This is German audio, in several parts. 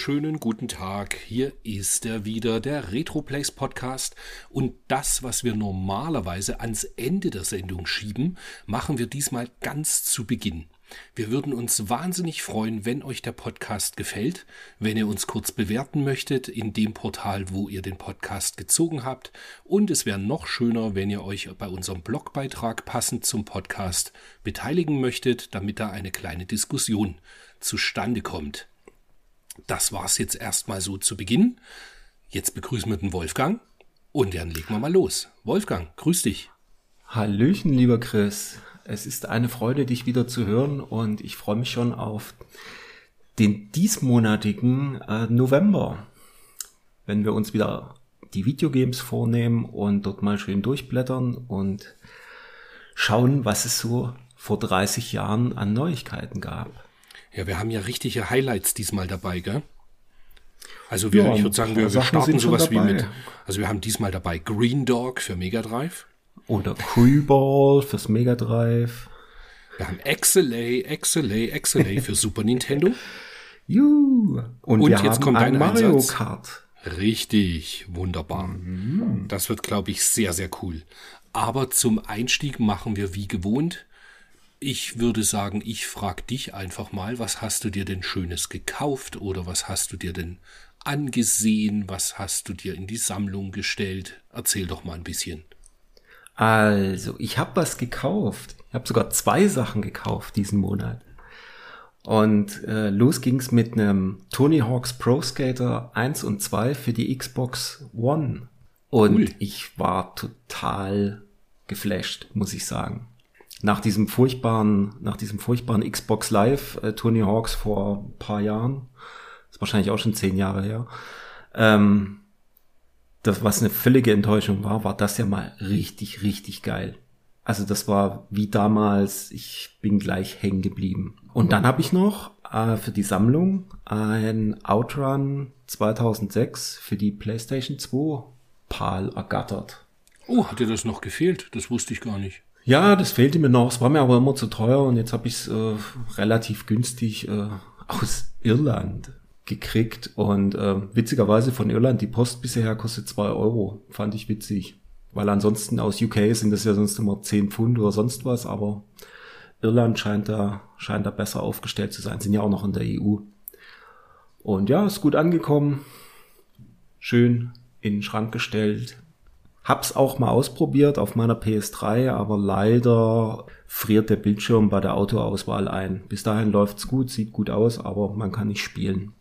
Wunderschönen guten Tag. Hier ist er wieder, der Retroplays Podcast. Und das, was wir normalerweise ans Ende der Sendung schieben, machen wir diesmal ganz zu Beginn. Wir würden uns wahnsinnig freuen, wenn euch der Podcast gefällt, wenn ihr uns kurz bewerten möchtet in dem Portal, wo ihr den Podcast gezogen habt. Und es wäre noch schöner, wenn ihr euch bei unserem Blogbeitrag passend zum Podcast beteiligen möchtet, damit da eine kleine Diskussion zustande kommt. Das war's jetzt erstmal so zu Beginn. Jetzt begrüßen wir den Wolfgang und dann legen wir mal los. Wolfgang, grüß dich. Hallöchen, lieber Chris. Es ist eine Freude, dich wieder zu hören und ich freue mich schon auf den diesmonatigen äh, November, wenn wir uns wieder die Videogames vornehmen und dort mal schön durchblättern und schauen, was es so vor 30 Jahren an Neuigkeiten gab. Ja, wir haben ja richtige Highlights diesmal dabei, gell? Also wir, Ja, ich würde sagen, wir, wir starten sowas wie mit. Also wir haben diesmal dabei Green Dog für Mega Drive. Oder Crewball fürs Mega Drive. Wir haben XLA, XLA, XLA für Super Nintendo. Juhu. Und, Und jetzt kommt ein dein Mario Einsatz. Kart. Richtig, wunderbar. Das wird, glaube ich, sehr, sehr cool. Aber zum Einstieg machen wir wie gewohnt. Ich würde sagen, ich frage dich einfach mal, was hast du dir denn Schönes gekauft oder was hast du dir denn angesehen, was hast du dir in die Sammlung gestellt? Erzähl doch mal ein bisschen. Also, ich habe was gekauft. Ich habe sogar zwei Sachen gekauft diesen Monat. Und äh, los ging's mit einem Tony Hawk's Pro Skater 1 und 2 für die Xbox One. Und Cool. ich war total geflasht, muss ich sagen. Nach diesem furchtbaren, nach diesem furchtbaren Xbox Live äh, Tony Hawk's vor ein paar Jahren, ist wahrscheinlich auch schon zehn Jahre her, ähm, das, was eine völlige Enttäuschung war, war das ja mal richtig, richtig geil. Also das war wie damals, ich bin gleich hängen geblieben. Und dann habe ich noch äh, für die Sammlung ein Outrun 2006 für die PlayStation 2 PAL ergattert. Oh, hat dir das noch gefehlt? Das wusste ich gar nicht. Ja, das fehlte mir noch. Es war mir aber immer zu teuer und jetzt habe ich es äh, relativ günstig äh, aus Irland gekriegt. Und äh, witzigerweise von Irland, die Post bisher kostet zwei Euro. Fand ich witzig. Weil ansonsten aus UK sind das ja sonst immer 10 Pfund oder sonst was, aber Irland scheint da, scheint da besser aufgestellt zu sein, sind ja auch noch in der EU. Und ja, ist gut angekommen. Schön in den Schrank gestellt. Hab's auch mal ausprobiert auf meiner PS3, aber leider friert der Bildschirm bei der Autoauswahl ein. Bis dahin läuft's gut, sieht gut aus, aber man kann nicht spielen.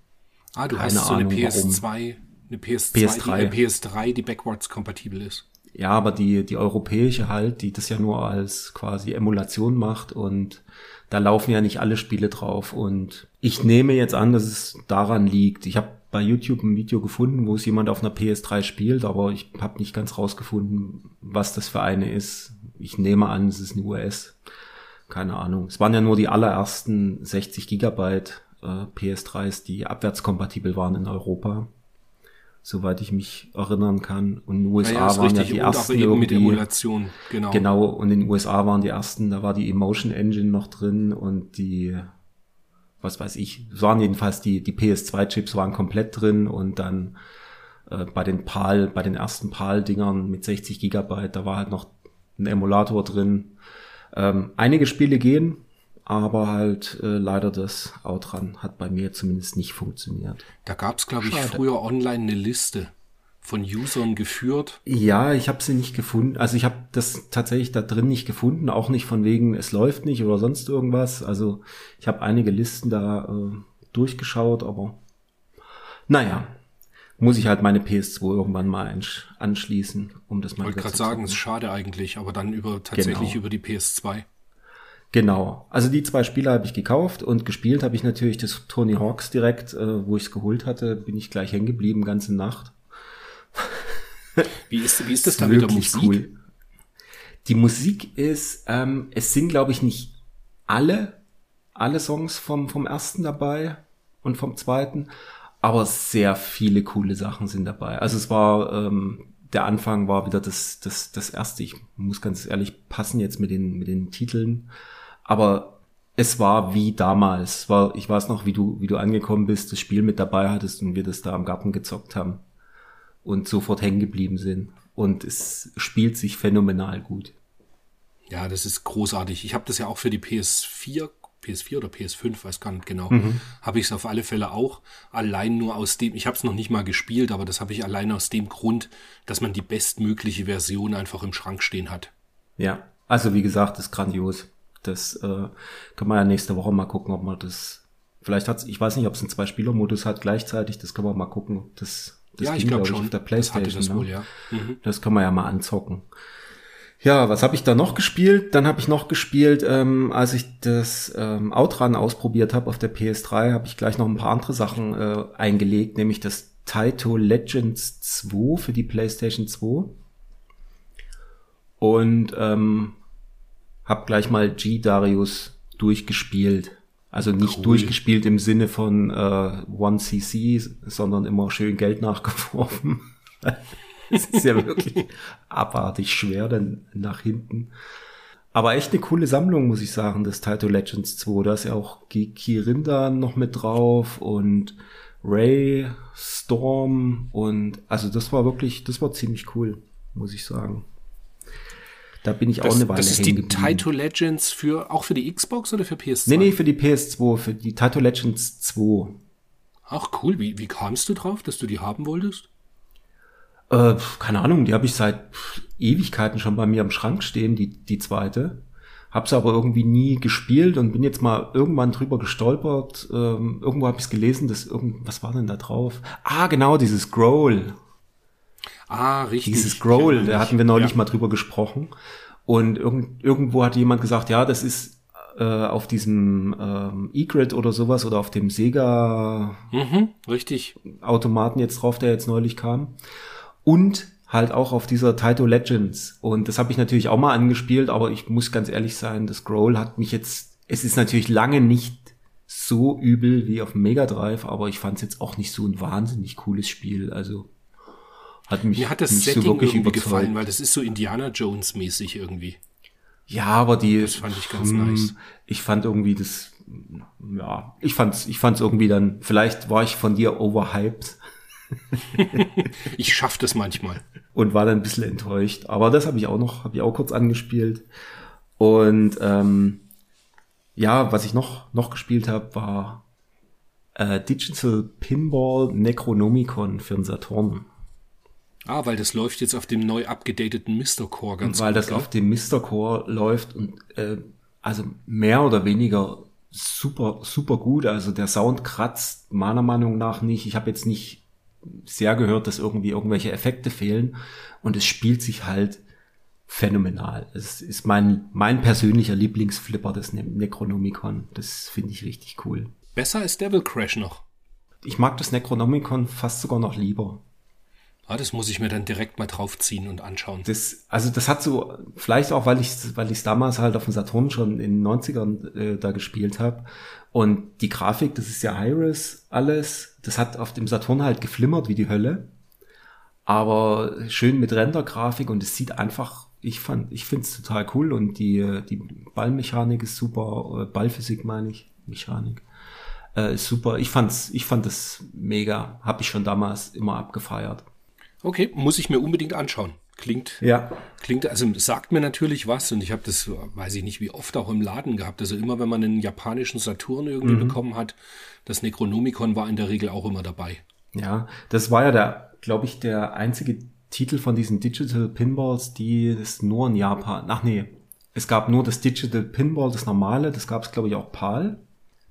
Ah, du Keine hast so eine Ahnung, warum. PS2, eine PS2, PS3. Die, äh, PS3, die backwards kompatibel ist. Ja, aber die, die europäische halt, die das ja nur als quasi Emulation macht und da laufen ja nicht alle Spiele drauf. Und ich nehme jetzt an, dass es daran liegt. Ich habe bei YouTube ein Video gefunden, wo es jemand auf einer PS3 spielt, aber ich habe nicht ganz rausgefunden, was das für eine ist. Ich nehme an, es ist eine US. Keine Ahnung. Es waren ja nur die allerersten 60 Gigabyte äh, PS3s, die abwärtskompatibel waren in Europa. Soweit ich mich erinnern kann. Und in den USA Ja, waren ja die Und ersten eben mit. Emulation, genau. Genau, und in den USA waren die ersten, da war die Emotion Engine noch drin und die, was weiß ich, es waren jedenfalls die, die PS2-Chips waren komplett drin und dann äh, bei den PAL, bei den ersten PAL-Dingern mit 60 Gigabyte, da war halt noch ein Emulator drin. Ähm, einige Spiele gehen, aber halt äh, leider das Outrun hat bei mir zumindest nicht funktioniert. Da gab es, glaube ich, Schade. früher online eine Liste von Usern geführt. Ja, ich habe sie nicht gefunden. Also ich habe das tatsächlich da drin nicht gefunden, auch nicht von wegen, es läuft nicht oder sonst irgendwas. Also ich habe einige Listen da äh, durchgeschaut, aber naja, muss ich halt meine PS2 irgendwann mal ansch- anschließen, um das Ich mal wollte wieder gerade sagen, es ist schade eigentlich, aber dann über tatsächlich Genau. über die PS2. Genau. Also die zwei Spiele habe ich gekauft und gespielt habe ich natürlich das Tony Hawks direkt, äh, wo ich es geholt hatte, bin ich gleich hängen geblieben, ganze Nacht. Wie ist, wie ist das da mit der Musik? Die Musik ist, ähm, es sind glaube ich nicht alle, alle Songs vom, vom ersten dabei und vom zweiten, aber sehr viele coole Sachen sind dabei. Also es war ähm, der Anfang war wieder das, das, das erste. Ich muss ganz ehrlich passen jetzt mit den, mit den Titeln. Aber es war wie damals. War, ich weiß noch, wie du, wie du angekommen bist, das Spiel mit dabei hattest und wir das da am Garten gezockt haben und sofort hängen geblieben sind. Und es spielt sich phänomenal gut. Ja, das ist großartig. Ich habe das ja auch für die PS4 PS4 oder PS5, weiß gar nicht genau, mhm. habe ich es auf alle Fälle auch. Allein nur aus dem, ich habe es noch nicht mal gespielt, aber das habe ich allein aus dem Grund, dass man die bestmögliche Version einfach im Schrank stehen hat. Ja, also wie gesagt, das ist grandios. Das äh, kann man ja nächste Woche mal gucken, ob man das. Vielleicht hat ich weiß nicht, ob es einen Zwei-Spieler-Modus hat gleichzeitig, das kann man mal gucken. Das, das ja, ich glaube schon. Auf der Playstation, das, das, ne? wohl, ja. mhm. das kann man ja mal anzocken. Ja, was habe ich da noch gespielt? Dann habe ich noch gespielt, ähm, als ich das ähm, Outrun ausprobiert habe auf der PS3, habe ich gleich noch ein paar andere Sachen äh, eingelegt, nämlich das Taito Legends 2 für die PlayStation 2. Und ähm, habe gleich mal G Darius durchgespielt. Also nicht cool. durchgespielt im Sinne von äh, 1cc, sondern immer schön Geld nachgeworfen. Es ist ja wirklich abartig schwer dann nach hinten. Aber echt eine coole Sammlung, muss ich sagen, das Taito Legends 2. Da ist ja auch Kirinda noch mit drauf und Ray, Storm und also das war wirklich, das war ziemlich cool, muss ich sagen. Da bin ich das, auch eine Weile Das ist die Taito Legends für, auch für die Xbox oder für PS2? Nee, nee, für die PS2, für die Taito Legends 2. Ach cool, wie, wie kamst du drauf, dass du die haben wolltest? Äh, keine Ahnung, die habe ich seit Ewigkeiten schon bei mir am Schrank stehen, die, die zweite. Hab's aber irgendwie nie gespielt und bin jetzt mal irgendwann drüber gestolpert. Ähm, irgendwo habe ich gelesen, dass irgend, was war denn da drauf? Ah, genau, dieses Scroll. Ah, richtig. Dieses Scroll, da hatten wir neulich ja. mal drüber gesprochen. Und irgend, irgendwo hat jemand gesagt, ja, das ist äh, auf diesem ähm, E-Grid oder sowas oder auf dem Sega mhm, richtig. Automaten jetzt drauf, der jetzt neulich kam und halt auch auf dieser Taito Legends. Und das habe ich natürlich auch mal angespielt, aber ich muss ganz ehrlich sein, das Scroll hat mich jetzt, es ist natürlich lange nicht so übel wie auf dem Mega Drive, aber ich fand es jetzt auch nicht so ein wahnsinnig cooles Spiel. Also hat mich mir hat das Setting so wirklich irgendwie gefallen, weil das ist so Indiana Jones mäßig irgendwie. Ja, aber die das fand ich ganz hm, nice. Ich fand irgendwie das ja, ich fand's ich fand's irgendwie dann vielleicht war ich von dir overhyped ich schaff das manchmal. Und war dann ein bisschen enttäuscht. Aber das habe ich auch noch, habe ich auch kurz angespielt. Und ähm, ja, was ich noch, noch gespielt habe, war äh, Digital Pinball Necronomicon für den Saturn. Ah, weil das läuft jetzt auf dem neu abgedateten Mr. Core ganz Weil gut, das gell? auf dem Mr. Core läuft und äh, also mehr oder weniger super, super gut. Also der Sound kratzt meiner Meinung nach nicht. Ich habe jetzt nicht sehr gehört, dass irgendwie irgendwelche Effekte fehlen und es spielt sich halt phänomenal. Es ist mein, mein persönlicher Lieblingsflipper, das ne-, Necronomicon. Das finde ich richtig cool. Besser als Devil Crash noch. Ich mag das Necronomicon fast sogar noch lieber. Ah, das muss ich mir dann direkt mal draufziehen und anschauen. Das, also das hat so, vielleicht auch, weil ich weil ich damals halt auf dem Saturn schon in den 90ern äh, da gespielt habe. Und die Grafik, das ist ja Iris alles, das hat auf dem Saturn halt geflimmert wie die Hölle. Aber schön mit Render-Grafik und es sieht einfach, ich fand, ich finde es total cool und die, die Ballmechanik ist super, äh, Ballphysik meine ich, Mechanik. Äh, ist super. Ich fand's, ich fand es mega. Habe ich schon damals immer abgefeiert. Okay, muss ich mir unbedingt anschauen. Klingt, ja. klingt, also sagt mir natürlich was und ich habe das, weiß ich nicht, wie oft auch im Laden gehabt. Also immer, wenn man einen japanischen Saturn irgendwie mhm. bekommen hat, das Necronomicon war in der Regel auch immer dabei. Ja, das war ja der, glaube ich, der einzige Titel von diesen Digital Pinballs, die es nur in Japan, ach nee, es gab nur das Digital Pinball, das normale, das gab es, glaube ich, auch PAL.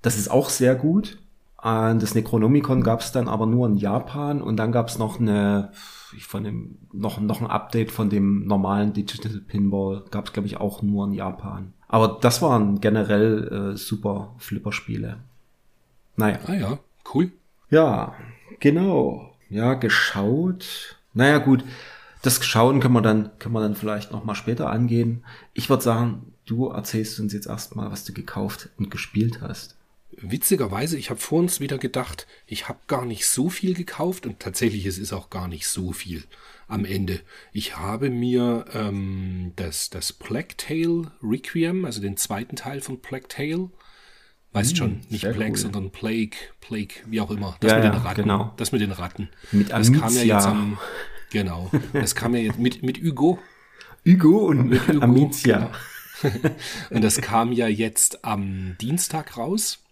Das ist auch sehr gut. Das Necronomicon gab es dann aber nur in Japan und dann gab es noch eine von dem noch noch ein Update von dem normalen Digital Pinball gab es glaube ich auch nur in Japan. Aber das waren generell äh, super Flipperspiele. Naja. Ah ja, cool. Ja, genau. Ja, geschaut. Naja, gut. Das Schauen können wir dann, können wir dann vielleicht noch mal später angehen. Ich würde sagen, du erzählst uns jetzt erstmal, was du gekauft und gespielt hast. Witzigerweise, ich habe vor uns wieder gedacht, ich habe gar nicht so viel gekauft und tatsächlich es ist auch gar nicht so viel am Ende. Ich habe mir ähm, das, das Tale Requiem, also den zweiten Teil von Tale, weißt Hm, schon, nicht Plague, cool. sondern Plague, Plague, wie auch immer. Das Ja, mit den Ratten. genau. Das mit den Ratten. Mit das kam ja jetzt am, genau, das kam ja jetzt mit, mit Hugo. Hugo und Hugo, Amicia. Und das kam ja jetzt am Dienstag raus.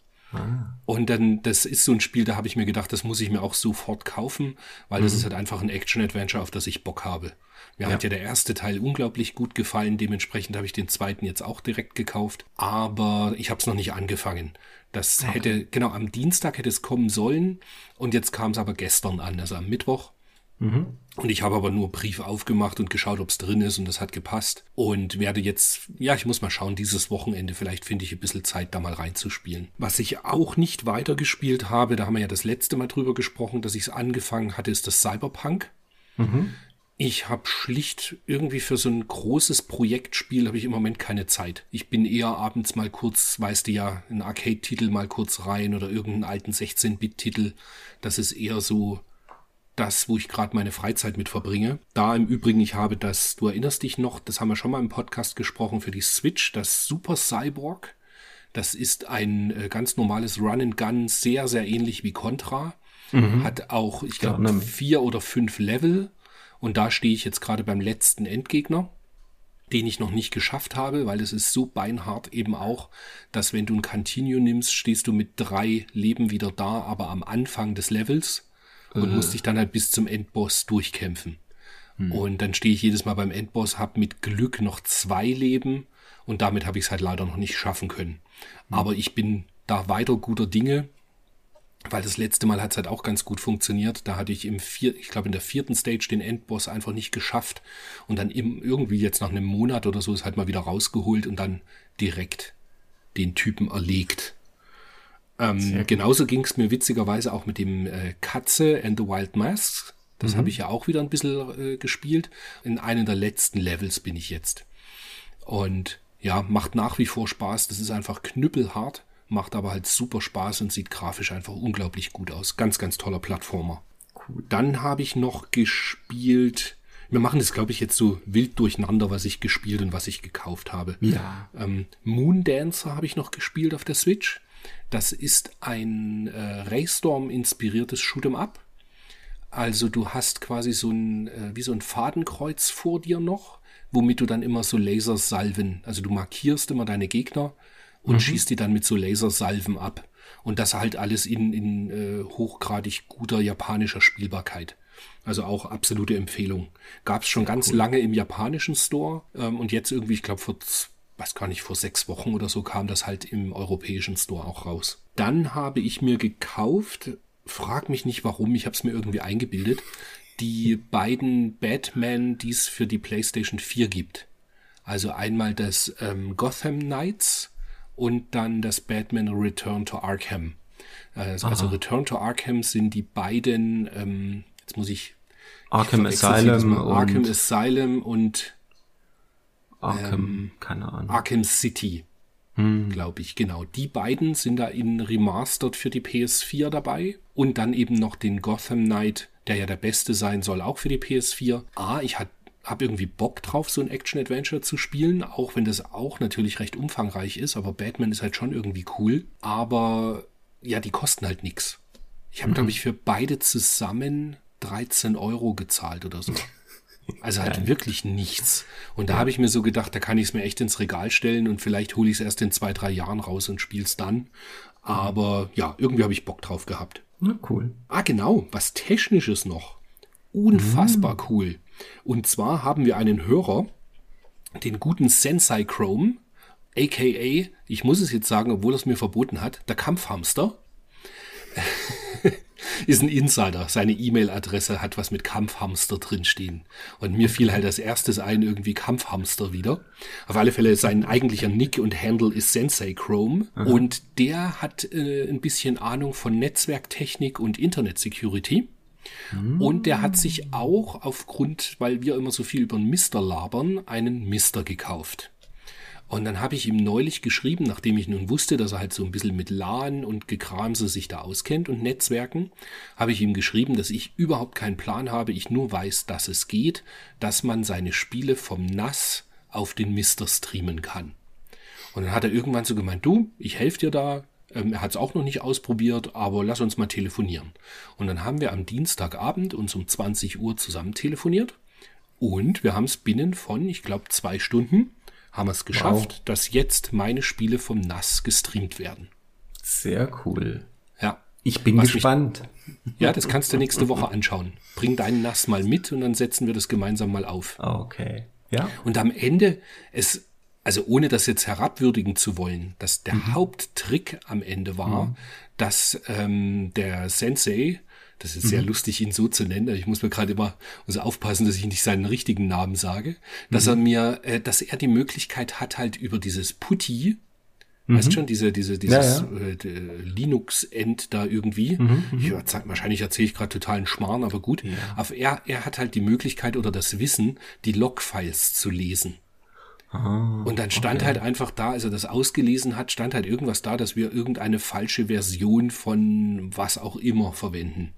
Und dann, das ist so ein Spiel, da habe ich mir gedacht, das muss ich mir auch sofort kaufen, weil das ist halt einfach ein Action-Adventure, auf das ich Bock habe. Mir hat ja der erste Teil unglaublich gut gefallen, dementsprechend habe ich den zweiten jetzt auch direkt gekauft, aber ich habe es noch nicht angefangen. Das hätte, genau, am Dienstag hätte es kommen sollen und jetzt kam es aber gestern an, also am Mittwoch. Und ich habe aber nur Brief aufgemacht und geschaut, ob es drin ist und das hat gepasst. Und werde jetzt, ja, ich muss mal schauen, dieses Wochenende, vielleicht finde ich ein bisschen Zeit, da mal reinzuspielen. Was ich auch nicht weitergespielt habe, da haben wir ja das letzte Mal drüber gesprochen, dass ich es angefangen hatte, ist das Cyberpunk. Ich habe schlicht irgendwie für so ein großes Projektspiel habe ich im Moment keine Zeit. Ich bin eher abends mal kurz, weißt du ja, einen Arcade-Titel mal kurz rein oder irgendeinen alten 16-Bit-Titel. Das ist eher so das, wo ich gerade meine Freizeit mit verbringe. Da im Übrigen, ich habe das, du erinnerst dich noch, das haben wir schon mal im Podcast gesprochen für die Switch, das Super Cyborg. Das ist ein äh, ganz normales Run and Gun, sehr, sehr ähnlich wie Contra. Hat auch, ich glaube, erinnere mich. vier oder fünf Level. Und da stehe ich jetzt gerade beim letzten Endgegner, den ich noch nicht geschafft habe, weil es ist so beinhart eben auch, dass wenn du ein Continue nimmst, stehst du mit drei Leben wieder da, aber am Anfang des Levels und musst dich dann halt bis zum Endboss durchkämpfen. Und dann stehe ich jedes Mal beim Endboss, habe mit Glück noch zwei Leben und damit habe ich es halt leider noch nicht schaffen können. Aber ich bin da weiter guter Dinge, weil das letzte Mal hat es halt auch ganz gut funktioniert. Da hatte ich im vier, ich glaube in der vierten Stage den Endboss einfach nicht geschafft und dann im, irgendwie jetzt nach einem Monat oder so ist halt mal wieder rausgeholt und dann direkt den Typen erlegt. Ähm, genauso ging es mir witzigerweise auch mit dem äh, Katze and the Wild Masks. Das habe ich ja auch wieder ein bisschen äh, gespielt. In einem der letzten Levels bin ich jetzt. Und ja, macht nach wie vor Spaß. Das ist einfach knüppelhart, macht aber halt super Spaß und sieht grafisch einfach unglaublich gut aus. Ganz, ganz toller Plattformer. Dann habe ich noch gespielt. Wir machen das, glaube ich, jetzt so wild durcheinander, was ich gespielt und was ich gekauft habe. Ja. Ähm, Moondancer habe ich noch gespielt auf der Switch. Das ist ein äh, Raystorm-inspiriertes Shoot'em Up. Also du hast quasi so ein, äh, wie so ein Fadenkreuz vor dir noch, womit du dann immer so Lasersalven, also du markierst immer deine Gegner und schießt die dann mit so Lasersalven ab. Und das halt alles in, in äh, hochgradig guter japanischer Spielbarkeit. Also auch absolute Empfehlung. Gab es schon ganz lange im japanischen Store ähm, und jetzt irgendwie, ich glaube, vor, weiß gar nicht, vor sechs Wochen oder so kam das halt im europäischen Store auch raus. Dann habe ich mir gekauft, frag mich nicht warum, ich habe es mir irgendwie eingebildet, die beiden Batman, die es für die PlayStation 4 gibt. Also einmal das ähm, Gotham Knights und dann das Batman Return to Arkham. Äh, also Return to Arkham sind die beiden, ähm, jetzt muss ich Arkham ich Asylum. Arkham Asylum und Arkham, keine Ahnung. Arkham City, glaube ich, genau. Die beiden sind da in Remastered für die PS4 dabei und dann eben noch den Gotham Knight, der ja der beste sein soll, auch für die PS4. A, ich habe hab irgendwie Bock drauf, so ein Action-Adventure zu spielen, auch wenn das auch natürlich recht umfangreich ist, aber Batman ist halt schon irgendwie cool. Aber ja, die kosten halt nix. Ich habe, glaube ich, für beide zusammen 13 Euro gezahlt oder so. Also halt wirklich nichts. Und da habe ich mir so gedacht, da kann ich es mir echt ins Regal stellen und vielleicht hole ich es erst in zwei, drei Jahren raus und spiel's dann. Aber ja, irgendwie habe ich Bock drauf gehabt. Na, cool. Ah, genau, was Technisches noch. Unfassbar cool. Und zwar haben wir einen Hörer, den guten Sensei Chrome, aka, ich muss es jetzt sagen, obwohl er es mir verboten hat, der Kampfhamster. Ist ein Insider. Seine E-Mail-Adresse hat was mit Kampfhamster drinstehen. Und mir fiel halt als erstes ein irgendwie Kampfhamster wieder. Auf alle Fälle sein eigentlicher Nick und Handle ist Sensei Chrome. Und der hat äh, ein bisschen Ahnung von Netzwerktechnik und Internet Security. Und der hat sich auch aufgrund, weil wir immer so viel über einen Mister labern, einen Mister gekauft. Und dann habe ich ihm neulich geschrieben, nachdem ich nun wusste, dass er halt so ein bisschen mit LAN und Gekramse sich da auskennt und Netzwerken, habe ich ihm geschrieben, dass ich überhaupt keinen Plan habe, ich nur weiß, dass es geht, dass man seine Spiele vom NAS auf den Mister streamen kann. Und dann hat er irgendwann so gemeint, du, ich helfe dir da, ähm, er hat es auch noch nicht ausprobiert, aber lass uns mal telefonieren. Und dann haben wir am Dienstagabend uns um 20 Uhr zusammen telefoniert und wir haben es binnen von, ich glaube, zwei Stunden haben wir es geschafft, wow. dass jetzt meine Spiele vom NAS gestreamt werden. Sehr cool. Ja. Ich bin Was gespannt. Mich, ja, das kannst du nächste Woche anschauen. Bring deinen NAS mal mit und dann setzen wir das gemeinsam mal auf. Okay. Ja. Und am Ende, es, also ohne das jetzt herabwürdigen zu wollen, dass der mhm. Haupttrick am Ende war, mhm. dass ähm, der Sensei, das ist sehr mhm. lustig, ihn so zu nennen. Ich muss mir gerade immer also aufpassen, dass ich nicht seinen richtigen Namen sage. Dass mhm. er mir, äh, dass er die Möglichkeit hat, halt über dieses Putty, mhm. weißt schon, diese, diese, dieses ja, ja. äh, Linux-End da irgendwie. Mhm, mhm. ich, wahrscheinlich erzähle ich gerade totalen Schmarrn, aber gut. Ja. Aber er, er hat halt die Möglichkeit oder das Wissen, die Logfiles zu lesen. Ah, und dann stand okay. halt einfach da, als er das ausgelesen hat, stand halt irgendwas da, dass wir irgendeine falsche Version von was auch immer verwenden.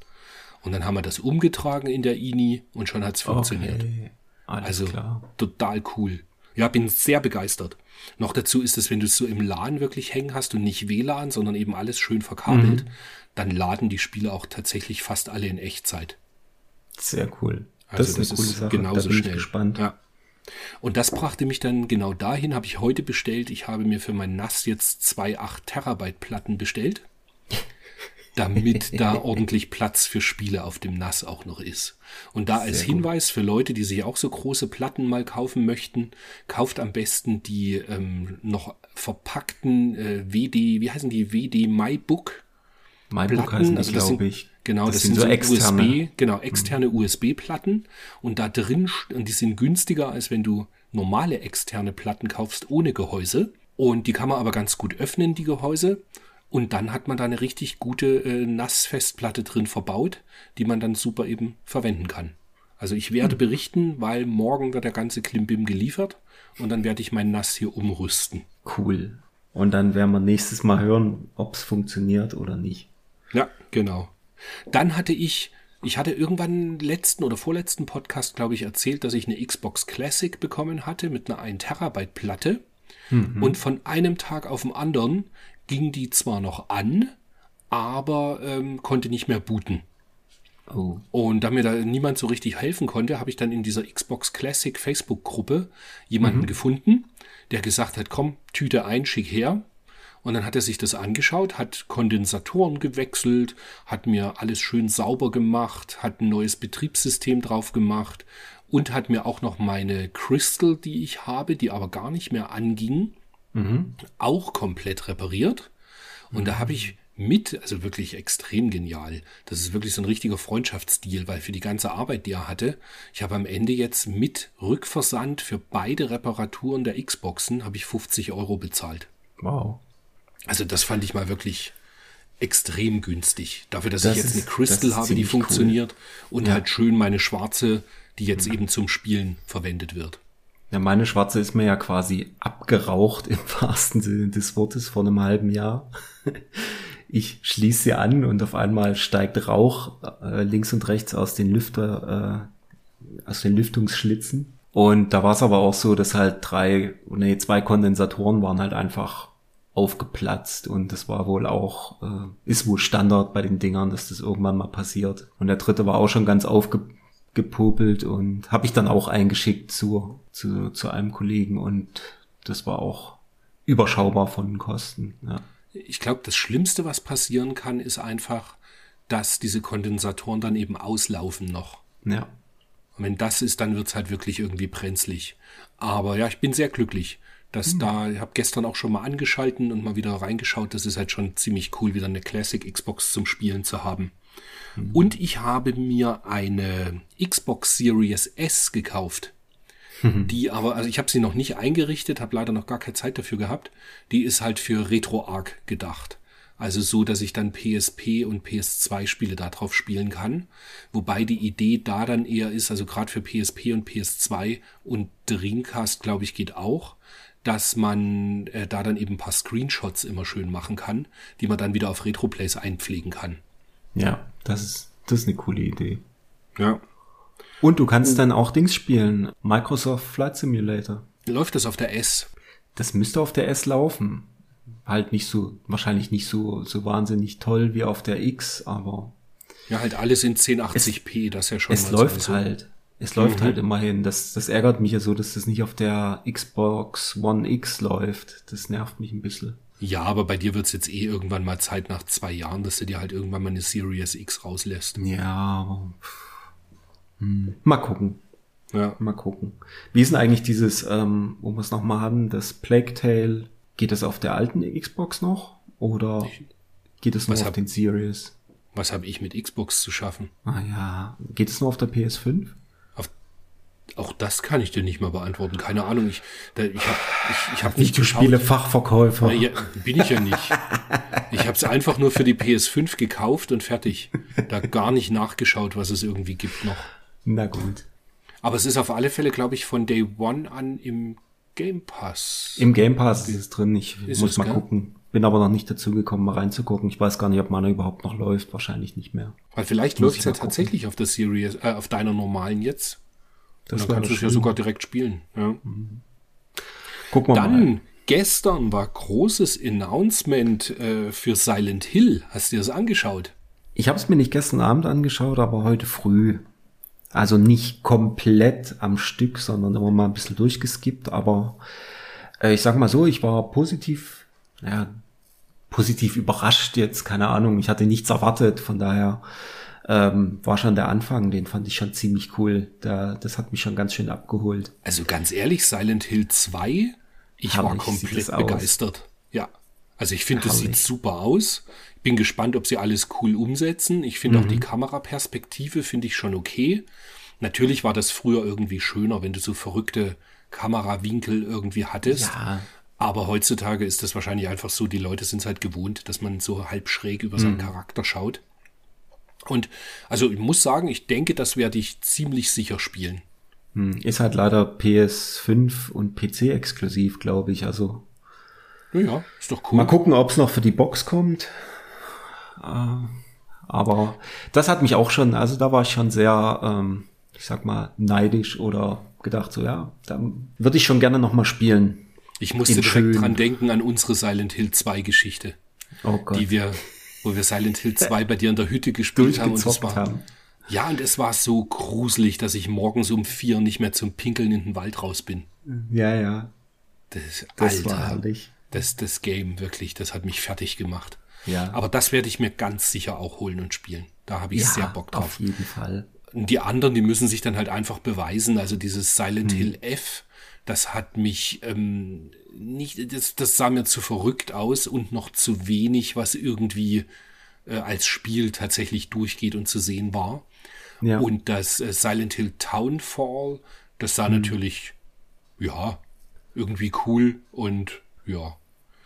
Und dann haben wir das umgetragen in der INI und schon hat es funktioniert. Okay. also klar. total cool. Ja, bin sehr begeistert. Noch dazu ist es, wenn du es so im LAN wirklich hängen hast und nicht WLAN, sondern eben alles schön verkabelt, mhm. dann laden die Spiele auch tatsächlich fast alle in Echtzeit. Sehr cool. Also das, das ist, ist genauso schnell. Gespannt. Ja. Und das brachte mich dann genau dahin, habe ich heute bestellt. Ich habe mir für mein NAS jetzt zwei 8 Terabyte Platten bestellt damit da ordentlich Platz für Spiele auf dem NAS auch noch ist. Und da als Hinweis für Leute, die sich auch so große Platten mal kaufen möchten, kauft am besten die ähm, noch verpackten äh, WD, wie heißen die, WD MyBook? MyBook heißen die, also glaube ich. Genau, das, das sind, sind, so externe. USB, genau, externe mhm. USB-Platten und da drin, und die sind günstiger, als wenn du normale externe Platten kaufst ohne Gehäuse. Und die kann man aber ganz gut öffnen, die Gehäuse. Und dann hat man da eine richtig gute äh, Nassfestplatte drin verbaut, die man dann super eben verwenden kann. Also ich werde hm. berichten, weil morgen wird der ganze Klimbim geliefert und dann werde ich mein Nass hier umrüsten. Cool. Und dann werden wir nächstes Mal hören, ob es funktioniert oder nicht. Ja, genau. Dann hatte ich, ich hatte irgendwann letzten oder vorletzten Podcast, glaube ich, erzählt, dass ich eine Xbox Classic bekommen hatte mit einer 1 Terabyte Platte. Mhm. Und von einem Tag auf den anderen ging die zwar noch an, aber ähm, konnte nicht mehr booten. Oh. Und da mir da niemand so richtig helfen konnte, habe ich dann in dieser Xbox Classic Facebook-Gruppe jemanden mhm. gefunden, der gesagt hat, komm, Tüte ein, schick her. Und dann hat er sich das angeschaut, hat Kondensatoren gewechselt, hat mir alles schön sauber gemacht, hat ein neues Betriebssystem drauf gemacht und hat mir auch noch meine Crystal, die ich habe, die aber gar nicht mehr anging, mhm. auch komplett repariert. Und mhm. da habe ich mit, also wirklich extrem genial. Das ist wirklich so ein richtiger Freundschaftsstil, weil für die ganze Arbeit, die er hatte, ich habe am Ende jetzt mit Rückversand für beide Reparaturen der Xboxen habe ich 50 Euro bezahlt. Wow. Also das fand ich mal wirklich extrem günstig. Dafür, dass das ich jetzt ist, eine Crystal habe, die funktioniert cool. und ja. halt schön meine schwarze, die jetzt mhm. eben zum Spielen verwendet wird. Ja, meine schwarze ist mir ja quasi abgeraucht im wahrsten Sinne des Wortes vor einem halben Jahr. Ich schließe sie an und auf einmal steigt Rauch äh, links und rechts aus den Lüfter, äh, aus den Lüftungsschlitzen. Und da war es aber auch so, dass halt drei, nee, zwei Kondensatoren waren halt einfach aufgeplatzt und das war wohl auch, äh, ist wohl Standard bei den Dingern, dass das irgendwann mal passiert. Und der dritte war auch schon ganz aufge gepopelt und habe ich dann auch eingeschickt zu, zu, zu einem Kollegen und das war auch überschaubar von Kosten. Ja. Ich glaube, das Schlimmste, was passieren kann, ist einfach, dass diese Kondensatoren dann eben auslaufen noch. Ja. Und wenn das ist, dann wird's halt wirklich irgendwie brenzlig. Aber ja, ich bin sehr glücklich, dass mhm. da, ich habe gestern auch schon mal angeschalten und mal wieder reingeschaut. Das ist halt schon ziemlich cool, wieder eine Classic Xbox zum Spielen zu haben. Mhm. Und ich habe mir eine Xbox Series S gekauft. Mhm. Die aber, also ich habe sie noch nicht eingerichtet, habe leider noch gar keine Zeit dafür gehabt. Die ist halt für RetroArch gedacht. Also so, dass ich dann PSP und PS2 Spiele darauf spielen kann. Wobei die Idee da dann eher ist, also gerade für PSP und PS2 und Dreamcast, glaube ich, geht auch, dass man äh, da dann eben ein paar Screenshots immer schön machen kann, die man dann wieder auf Retroplays einpflegen kann. Ja, das ist, das ist eine coole Idee. Ja. Und du kannst dann auch Dings spielen. Microsoft Flight Simulator. Läuft das auf der S? Das müsste auf der S laufen. Halt nicht so, wahrscheinlich nicht so, so wahnsinnig toll wie auf der X, aber Ja, halt alles in 1080p, das ist ja schon es mal läuft so. halt. Es läuft halt immerhin. Das, das ärgert mich ja so, dass das nicht auf der Xbox One X läuft. Das nervt mich ein bisschen. Ja, aber bei dir wird's jetzt eh irgendwann mal Zeit nach zwei Jahren, dass du dir halt irgendwann mal eine Series X rauslässt. Ja, hm. mal gucken. Ja. Mal gucken. Wie ist denn eigentlich dieses, ähm, wo wir es nochmal haben, das Plague Tale, geht das auf der alten Xbox noch? Oder geht es nur Was auf hab- den Series? Was habe ich mit Xbox zu schaffen? Ah ja, geht es nur auf der PS5? Auch das kann ich dir nicht mal beantworten. Keine Ahnung. Ich, da, ich habe ich, ich hab nicht geschaut. Spielefachverkäufer. Na Ja, bin ich ja nicht. Ich habe es einfach nur für die PS5 gekauft und fertig. Da gar nicht nachgeschaut, was es irgendwie gibt noch. Na gut. Aber es ist auf alle Fälle, glaube ich, von Day One an im Game Pass. Im Game Pass ist es drin. Ich Ist muss mal gell? gucken. Bin aber noch nicht dazu gekommen, mal reinzugucken. Ich weiß gar nicht, ob meiner überhaupt noch läuft. Wahrscheinlich nicht mehr. Weil vielleicht läuft es ja tatsächlich auf der Series, äh, auf deiner normalen jetzt. Das Dann kannst du es ja sogar direkt spielen. Ja. Gucken wir mal. Dann, gestern war großes Announcement äh, für Silent Hill. Hast du dir das angeschaut? Ich habe es mir nicht gestern Abend angeschaut, aber heute früh. Also nicht komplett am Stück, sondern immer mal ein bisschen durchgeskippt. Aber äh, ich sag mal so, ich war positiv, ja, positiv überrascht jetzt, keine Ahnung. Ich hatte nichts erwartet, von daher ähm, war schon der Anfang, den fand ich schon ziemlich cool. Da, das hat mich schon ganz schön abgeholt. Also ganz ehrlich, Silent Hill 2, ich war Herrlich sieht komplett aus. begeistert. Ja. Also ich finde, das sieht super aus. Ich bin gespannt, ob sie alles cool umsetzen. Ich finde auch Mhm. die Kameraperspektive finde ich schon okay. Natürlich war das früher irgendwie schöner, wenn du so verrückte Kamerawinkel irgendwie hattest. Ja. Aber heutzutage ist das wahrscheinlich einfach so, die Leute sind es halt gewohnt, dass man so halb schräg über Mhm. seinen Charakter schaut. Und also ich muss sagen, ich denke, das werde ich ziemlich sicher spielen. Hm, Ist halt leider PS5 und PC exklusiv, glaube ich. Also Ja, ja, ist doch cool. Mal gucken, ob es noch für die Box kommt. Äh, Aber das hat mich auch schon, also da war ich schon sehr, ähm, ich sag mal, neidisch oder gedacht so, ja, da würde ich schon gerne noch mal spielen. Ich musste direkt schön. dran denken an unsere Silent Hill 2 Geschichte, Oh Gott. die wir, wo wir Silent Hill 2 bei dir in der Hütte gespielt haben. Und durchgezockt war, haben. ja, und es war so gruselig, dass ich morgens um vier nicht mehr zum Pinkeln in den Wald raus bin. Ja, ja, Das, das Alter, war herrlich. das, das Game wirklich, das hat mich fertig gemacht. Ja. Aber das werde ich mir ganz sicher auch holen und spielen. Da habe ich ja, sehr Bock drauf. Auf jeden Fall. Und die anderen, die müssen sich dann halt einfach beweisen. Also dieses Silent Hill F, das hat mich ähm, nicht, das, das sah mir zu verrückt aus und noch zu wenig, was irgendwie äh, als Spiel tatsächlich durchgeht und zu sehen war. Ja. Und das äh, Silent Hill Townfall, das sah natürlich, ja, irgendwie cool und ja.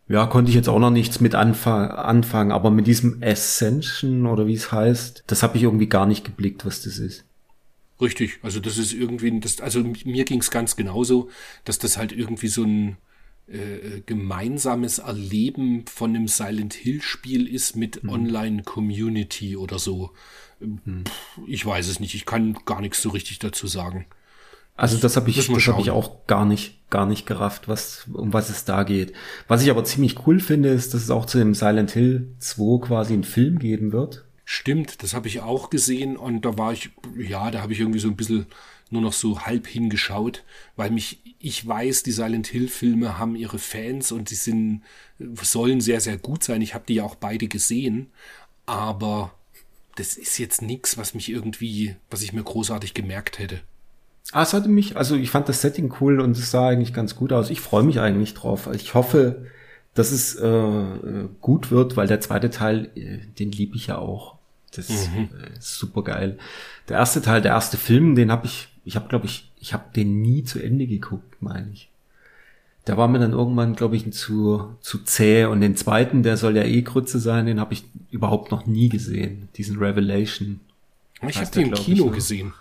Ja, konnte ich jetzt auch noch nichts mit anfang, anfangen, aber mit diesem Ascension oder wie es heißt, das habe ich irgendwie gar nicht geblickt, was das ist. Richtig, also das ist irgendwie, das, also mir ging es ganz genauso, dass das halt irgendwie so ein äh, gemeinsames Erleben von einem Silent Hill Spiel ist mit Online-Community oder so. Ähm, Pff, Ich weiß es nicht, ich kann gar nichts so richtig dazu sagen. Also das habe ich, das habe ich auch gar nicht, gar nicht gerafft, was, um was es da geht. Was ich aber ziemlich cool finde, ist, dass es auch zu dem Silent Hill 2 quasi einen Film geben wird. Stimmt, das habe ich auch gesehen und da war ich, ja, da habe ich irgendwie so ein bisschen nur noch so halb hingeschaut, weil mich, ich weiß, die Silent Hill Filme haben ihre Fans und die sind, sollen sehr, sehr gut sein. Ich habe die ja auch beide gesehen, aber das ist jetzt nichts, was mich irgendwie, was ich mir großartig gemerkt hätte. Ah, es hatte mich, also ich fand das Setting cool und es sah eigentlich ganz gut aus. Ich freue mich eigentlich drauf. Ich hoffe, dass es äh, äh, gut wird, weil der zweite Teil, äh, den liebe ich ja auch. Das Mhm. äh, ist super geil. Der erste Teil, der erste Film, den habe ich, ich habe glaube ich, ich habe den nie zu Ende geguckt, meine ich. Der war mir dann irgendwann, glaube ich, zu, zu zäh. Und den zweiten, der soll ja eh Grütze sein, den habe ich überhaupt noch nie gesehen. Diesen Revelation. Ich habe den im ich, Kino ne? gesehen.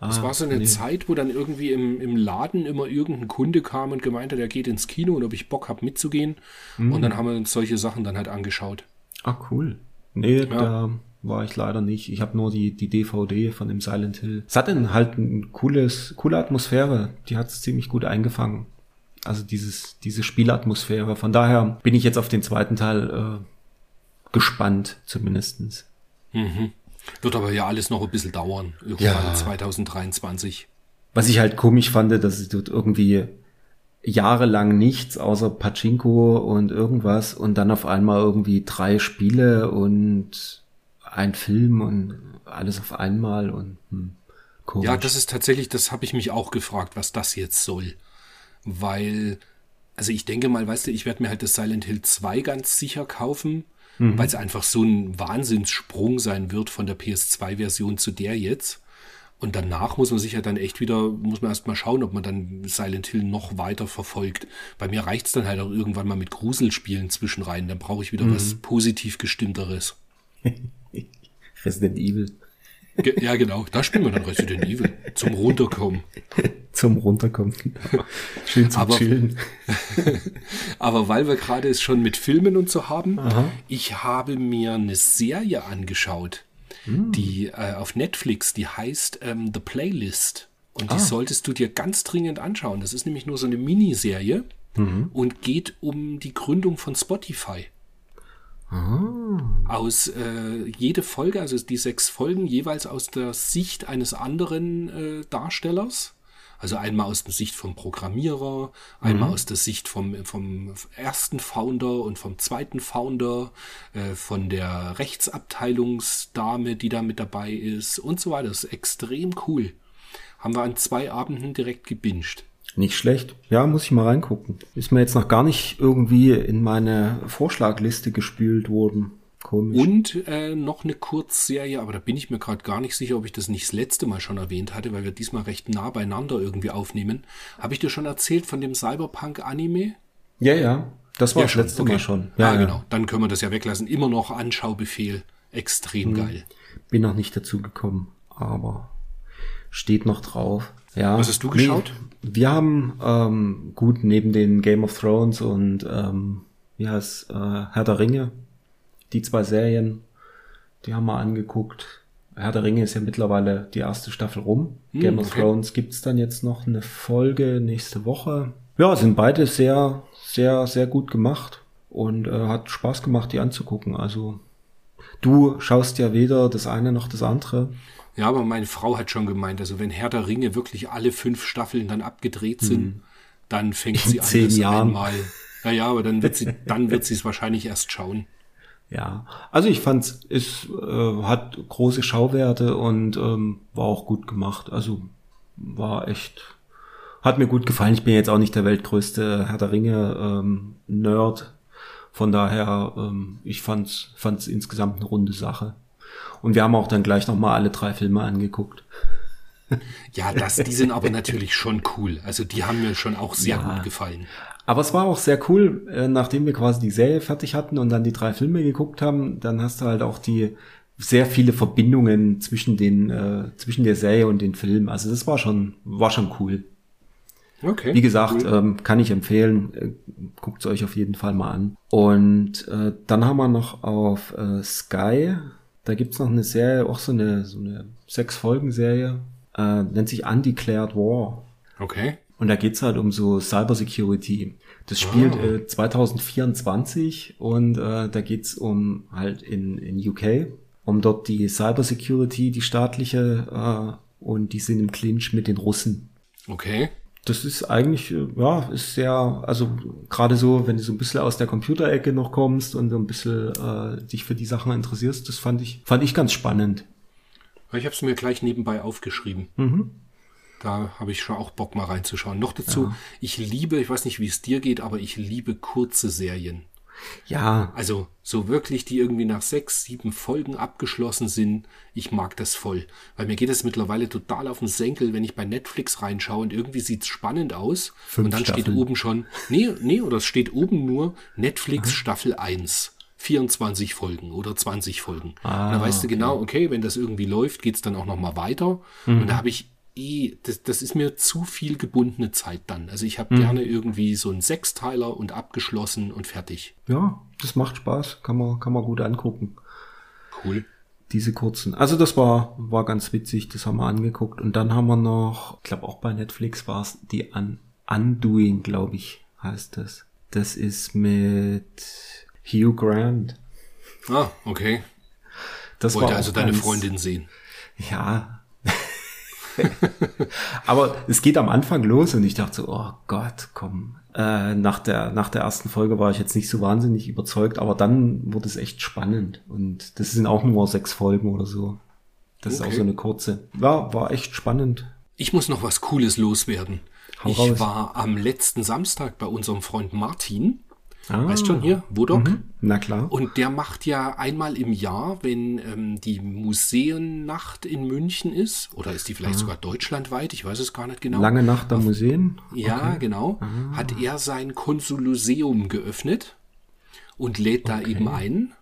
Das Ah, war so eine nee. Zeit, wo dann irgendwie im, im Laden immer irgendein Kunde kam und gemeint hat, er geht ins Kino und ob ich Bock habe mitzugehen. Mhm. Und dann haben wir uns solche Sachen dann halt angeschaut. Ah, cool. Nee, da war ich leider nicht. Ich habe nur die, die DVD von dem Silent Hill. Es hat dann halt ein cooles, coole Atmosphäre. Die hat es ziemlich gut eingefangen. Also dieses, diese Spielatmosphäre. Von daher bin ich jetzt auf den zweiten Teil äh, gespannt, zumindestens. Wird aber ja alles noch ein bisschen dauern. Irgendwann Ja. 2023. Was ich halt komisch fand, dass es dort irgendwie jahrelang nichts außer Pachinko und irgendwas und dann auf einmal irgendwie drei Spiele und ein Film und alles auf einmal und hm, komisch. Ja, das ist tatsächlich, das habe ich mich auch gefragt, was das jetzt soll. Weil, also ich denke mal, weißt du, ich werde mir halt das Silent Hill 2 ganz sicher kaufen, weil es einfach so ein Wahnsinnssprung sein wird von der PS2-Version zu der jetzt. Und danach muss man sich ja dann echt wieder, muss man erst mal schauen, ob man dann Silent Hill noch weiter verfolgt. Bei mir reicht's dann halt auch irgendwann mal mit Gruselspielen zwischenrein. Dann brauche ich wieder was positiv gestimmteres. Resident Evil Ge ja, genau. Da spielen wir dann Resident Evil. Zum Runterkommen. zum Runterkommen. Genau. Schön zum Aber- Chillen. Aber weil wir gerade es schon mit Filmen und so haben, ich habe mir eine Serie angeschaut, die äh, auf Netflix, die heißt ähm, The Playlist. Und die solltest du dir ganz dringend anschauen. Das ist nämlich nur so eine Miniserie und geht um die Gründung von Spotify. Aus äh, jede Folge, also die sechs Folgen, jeweils aus der Sicht eines anderen äh, Darstellers. Also einmal aus der Sicht vom Programmierer, einmal aus der Sicht vom, vom ersten Founder und vom zweiten Founder, äh, von der Rechtsabteilungsdame, die da mit dabei ist und so weiter. Das ist extrem cool. Haben wir an zwei Abenden direkt gebinged. Nicht schlecht. Ja, muss ich mal reingucken. Ist mir jetzt noch gar nicht irgendwie in meine Vorschlagliste gespült worden. Komisch. Und äh, noch eine Kurzserie, aber da bin ich mir gerade gar nicht sicher, ob ich das nicht das letzte Mal schon erwähnt hatte, weil wir diesmal recht nah beieinander irgendwie aufnehmen. Habe ich dir schon erzählt von dem Cyberpunk-Anime? Ja, ja. Das war das schon, letzte okay. Mal schon. Ja, Ja, ja. genau. Dann können wir das ja weglassen. Immer noch Anschaubefehl. Extrem geil. Bin noch nicht dazu gekommen, aber steht noch drauf. Ja. Was hast du geschaut? Nee, wir haben ähm, gut neben den Game of Thrones und ähm, wie heißt äh, Herr der Ringe, die zwei Serien, die haben wir angeguckt. Herr der Ringe ist ja mittlerweile die erste Staffel rum. Game of Hm, okay. Thrones gibt's dann jetzt noch eine Folge nächste Woche. Ja, sind beide sehr, sehr, sehr gut gemacht und äh, hat Spaß gemacht, die anzugucken. Also du schaust ja weder das eine noch das andere. Ja, aber meine Frau hat schon gemeint, also wenn Herr der Ringe wirklich alle fünf Staffeln dann abgedreht sind, dann fängt In sie an, zehn Jahren. einmal. Ja, ja, aber dann wird sie, dann wird sie es wahrscheinlich erst schauen. Ja, also ich fand's, es äh, hat große Schauwerte und ähm, war auch gut gemacht. Also war echt, hat mir gut gefallen. Ich bin jetzt auch nicht der weltgrößte Herr der Ringe ähm, Nerd. Von daher, ähm, ich fand's, fand's insgesamt eine runde Sache. Und wir haben auch dann gleich nochmal alle drei Filme angeguckt. Ja, das, die sind aber natürlich schon cool. Also die haben mir schon auch sehr Ja. gut gefallen. Aber es war auch sehr cool, äh, nachdem wir quasi die Serie fertig hatten und dann die drei Filme geguckt haben, dann hast du halt auch die sehr viele Verbindungen zwischen den äh, zwischen der Serie und den Filmen. Also das war schon war schon cool. Okay. Wie gesagt, ähm, kann ich empfehlen. Äh, Guckt es euch auf jeden Fall mal an. Und äh, dann haben wir noch auf äh, Sky, da gibt's noch eine Serie, auch so eine so eine sechs Folgen Serie, äh, nennt sich Undeclared War. Okay. Und da geht's halt um so Cybersecurity. Das spielt Ah. äh, 2024 und äh, da geht's um halt in, in UK, um dort die Cybersecurity, die staatliche, äh, und die sind im Clinch mit den Russen. Okay. Das ist eigentlich, äh, ja, ist sehr, also gerade so, wenn du so ein bisschen aus der Computerecke noch kommst und so ein bisschen äh, dich für die Sachen interessierst, das fand ich, fand ich ganz spannend. Ich habe es mir gleich nebenbei aufgeschrieben. Mhm. Da habe ich schon auch Bock mal reinzuschauen. Noch dazu, ich liebe, ich weiß nicht, wie es dir geht, aber ich liebe kurze Serien. Ja, Also so wirklich, die irgendwie nach sechs, sieben Folgen abgeschlossen sind. Ich mag das voll. Weil mir geht es mittlerweile total auf den Senkel, wenn ich bei Netflix reinschaue und irgendwie sieht's spannend aus. Fünf und dann steht Staffeln. oben schon, nee, nee, oder es steht oben nur Netflix Staffel 1. 24 Folgen oder 20 Folgen. und dann weißt du genau, okay, wenn das irgendwie läuft, geht's dann auch noch mal weiter. Und da habe ich eh, das, das ist mir zu viel gebundene Zeit dann. Also ich habe Mhm. gerne irgendwie so einen Sechsteiler und abgeschlossen und fertig. Ja, das macht Spaß, kann man, kann man gut angucken. Cool. Diese kurzen. Also das war, war ganz witzig, das haben wir angeguckt. Und dann haben wir noch, ich glaube auch bei Netflix war es die Un Undoing, glaube ich, heißt das. Das ist mit Hugh Grant. Ah, okay. Das Wollte war also deine ganz- Freundin sehen. Ja. Aber es geht am Anfang los und ich dachte so, oh Gott, komm. Äh, nach, der, nach der ersten Folge war ich jetzt nicht so wahnsinnig überzeugt, aber dann wurde es echt spannend. Und das sind auch nur sechs Folgen oder so. Das ist Okay. auch so eine kurze. Ja, war echt spannend. Ich muss noch was Cooles loswerden. Hau ich raus. war am letzten Samstag bei unserem Freund Martin. Ah, Weißt schon hier, Wodok? Na klar. Und der macht ja einmal im Jahr, wenn ähm, die Museennacht in München ist, oder ist die vielleicht sogar deutschlandweit, ich weiß es gar nicht genau. Ah. Lange Nacht am Museen. Ja, genau. Ah. Hat er sein Konsuluseum geöffnet und lädt da eben ein.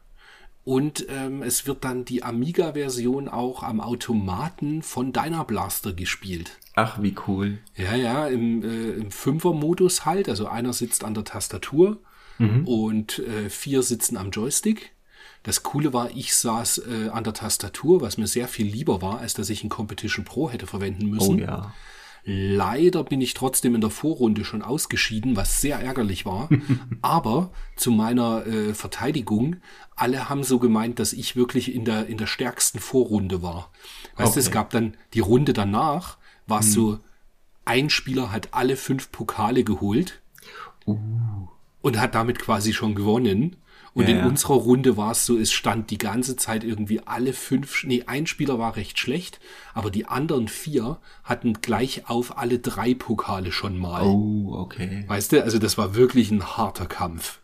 Und ähm, es wird dann die Amiga-Version auch am Automaten von Dyna Blaster gespielt. Ach, wie cool. Ja, ja, im, äh, im Fünfer-Modus halt. Also einer sitzt an der Tastatur und äh, vier sitzen am Joystick. Das Coole war, ich saß äh, an der Tastatur, was mir sehr viel lieber war, als dass ich einen Competition Pro hätte verwenden Oh müssen. ja. Leider bin ich trotzdem in der Vorrunde schon ausgeschieden, was sehr ärgerlich war. Aber zu meiner äh, Verteidigung, alle haben so gemeint, dass ich wirklich in der, in der stärksten Vorrunde war. Weißt du, es Okay. gab dann die Runde danach, war es so, ein Spieler hat alle fünf Pokale geholt und hat damit quasi schon gewonnen. Und Ja, in ja. unserer Runde war es so, es stand die ganze Zeit irgendwie alle fünf, nee, ein Spieler war recht schlecht, aber die anderen vier hatten gleich auf alle drei Pokale schon mal. Oh, okay. Weißt du, also das war wirklich ein harter Kampf.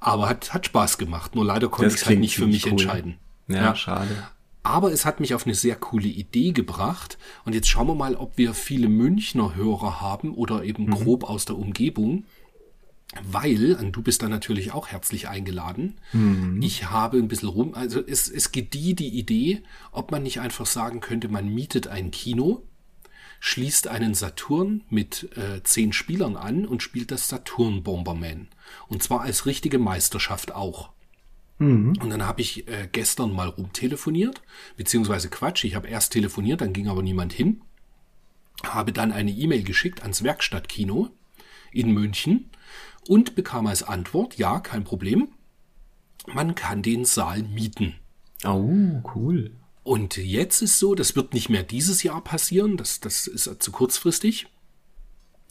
Aber hat, hat Spaß gemacht, nur leider konnte ich es halt nicht für mich cool. entscheiden. Ja, schade. Aber es hat mich auf eine sehr coole Idee gebracht. Und jetzt schauen wir mal, ob wir viele Münchner Hörer haben oder eben grob aus der Umgebung. Weil, und du bist da natürlich auch herzlich eingeladen, ich habe ein bisschen rum, also es, es gedieh die Idee, ob man nicht einfach sagen könnte, man mietet ein Kino, schließt einen Saturn mit äh, zehn Spielern an und spielt das Saturn Bomberman. Und zwar als richtige Meisterschaft auch. Und dann habe ich äh, gestern mal rumtelefoniert, beziehungsweise Quatsch, ich habe erst telefoniert, dann ging aber niemand hin, habe dann eine E-Mail geschickt ans Werkstattkino in München und bekam als Antwort, ja, kein Problem, man kann den Saal mieten. Oh, cool. Und jetzt ist so, das wird nicht mehr dieses Jahr passieren, das, das ist zu kurzfristig.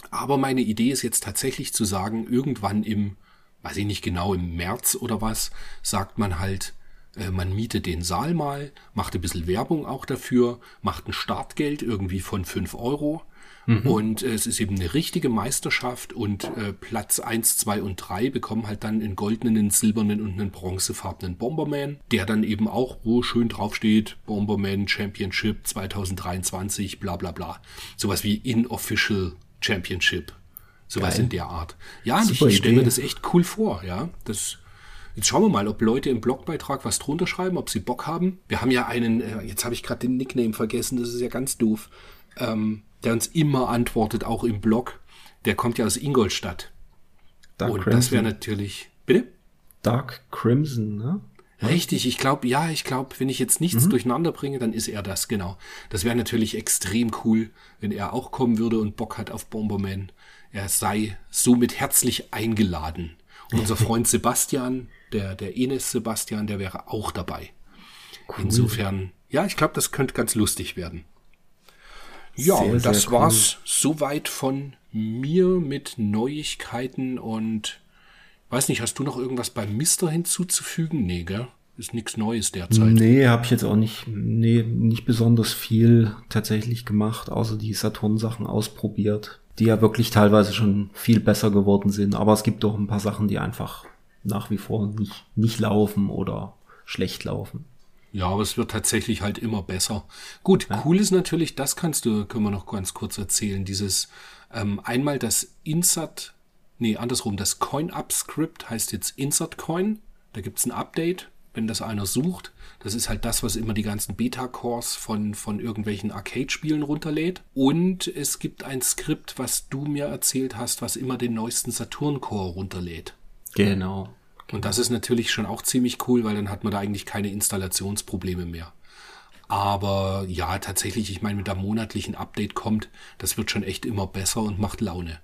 Aber meine Idee ist jetzt tatsächlich zu sagen, irgendwann im, weiß ich nicht genau, im März oder was, sagt man halt, äh, man mietet den Saal mal, macht ein bisschen Werbung auch dafür, macht ein Startgeld irgendwie von 5 Euro. Und äh, es ist eben eine richtige Meisterschaft und äh, Platz 1, 2 und 3 bekommen halt dann einen goldenen, einen silbernen und einen bronzefarbenen Bomberman, der dann eben auch, wo schön draufsteht, Bomberman Championship 2023, bla bla bla. Sowas wie In-Official Championship. Sowas in der Art. Ja, und ich, Super ich stelle mir das echt cool vor, ja. Das, jetzt schauen wir mal, ob Leute im Blogbeitrag was drunter schreiben, ob sie Bock haben. Wir haben ja einen, äh, jetzt habe ich gerade den Nickname vergessen, das ist ja ganz doof, ähm, der uns immer antwortet, auch im Blog. Der kommt ja aus Ingolstadt. Dark und das wäre Crimson. natürlich. Bitte? Dark Crimson, ne? Richtig, ich glaube, ja, ich glaube, wenn ich jetzt nichts durcheinander bringe, dann ist er das, genau. Das wäre natürlich extrem cool, wenn er auch kommen würde und Bock hat auf Bomberman. Er sei somit herzlich eingeladen. Und unser Freund Sebastian, der, der Enes Sebastian, der wäre auch dabei. Insofern, ja, ich glaube, das könnte ganz lustig werden. Ja, Sehr, und das cool. war's soweit von mir mit Neuigkeiten und weiß nicht, hast du noch irgendwas beim Mister hinzuzufügen? Nee, gell? Ist nichts Neues derzeit. Nee, habe ich jetzt auch nicht, nee, nicht besonders viel tatsächlich gemacht, außer die Saturn-Sachen ausprobiert, die ja wirklich teilweise schon viel besser geworden sind. Aber es gibt doch ein paar Sachen, die einfach nach wie vor nicht, nicht laufen oder schlecht laufen. Ja, aber es wird tatsächlich halt immer besser. Gut, cool ist natürlich, das kannst du, können wir noch ganz kurz erzählen, dieses ähm, einmal das Insert, nee, andersrum, das Coin-Up-Script heißt jetzt Insert Coin. Da gibt's ein Update wenn das einer sucht. Das ist halt das, was immer die ganzen Beta-Cores von, von irgendwelchen Arcade-Spielen runterlädt. Und es gibt ein Skript, was du mir erzählt hast, was immer den neuesten Saturn-Core runterlädt. Genau. Und das ist natürlich schon auch ziemlich cool, weil dann hat man da eigentlich keine Installationsprobleme mehr. Aber ja, tatsächlich, ich meine, mit der monatlichen Update kommt, das wird schon echt immer besser und macht Laune.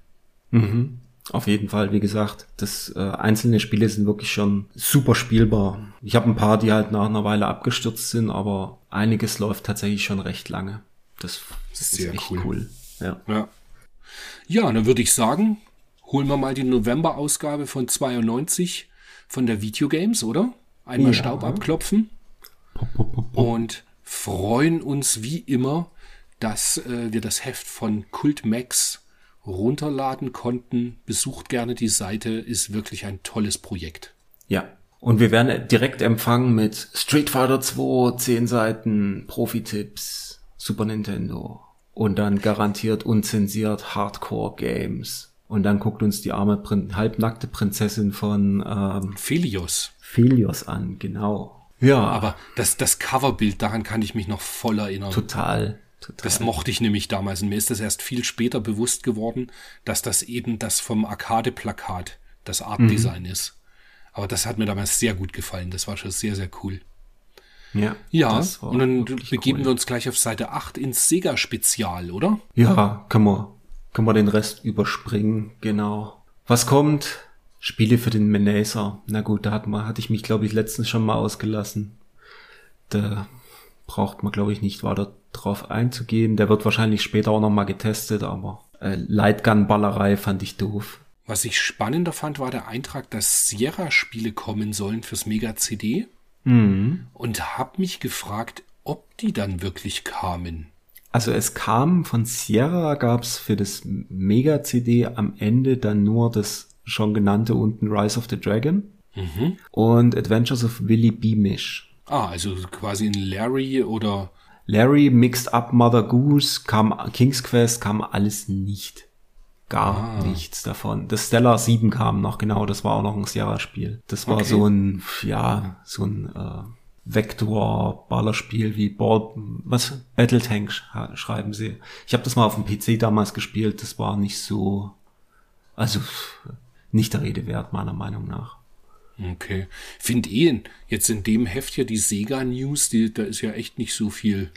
Mhm. Auf jeden Fall, wie gesagt, das äh, einzelne Spiele sind wirklich schon super spielbar. Ich habe ein paar, die halt nach einer Weile abgestürzt sind, aber einiges läuft tatsächlich schon recht lange. Das, das ist Sehr echt cool. cool. Ja. Ja. Ja, dann würde ich sagen, holen wir mal die November-Ausgabe von 92 von der Videogames, oder? Einmal Ja. Staub abklopfen und freuen uns wie immer, dass äh, wir das Heft von Kult Max runterladen konnten. Besucht gerne die Seite, ist wirklich ein tolles Projekt. Ja. Und wir werden direkt empfangen mit Street Fighter 2, 10 Seiten, Profi-Tipps, Super Nintendo. Und dann garantiert unzensiert Hardcore-Games. Und dann guckt uns die arme Prin halbnackte Prinzessin von ähm, Philios. Philios an, genau. Ja, Aber das, das Coverbild, daran kann ich mich noch voll erinnern. total. total. Das mochte ich nämlich damals. Und mir ist das erst viel später bewusst geworden, dass das eben das vom Arcade-Plakat, das Art-Design ist. Aber das hat mir damals sehr gut gefallen. Das war schon sehr, sehr cool. ja, Ja, das war und dann begeben cool. wir uns gleich auf Seite 8 ins Sega-Spezial, oder? Ja, können wir, können wir den Rest überspringen, genau. Was kommt? Spiele für den Menacer. Na gut, da hat man, hatte ich mich, glaube ich, letztens schon mal ausgelassen. Da braucht man, glaube ich, nicht weiter drauf einzugehen. Der wird wahrscheinlich später auch noch mal getestet, aber äh, Lightgun-Ballerei fand ich doof. Was ich spannender fand, war der Eintrag, dass Sierra-Spiele kommen sollen fürs Mega-CD. Mhm. Und hab mich gefragt, ob die dann wirklich kamen. Also es kam von Sierra, gab's für das Mega-CD am Ende dann nur das schon genannte unten Rise of the Dragon Mhm. und Adventures of Willy Beamish. Ah, also quasi ein Larry oder Larry, Mixed Up Mother Goose, kam King's Quest, kam alles nicht. Gar nichts davon. Das Stellar 7 kam noch, genau, das war auch noch ein Sierra-Spiel. Das war Okay. so ein, ja, so ein äh, Vektor-Ballerspiel wie Ball, was? Battletank sch schreiben sie. Ich habe das mal auf dem PC damals gespielt, das war nicht so, also nicht der Rede wert, meiner Meinung nach. Okay. Find eh, jetzt in dem Heft hier die Sega News, da ist ja echt nicht so viel.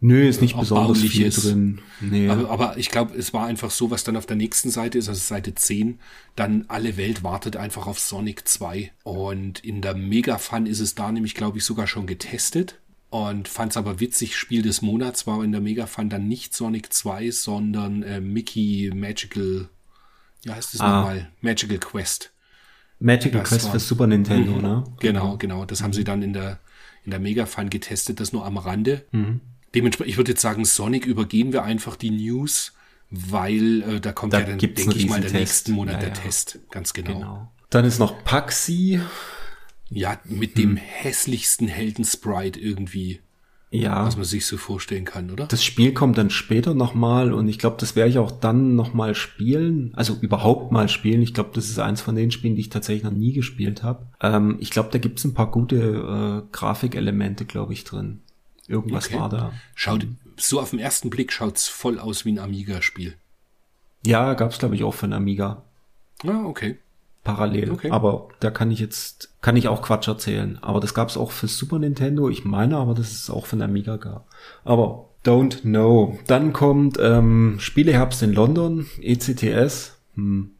Nö, ist nicht besonders viel Erbauliches. drin. Nee. Aber, aber ich glaube, es war einfach so, was dann auf der nächsten Seite ist, also Seite 10, dann alle Welt wartet einfach auf Sonic 2. Und in der Mega Fun ist es da nämlich, glaube ich, sogar schon getestet. Und fand es aber witzig, Spiel des Monats war in der Mega Fun dann nicht Sonic 2, sondern äh, Mickey Magical, wie heißt es Ah. nochmal? Magical Quest. Magical das Quest war- für Super Nintendo, ne? Genau, genau. Das haben sie dann in der, in der Mega Fun getestet, das nur am Rande. Mhm. Dementsprechend, ich würde jetzt sagen, Sonic übergehen wir einfach die News, weil äh, da kommt Da ja dann, denke ich mal, der Riesentest. nächsten Monat Ja, der ja. Test. Ganz genau. Genau. Dann ist noch Paxi. Ja, mit dem hässlichsten Heldensprite irgendwie, Ja, was man sich so vorstellen kann, oder? das Spiel kommt dann später nochmal und ich glaube, das werde ich auch dann nochmal spielen. Also überhaupt mal spielen. Ich glaube, das ist eins von den Spielen, die ich tatsächlich noch nie gespielt habe. Ähm, ich glaube, da gibt's ein paar gute äh, Grafikelemente, glaube ich, drin. Irgendwas Okay. war da. Schaut, so auf den ersten Blick schaut's voll aus wie ein Amiga-Spiel. Ja, gab's glaube ich, auch für einen Amiga. Ah, okay. parallel. Okay. Aber da kann ich jetzt, kann ich auch Quatsch erzählen. Aber das gab es auch für Super Nintendo. Ich meine aber, dass es auch für den Amiga gab. Aber don't know. Dann kommt ähm, Spieleherbst in London, ECTS. Hm.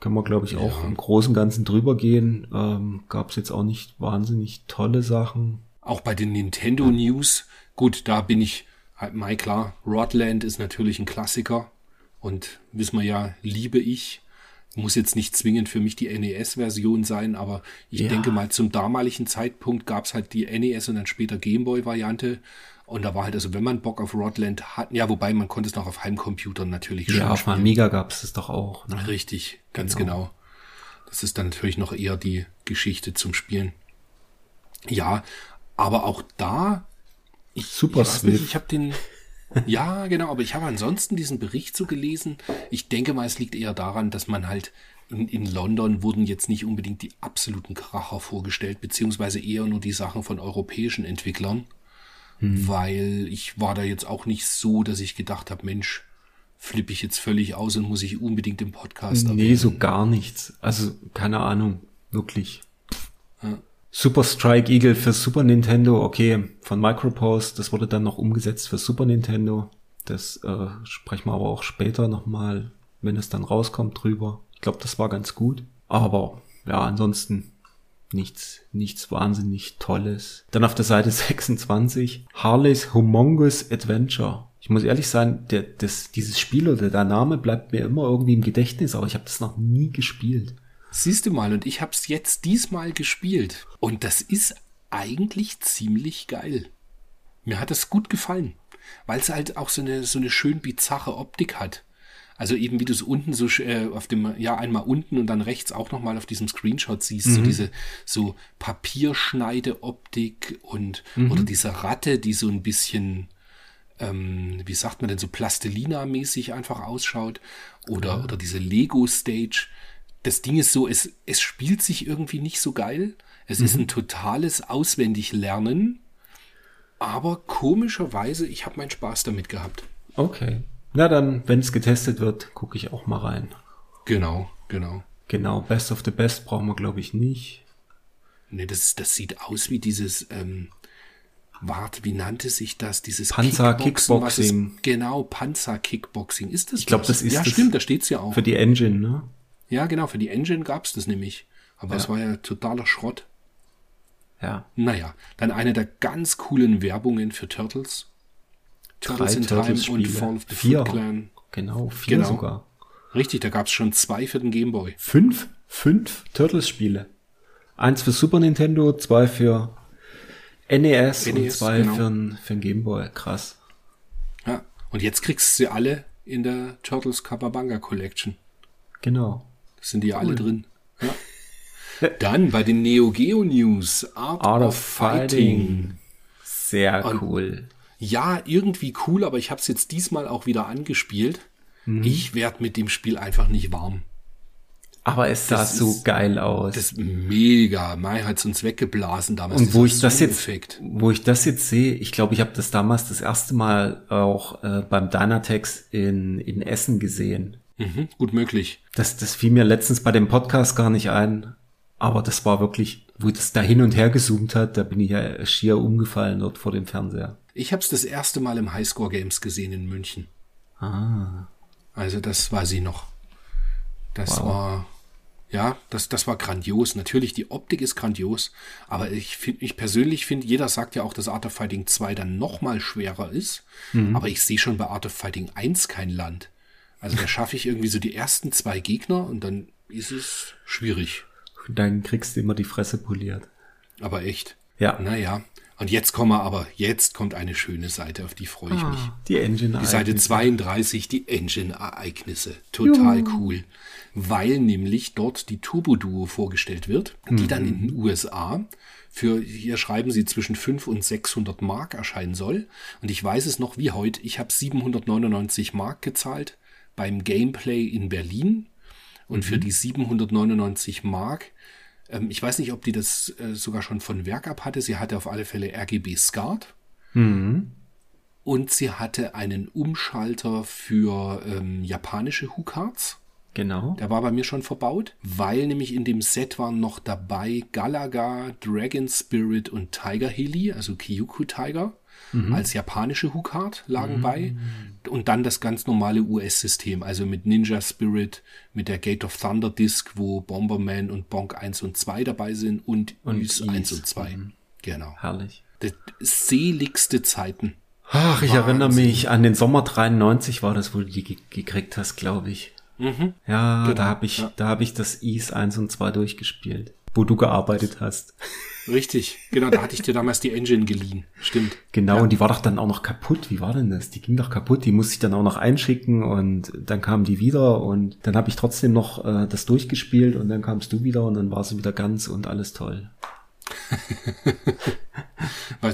Können wir, glaube ich, auch Ja. im Großen und Ganzen drüber gehen. Ähm, gab es jetzt auch nicht wahnsinnig tolle Sachen. Auch bei den Nintendo News, gut, da bin ich halt mal klar, Rodland ist natürlich ein Klassiker und wissen wir ja, liebe ich. Muss jetzt nicht zwingend für mich die NES-Version sein, aber ich Ja. denke mal, zum damaligen Zeitpunkt gab es halt die NES und dann später Gameboy-Variante. Und da war halt, also wenn man Bock auf Rodland hat, ja, wobei man konnte es noch auf Heimcomputern natürlich Ja, auf spielen. Amiga gab es das doch auch. Ne? Richtig, ganz Genau. genau. Das ist dann natürlich noch eher die Geschichte zum Spielen. Ja, aber auch da, ich, Super ich nicht, ich habe den, Ja, genau, aber ich habe ansonsten diesen Bericht so gelesen. Ich denke mal, es liegt eher daran, dass man halt in, in London wurden jetzt nicht unbedingt die absoluten Kracher vorgestellt, beziehungsweise eher nur die Sachen von europäischen Entwicklern. Hm. Weil ich war da jetzt auch nicht so, dass ich gedacht habe, Mensch, flippe ich jetzt völlig aus und muss ich unbedingt im Podcast Nee, erwähnen. so gar nichts. Also, keine Ahnung, wirklich. Ja. Super Strike Eagle für Super Nintendo, okay, von Micropost, das wurde dann noch umgesetzt für Super Nintendo. Das äh, sprechen wir aber auch später nochmal, wenn es dann rauskommt, drüber. Ich glaube, das war ganz gut. Aber ja, ansonsten nichts, nichts wahnsinnig Tolles. Dann auf der Seite 26, Harley's Humongous Adventure. Ich muss ehrlich sein, der, das, dieses Spiel oder der Name bleibt mir immer irgendwie im Gedächtnis, aber ich habe das noch nie gespielt. Siehst du mal, und ich habe es jetzt diesmal gespielt. Und das ist eigentlich ziemlich geil. Mir hat das gut gefallen, weil es halt auch so eine, so eine schön bizarre Optik hat. Also eben wie du es unten so äh, auf dem, ja, einmal unten und dann rechts auch nochmal auf diesem Screenshot siehst, mhm. so diese so Papierschneideoptik und mhm. oder diese Ratte, die so ein bisschen, ähm, wie sagt man denn, so Plastilina-mäßig einfach ausschaut. Oder, ja. oder diese Lego-Stage. Das Ding ist so, es, es spielt sich irgendwie nicht so geil. Es mhm. ist ein totales Auswendiglernen. Aber komischerweise, ich habe meinen Spaß damit gehabt. Okay. Na dann, wenn es getestet wird, gucke ich auch mal rein. Genau, genau. Genau, Best of the Best brauchen wir, glaube ich, nicht. Nee, das, das sieht aus wie dieses, ähm, warte, wie nannte sich das? Dieses Panzer Kickboxing. Ist, genau, Panzer Kickboxing. Ist das? Ich glaube, das ist Ja, das stimmt, da steht's ja auch. Für die Engine, ne? Ja, genau, für die Engine gab's das nämlich. Aber es war ja totaler Schrott. Ja. Naja, dann eine der ganz coolen Werbungen für Turtles. Turtles Drei in Turtles Time und Fall of the vier. Foot Clan. Genau, vier genau. sogar. Richtig, da gab es schon zwei für den Gameboy. Fünf? Fünf Turtles-Spiele. Eins für Super Nintendo, zwei für NES, NES und zwei genau. für, für den Gameboy. Krass. Ja, und jetzt kriegst du sie alle in der Turtles Capabanga Collection. Genau. Sind die cool. alle drin. Ja. Dann bei den Neo Geo News Art, Art of, of Fighting. Fighting. Sehr und cool ja, irgendwie cool, aber ich habe es jetzt diesmal auch wieder angespielt. Mhm. Ich werde mit dem Spiel einfach nicht warm. Aber es sah das so ist, geil aus. Das ist mega. Mai hat es uns weggeblasen damals. Und wo ich das jetzt, wo ich das jetzt sehe, ich glaube, ich habe das damals das erste Mal auch äh, beim Dynatex in, in Essen gesehen. Mhm, gut möglich. Das, das fiel mir letztens bei dem Podcast gar nicht ein. Aber das war wirklich, wo das da hin und her gezoomt hat, da bin ich ja schier umgefallen dort vor dem Fernseher. Ich habe es das erste Mal im Highscore Games gesehen in München. Ah. Also das weiß ich noch. Das wow. war ja, das, das war grandios. Natürlich, die Optik ist grandios, aber ich, find, ich persönlich finde, jeder sagt ja auch, dass Art of Fighting 2 dann noch mal schwerer ist. Mhm. Aber ich sehe schon bei Art of Fighting 1 kein Land. Also da schaffe ich irgendwie so die ersten zwei Gegner und dann ist es schwierig. Dann kriegst du immer die Fresse poliert. Aber echt. Ja. Naja, und jetzt kommen wir aber, jetzt kommt eine schöne Seite, auf die freue ich ah, mich. Die Engine-Ereignisse. Die Seite 32, die Engine-Ereignisse. Total Juhu. cool. Weil nämlich dort die Turbo Duo vorgestellt wird, die mhm. dann in den USA für, hier schreiben sie, zwischen 5 und 600 Mark erscheinen soll. Und ich weiß es noch wie heute, ich habe 799 Mark gezahlt beim Gameplay in Berlin. Und mhm. für die 799 Mark ähm, ich weiß nicht, ob die das äh, sogar schon von Werk ab hatte. Sie hatte auf alle Fälle RGB SCART. Mhm. Und sie hatte einen Umschalter für ähm, japanische Hukarts. Genau. Der war bei mir schon verbaut, weil nämlich in dem Set waren noch dabei Galaga, Dragon Spirit und Tiger Heli, also Kyuku Tiger mhm. als japanische Hookard lagen mhm. bei. Und dann das ganz normale US-System, also mit Ninja Spirit, mit der Gate of Thunder Disc, wo Bomberman und Bonk 1 und 2 dabei sind und, und Ys 1 und 2. Mhm. Genau. Herrlich. Das seligste Zeiten. Ach, ich Wahnsinn. erinnere mich, an den Sommer 93 war das, wo du die gekriegt hast, glaube ich. Mhm. Ja, genau. da habe ich, ja. da habe ich das Is 1 und 2 durchgespielt, wo du gearbeitet hast. Richtig, genau, da hatte ich dir damals die Engine geliehen. Stimmt. Genau, ja. und die war doch dann auch noch kaputt. Wie war denn das? Die ging doch kaputt, die musste ich dann auch noch einschicken und dann kam die wieder und dann habe ich trotzdem noch äh, das durchgespielt und dann kamst du wieder und dann war sie wieder ganz und alles toll.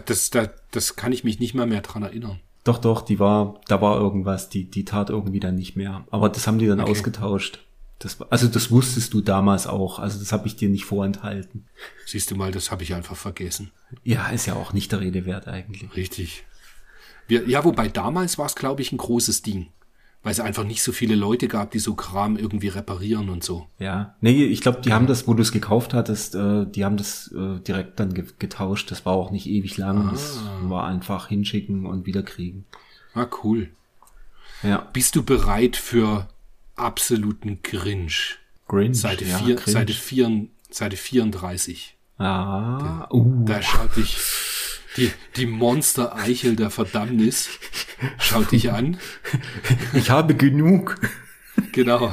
das, das, das kann ich mich nicht mal mehr dran erinnern. Doch, doch, die war, da war irgendwas, die, die tat irgendwie dann nicht mehr. Aber das haben die dann Okay. ausgetauscht. Das, also das wusstest du damals auch. Also das habe ich dir nicht vorenthalten. Siehst du mal, das habe ich einfach vergessen. Ja, ist ja auch nicht der Rede wert eigentlich. Richtig. Wir, ja, wobei damals war es, glaube ich, ein großes Ding. Weil es einfach nicht so viele Leute gab, die so Kram irgendwie reparieren und so. Ja. Nee, ich glaube, die haben das, wo du es gekauft hattest, äh, die haben das äh, direkt dann ge getauscht. Das war auch nicht ewig lang. Das war einfach hinschicken und wieder kriegen. Ah, cool. Ja. Bist du bereit für absoluten Cringe? Grinch. Seite, ja, vier, Grinch. Seite, vier, Seite 34. Ah, uh. Da schaut dich die, die Monster-Eichel der Verdammnis. Schaut dich an. Ich habe genug. Genau.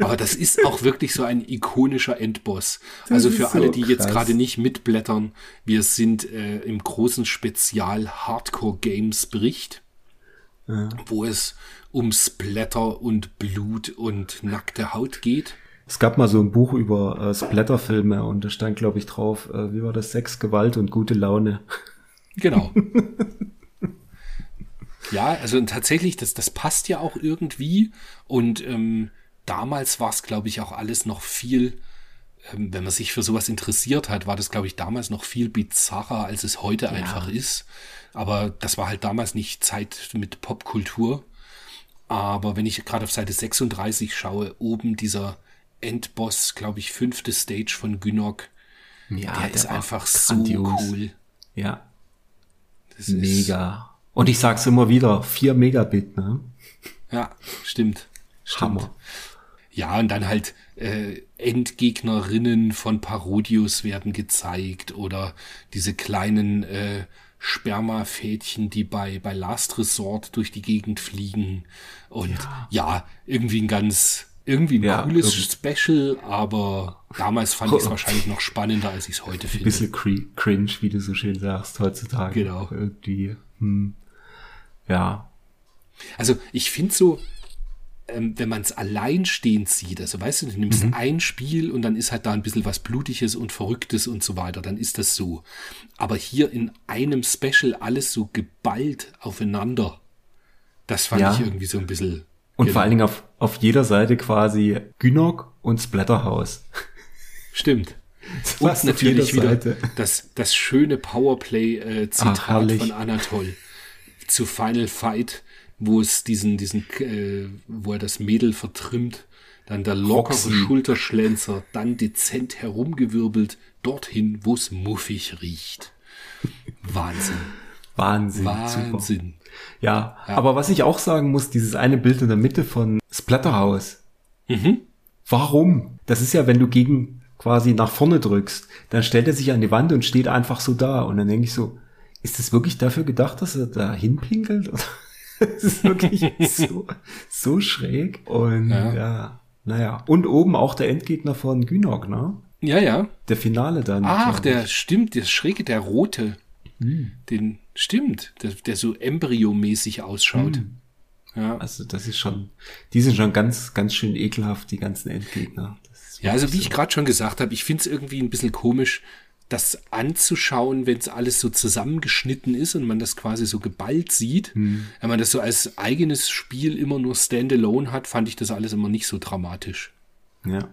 Aber das ist auch wirklich so ein ikonischer Endboss. also ist für so alle, die jetzt krass. gerade nicht mitblättern, wir sind äh, im großen Spezial Hardcore Games Bericht, wo es um Splatter und Blut und nackte Haut geht. Es gab mal so ein Buch über äh, Splatterfilme und da stand, glaube ich, drauf, äh, wie war das? Sex, Gewalt und gute Laune. Genau. ja, also tatsächlich, das, das passt ja auch irgendwie. Und ähm, damals war es, glaube ich, auch alles noch viel, ähm, wenn man sich für sowas interessiert hat, war das, glaube ich, damals noch viel bizarrer, als es heute einfach ist. Aber das war halt damals nicht Zeit mit Popkultur. Aber wenn ich gerade auf Seite 36 schaue, oben dieser Endboss, glaube ich, fünfte Stage von Gynok, Ja, der, ist war einfach so grandios. cool. Ja, Das ist- mega. Und ich sag's immer wieder, 4 Megabit, ne? Ja, stimmt. stimmt. Hammer. Ja, und dann halt äh, Endgegnerinnen von Parodius werden gezeigt oder diese kleinen äh, Spermafädchen, die bei, bei Last Resort durch die Gegend fliegen. Und ja, irgendwie ein ganz, irgendwie ein Ja, cooles irgend- Special, aber damals fand ich es wahrscheinlich noch spannender, als ich es heute Ein finde. bisschen cre cringe, wie du so schön sagst, heutzutage. Genau. Irgendwie, hm. Ja, Also ich finde so, ähm, wenn man es alleinstehend sieht, also weißt du, du nimmst ein Spiel und dann ist halt da ein bisschen was Blutiges und Verrücktes und so weiter, dann ist das so. Aber hier in einem Special alles so geballt aufeinander, das fand Ja. ich irgendwie so ein bisschen. Und genau. vor allen Dingen auf, auf jeder Seite quasi Gynok und Splatterhouse. Stimmt. Fast Und natürlich wieder das, das schöne Powerplay-Zitat herrlich. von Anatol zu Final Fight, wo es diesen, diesen, äh, wo er das Mädel vertrimmt, dann der lockere Roxy. Schulterschlänzer, dann dezent herumgewirbelt, dorthin, wo es muffig riecht. Wahnsinn. Wahnsinn. Wahnsinn. Ja, aber was ich auch sagen muss, dieses eine Bild in der Mitte von Splatterhouse. Mhm. Warum? Das ist ja, wenn du gegen quasi nach vorne drückst, dann stellt er sich an die Wand und steht einfach so da. Und dann denke ich so, ist das wirklich dafür gedacht, dass er da hinpinkelt? Das ist wirklich so, so schräg. Und Ja. ja. naja. Und oben auch der Endgegner von Gynok, ne? Ja, ja. Der Finale dann. Ach, der stimmt, der schräge, der rote. Hm. Den stimmt, der, der so embryomäßig ausschaut. Hm. Ja. Also das ist schon, die sind schon ganz, ganz schön ekelhaft, die ganzen Endgegner. Ja, also wie ich gerade schon gesagt habe, ich finde es irgendwie ein bisschen komisch, das anzuschauen, wenn es alles so zusammengeschnitten ist und man das quasi so geballt sieht. Hm. Wenn man das so als eigenes Spiel immer nur standalone hat, fand ich das alles immer nicht so dramatisch. Ja.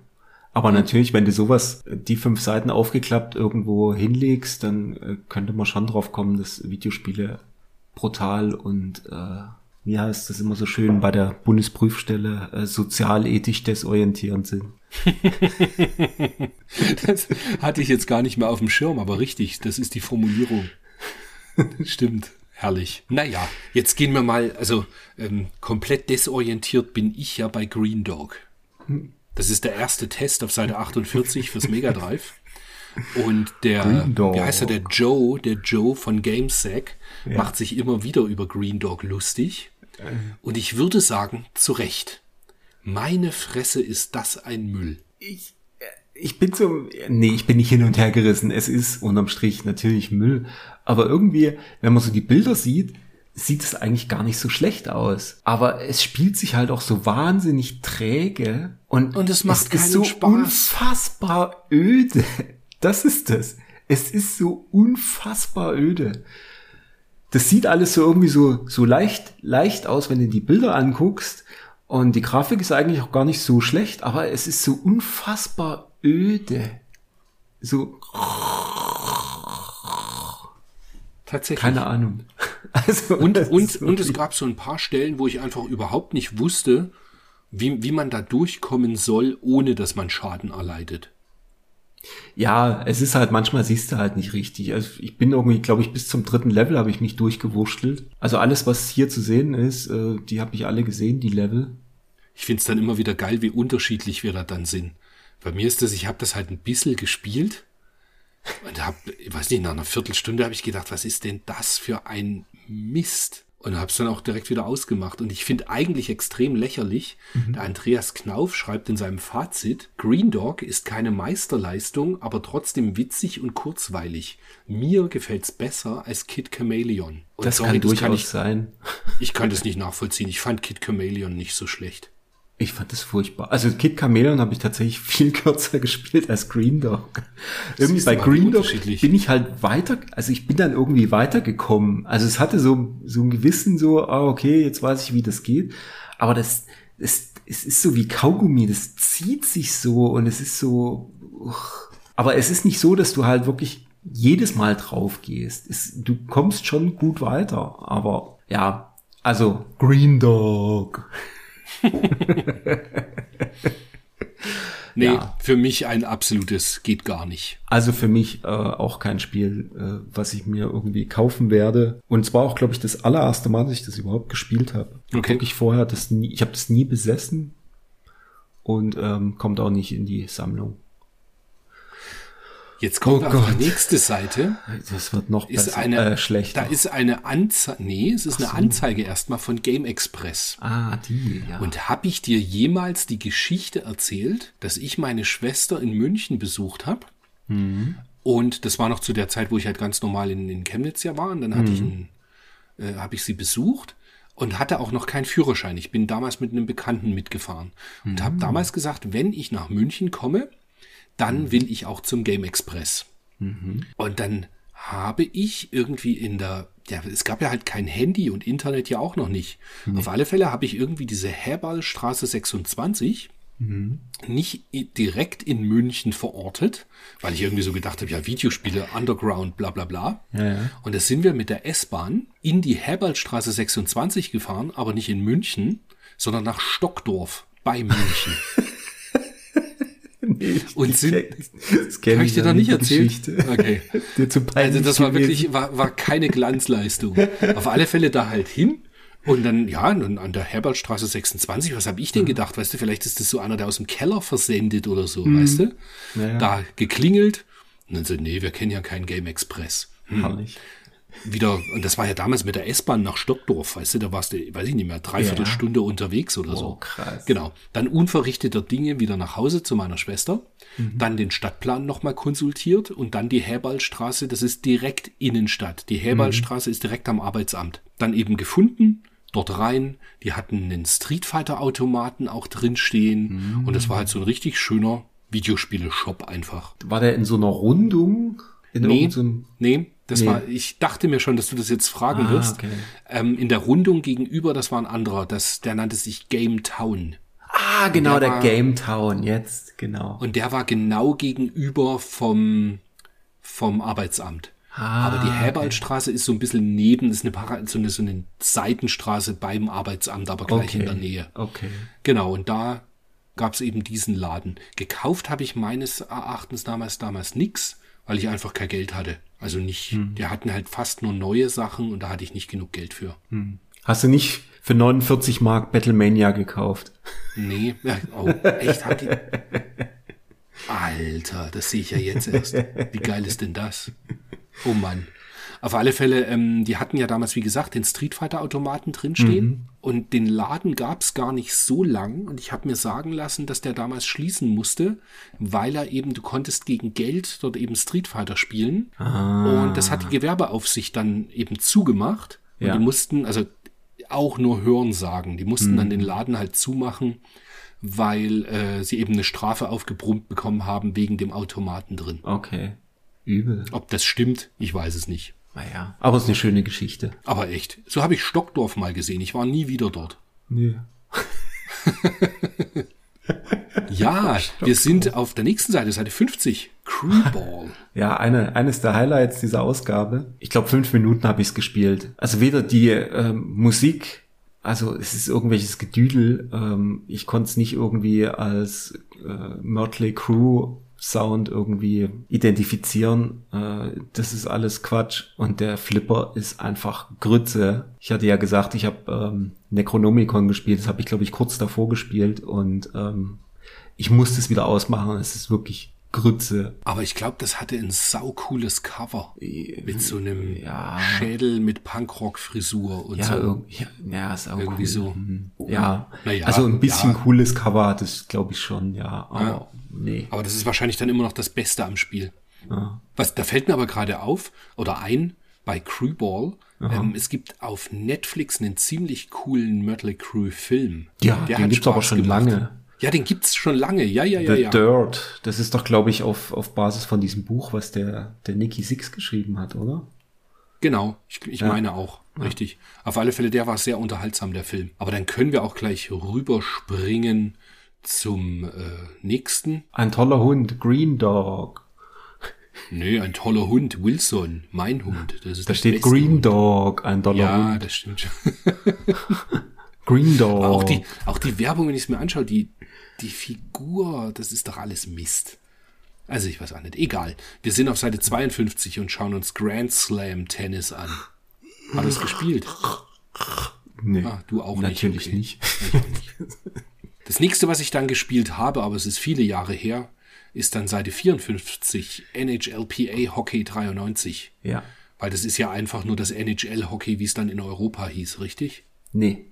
Aber natürlich, wenn du sowas, die fünf Seiten aufgeklappt irgendwo hinlegst, dann äh, könnte man schon drauf kommen, dass Videospiele brutal und äh, wie heißt das immer so schön bei der Bundesprüfstelle äh, sozialethisch desorientierend sind. Das hatte ich jetzt gar nicht mehr auf dem Schirm, aber richtig, das ist die Formulierung. Stimmt. Herrlich. Naja, jetzt gehen wir mal, also ähm, komplett desorientiert bin ich ja bei Green Dog. Das ist der erste Test auf Seite 48 fürs Mega Drive. Und der, wie heißt er, der Joe, der Joe von GameSack, macht sich immer wieder über Green Dog lustig. Und ich würde sagen, zu Recht. Meine Fresse ist das ein Müll. Ich, äh, ich bin so, nee, ich bin nicht hin und her gerissen. Es ist unterm Strich natürlich Müll. Aber irgendwie, wenn man so die Bilder sieht, sieht es eigentlich gar nicht so schlecht aus. Aber es spielt sich halt auch so wahnsinnig träge und, Und es macht ist keinen so Spaß. unfassbar öde. Das ist das. Es ist so unfassbar öde. das sieht alles so irgendwie so, so leicht, leicht aus, wenn du die Bilder anguckst. Und die Grafik ist eigentlich auch gar nicht so schlecht, aber es ist so unfassbar öde. So, Tatsächlich. keine Ahnung. Also, Und, und, und es gab so ein paar Stellen, wo ich einfach überhaupt nicht wusste, wie, wie man da durchkommen soll, ohne dass man Schaden erleidet. Ja, es ist halt, manchmal siehst du halt nicht richtig. Also ich bin irgendwie, glaube ich, bis zum dritten Level habe ich mich durchgewurschtelt. Also alles, was hier zu sehen ist, äh, die habe ich alle gesehen, die Level. Ich find's dann immer wieder geil, wie unterschiedlich wir da dann sind. Bei mir ist das, ich habe das halt ein bisschen gespielt und hab, ich weiß nicht, nach einer Viertelstunde habe ich gedacht, was ist denn das für ein Mist? Und hab's dann auch direkt wieder ausgemacht. Und ich finde eigentlich extrem lächerlich, der Andreas Knauf schreibt in seinem Fazit, Green Dog ist keine Meisterleistung, aber trotzdem witzig und kurzweilig. Mir gefällt's besser als Kid Chameleon. Und Das sorry, kann durchaus kann ich, sein. ich kann das nicht nachvollziehen. Ich fand Kid Chameleon nicht so schlecht. Ich fand das furchtbar. Also Kid Chameleon habe ich tatsächlich viel kürzer gespielt als Green Dog. Irgendwie bei Green Dog bin ich halt weiter, also ich bin dann irgendwie weitergekommen. Also es hatte so, so ein Gewissen so, ah, okay, jetzt weiß ich, wie das geht. Aber das, das, es ist so wie Kaugummi, das zieht sich so und es ist so, uch. aber es ist nicht so, dass du halt wirklich jedes Mal drauf gehst. Es, du kommst schon gut weiter, aber ja, also Green Dog. Nee, Ja. für mich ein absolutes geht gar nicht. Also für mich äh, auch kein Spiel, äh, was ich mir irgendwie kaufen werde. Und zwar auch, glaube ich, das allererste Mal, dass ich das überhaupt gespielt habe. Okay. Wirklich vorher das nie, ich habe das nie besessen und ähm, kommt auch nicht in die Sammlung. Jetzt kommt Oh auf die Gott. nächste Seite. Das wird noch Ist besser, eine, äh, schlechter. Da ist eine Anzeige, nee, es ist eine Anzeige erstmal von Game Express. ah, die, ja. Und habe ich dir jemals die Geschichte erzählt, dass ich meine Schwester in München besucht habe? Mhm. Und das war noch zu der Zeit, wo ich halt ganz normal in, in Chemnitz ja war. Und dann hatte ich Mhm. einen, äh, habe ich sie besucht und hatte auch noch keinen Führerschein. Ich bin damals mit einem Bekannten mitgefahren und Mhm. habe damals gesagt, wenn ich nach München komme, dann will ich auch zum Game Express. Und dann habe ich irgendwie in der, ja, es gab ja halt kein Handy und Internet ja auch noch nicht. Auf alle Fälle habe ich irgendwie diese Herballstraße 26 nicht i- direkt in München verortet, weil ich irgendwie so gedacht habe, ja, Videospiele, Underground, bla bla bla. Ja, ja. Und da sind wir mit der S-Bahn in die Herballstraße 26 gefahren, aber nicht in München, sondern nach Stockdorf bei München. Und ich sind- check- das Habe ich dir ja noch nicht? Geschichte. Okay. Also das war wirklich, war, war keine Glanzleistung. Auf alle Fälle da halt hin. Und dann, ja, und an der Herbertstraße 26, was habe ich denn gedacht? Weißt du, vielleicht ist das so einer, der aus dem Keller versendet oder so, weißt du? Ja, ja. Da geklingelt. Und dann so, nee, wir kennen ja keinen Game Express. Hm. Herrlich. Wieder, und das war ja damals mit der S-Bahn nach Stockdorf, weißt du, da warst du, weiß ich nicht mehr, dreiviertel Ja. Stunde unterwegs oder so. Oh, krass. Genau. Dann unverrichteter Dinge wieder nach Hause zu meiner Schwester, Mhm. dann den Stadtplan nochmal konsultiert und dann die Herballstraße, das ist direkt Innenstadt. Die Herballstraße ist direkt am Arbeitsamt. Dann eben gefunden, dort rein, die hatten einen Street Fighter Automaten auch drinstehen Mhm. und das war halt so ein richtig schöner Videospiele-Shop einfach. War der in so einer Rundung? In Nee, nee, das Nee. war, ich dachte mir schon, dass du das jetzt fragen Ah, wirst. okay. Ähm, in der Rundung gegenüber, das war ein anderer, das, der nannte sich Game Town. Ah, genau, der der war- Game Town, jetzt, genau. Und der war genau gegenüber vom, vom Arbeitsamt. Ah, Aber die Herbaldstraße ist so ein bisschen neben, ist eine, Para so, eine, so eine Seitenstraße beim Arbeitsamt, aber gleich okay. in der Nähe. Okay. Genau, und da gab es eben diesen Laden. Gekauft habe ich meines Erachtens damals damals nix, weil ich einfach kein Geld hatte. Also nicht, Hm. die hatten halt fast nur neue Sachen und da hatte ich nicht genug Geld für. Hast du nicht für 49 Mark Battlemania gekauft? Nee, oh, echt, hat die. Alter, das sehe ich ja jetzt erst. Wie geil ist denn das? Oh Mann. Auf alle Fälle, ähm, die hatten ja damals, wie gesagt, den Street Fighter Automaten drinstehen und den Laden gab's gar nicht so lang und ich habe mir sagen lassen, dass der damals schließen musste, weil er eben, du konntest gegen Geld dort eben Street Fighter spielen und das hat die Gewerbeaufsicht dann eben zugemacht und Ja. die mussten, also auch nur Hören sagen, die mussten dann den Laden halt zumachen, weil äh, sie eben eine Strafe aufgebrummt bekommen haben wegen dem Automaten drin. Okay. Übel. Ob das stimmt, ich weiß es nicht. Naja, aber es ist eine schöne Geschichte. Aber echt, so habe ich Stockdorf mal gesehen. Ich war nie wieder dort. Nee. Ja, wir sind auf der nächsten Seite, Seite 50. Crewball. Ja, eine, eines der Highlights dieser Ausgabe. Ich glaube, fünf Minuten habe ich es gespielt. Also weder die ähm, Musik, also es ist irgendwelches Gedüdel. Ähm, ich konnte es nicht irgendwie als äh, Mötley Crew Sound irgendwie identifizieren. Äh, das ist alles Quatsch und der Flipper ist einfach Grütze. Ich hatte ja gesagt, ich habe ähm, Necronomicon gespielt. Das habe ich glaube ich kurz davor gespielt und ähm, ich musste es wieder ausmachen. Es ist wirklich Grütze. Aber ich glaube, das hatte ein saucooles Cover. Mit so einem Ja. Schädel mit Punkrock-Frisur und Ja, so. ja, ja, ist auch Irgendwie cool. so. Mhm. Ja, Naja, also ein bisschen ja. cooles Cover hat es, glaube ich, schon, ja. Aber nee. Aber das ist wahrscheinlich dann immer noch das Beste am Spiel. Was, da fällt mir aber gerade auf oder ein bei Crewball. Ähm, es gibt auf Netflix einen ziemlich coolen Mötley Crew Film. Ja, Der den hat gibt's aber schon gemacht. lange. Ja, den gibt's schon lange. Ja, ja, ja, The ja. Dirt, das ist doch, glaube ich, auf, auf Basis von diesem Buch, was der, der Nicky Six geschrieben hat, oder? Genau, ich, ich meine auch. Richtig. Auf alle Fälle, der war sehr unterhaltsam, der Film. Aber dann können wir auch gleich rüberspringen zum äh, nächsten. Ein toller Hund, Green Dog. Nö, ein toller Hund, Wilson, mein Hund. Das ist Da steht Green Hund. Dog, ein toller Ja, Hund. das stimmt schon. Green Dog. Aber auch die, auch die Werbung, wenn ich es mir anschaue, die, die Figur, das ist doch alles Mist. Also ich weiß auch nicht. Egal. Wir sind auf Seite 52 und schauen uns Grand Slam Tennis an. Hat es gespielt? nee, Ah, du auch natürlich nicht. nicht. Ich auch nicht. Das nächste, was ich dann gespielt habe, aber es ist viele Jahre her, ist dann Seite 54 NHLPA Hockey 93. Ja. Weil das ist ja einfach nur das NHL Hockey, wie es dann in Europa hieß, richtig? Nee.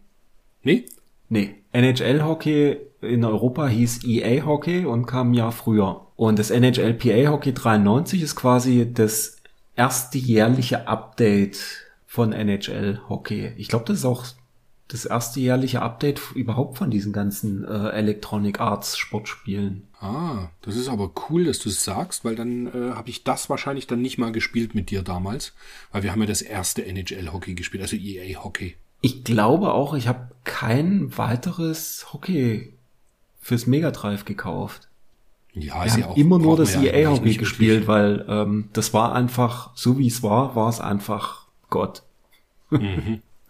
Nee? Nee. NHL-Hockey in Europa hieß EA-Hockey und kam ein Jahr früher. Und das NHL-PA-Hockey 93 ist quasi das erste jährliche Update von NHL-Hockey. Ich glaube, das ist auch das erste jährliche Update überhaupt von diesen ganzen äh, Electronic Arts Sportspielen. Ah, das ist aber cool, dass du es sagst, weil dann äh, habe ich das wahrscheinlich dann nicht mal gespielt mit dir damals, weil wir haben ja das erste NHL-Hockey gespielt, also EA-Hockey. Ich glaube auch, ich habe kein weiteres Hockey fürs Mega Drive gekauft. Ja, Wir haben immer nur das EA-Hockey gespielt, weil ähm, das war einfach, so wie es war, war es einfach Gott.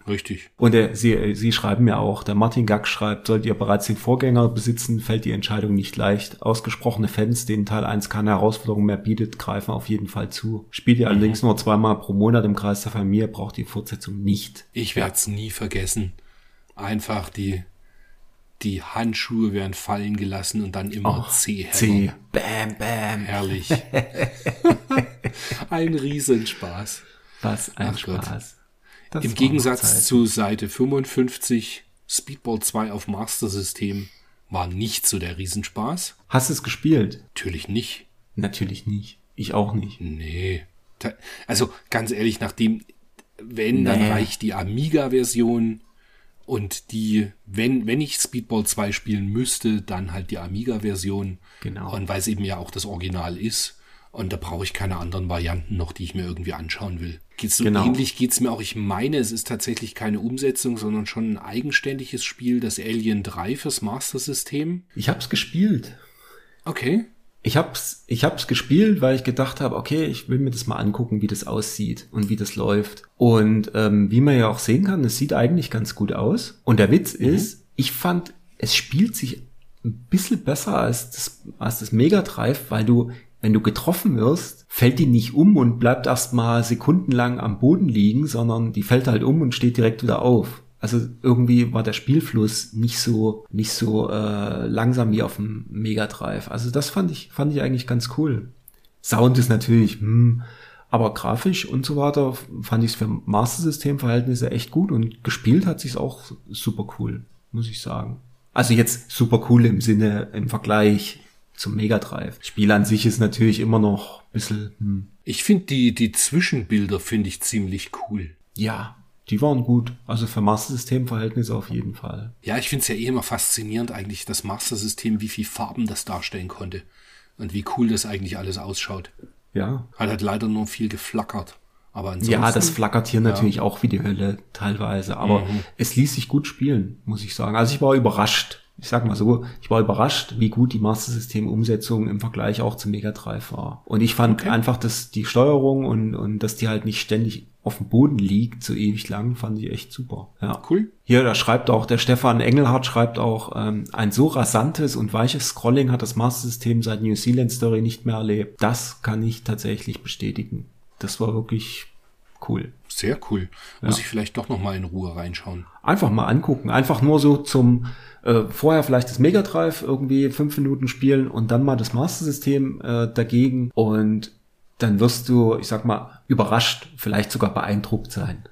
Richtig. Und er, sie, sie schreiben mir auch, der Martin Gack schreibt, sollt ihr bereits den Vorgänger besitzen, fällt die Entscheidung nicht leicht. Ausgesprochene Fans, denen Teil 1 keine Herausforderung mehr bietet, greifen auf jeden Fall zu. Spielt ihr allerdings nur zweimal pro Monat im Kreis der Familie, braucht die Fortsetzung nicht. Ich werde es nie vergessen. Einfach die, die Handschuhe werden fallen gelassen und dann immer C. C. Bam, bam. Herrlich. Ein Riesenspaß. Was ein Ach. Spaß. Das Im Gegensatz zu Seite 55, Speedball 2 auf Master System war nicht so der Riesenspaß. Hast du es gespielt? Natürlich nicht. Natürlich nicht. Ich auch nicht. Nee. Also ganz ehrlich, nachdem, wenn, dann Nee. reicht die Amiga-Version und die, wenn, wenn ich Speedball 2 spielen müsste, dann halt die Amiga-Version. Genau. Und weil es eben ja auch das Original ist. Und da brauche ich keine anderen Varianten noch, die ich mir irgendwie anschauen will. Geht's so Genau. ähnlich geht's mir auch. Ich meine, es ist tatsächlich keine Umsetzung, sondern schon ein eigenständiges Spiel, das Alien 3 fürs Master System. Ich hab's gespielt. Okay. Ich hab's, ich hab's gespielt, weil ich gedacht habe, okay, ich will mir das mal angucken, wie das aussieht und wie das läuft. Und ähm, wie man ja auch sehen kann, es sieht eigentlich ganz gut aus. Und der Witz ist, ich fand, es spielt sich ein bisschen besser als das, als das Mega Drive, weil du, wenn du getroffen wirst, fällt die nicht um und bleibt erstmal sekundenlang am Boden liegen, sondern die fällt halt um und steht direkt wieder auf. Also irgendwie war der Spielfluss nicht so nicht so äh, langsam wie auf dem Mega Drive. Also das fand ich fand ich eigentlich ganz cool. Sound ist natürlich, hm, aber grafisch und so weiter fand ich es für Master System Verhältnisse echt gut und gespielt hat sich's auch super cool, muss ich sagen. Also jetzt super cool im Sinne im Vergleich zum Mega Drive. Spiel an sich ist natürlich immer noch ein bisschen, hm, Ich finde die, die Zwischenbilder finde ich ziemlich cool. ja, die waren gut. Also für Master System Verhältnisse auf jeden Fall. Ja, ich finde es ja eh immer faszinierend eigentlich, das Master-System, wie viel Farben das darstellen konnte. Und wie cool das eigentlich alles ausschaut. Ja, Hat halt leider nur viel geflackert. Aber ansonsten, Ja, das flackert hier natürlich auch wie die Hölle teilweise, aber Mhm. es ließ sich gut spielen, muss ich sagen. Also ich war überrascht. Ich sag mal so, ich war überrascht, wie gut die Master System Umsetzung im Vergleich auch zum Mega Drive war. Und ich fand einfach, dass die Steuerung und, und dass die halt nicht ständig auf dem Boden liegt, so ewig lang, fand ich echt super. Ja. Cool. Hier, da schreibt auch, der Stefan Engelhardt schreibt auch, ähm, ein so rasantes und weiches Scrolling hat das Master System seit New Zealand Story nicht mehr erlebt. Das kann ich tatsächlich bestätigen. Das war wirklich cool. Sehr cool. Muss ich vielleicht doch noch mal in Ruhe reinschauen. Einfach mal angucken. Einfach nur so zum äh, vorher vielleicht das Mega Drive irgendwie fünf Minuten spielen und dann mal das Master System äh, dagegen und dann wirst du, ich sag mal, überrascht, vielleicht sogar beeindruckt sein.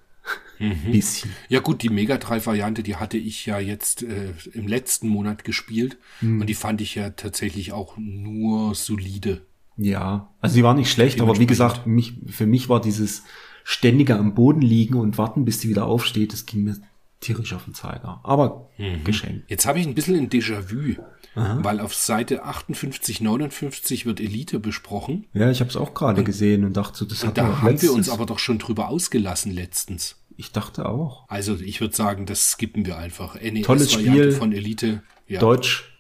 Bisschen. Ja gut, die Mega Drive Variante, die hatte ich ja jetzt äh, im letzten Monat gespielt und die fand ich ja tatsächlich auch nur solide. Ja, also sie war nicht schlecht, aber wie gesagt, mich, für mich war dieses ständige am Boden liegen und warten, bis die wieder aufsteht, das ging mir tierisch auf den Zeiger. Aber geschenkt. Jetzt habe ich ein bisschen ein Déjà-vu, weil auf Seite 58, 59 wird Elite besprochen. Ja, ich habe es auch gerade gesehen und dachte so, das hat Da haben wir uns aber doch schon drüber ausgelassen letztens. Ich dachte auch. Also ich würde sagen, das skippen wir einfach. NES Tolles Spiel. von Elite. Ja. Deutsch,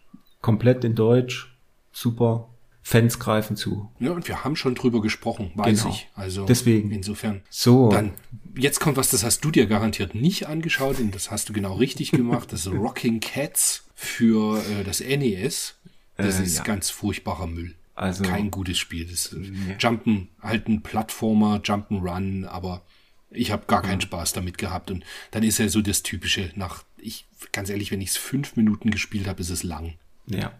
komplett in Deutsch, super. Fans greifen zu. ja, und wir haben schon drüber gesprochen, weiß Genau. ich. Also Deswegen. insofern. So, Dann, jetzt kommt was, das hast du dir garantiert nicht angeschaut und das hast du genau richtig gemacht. Das Rocking Cats für äh, das NES. Das Äh, ist ja. ganz furchtbarer Müll. Also- Kein gutes Spiel. Das ist Jumpen, halt ein Plattformer, Jump'n'Run, aber ich habe gar keinen Spaß damit gehabt. Und dann ist ja so das Typische, nach, ich, ganz ehrlich, wenn ich es fünf Minuten gespielt habe, ist es lang. ja.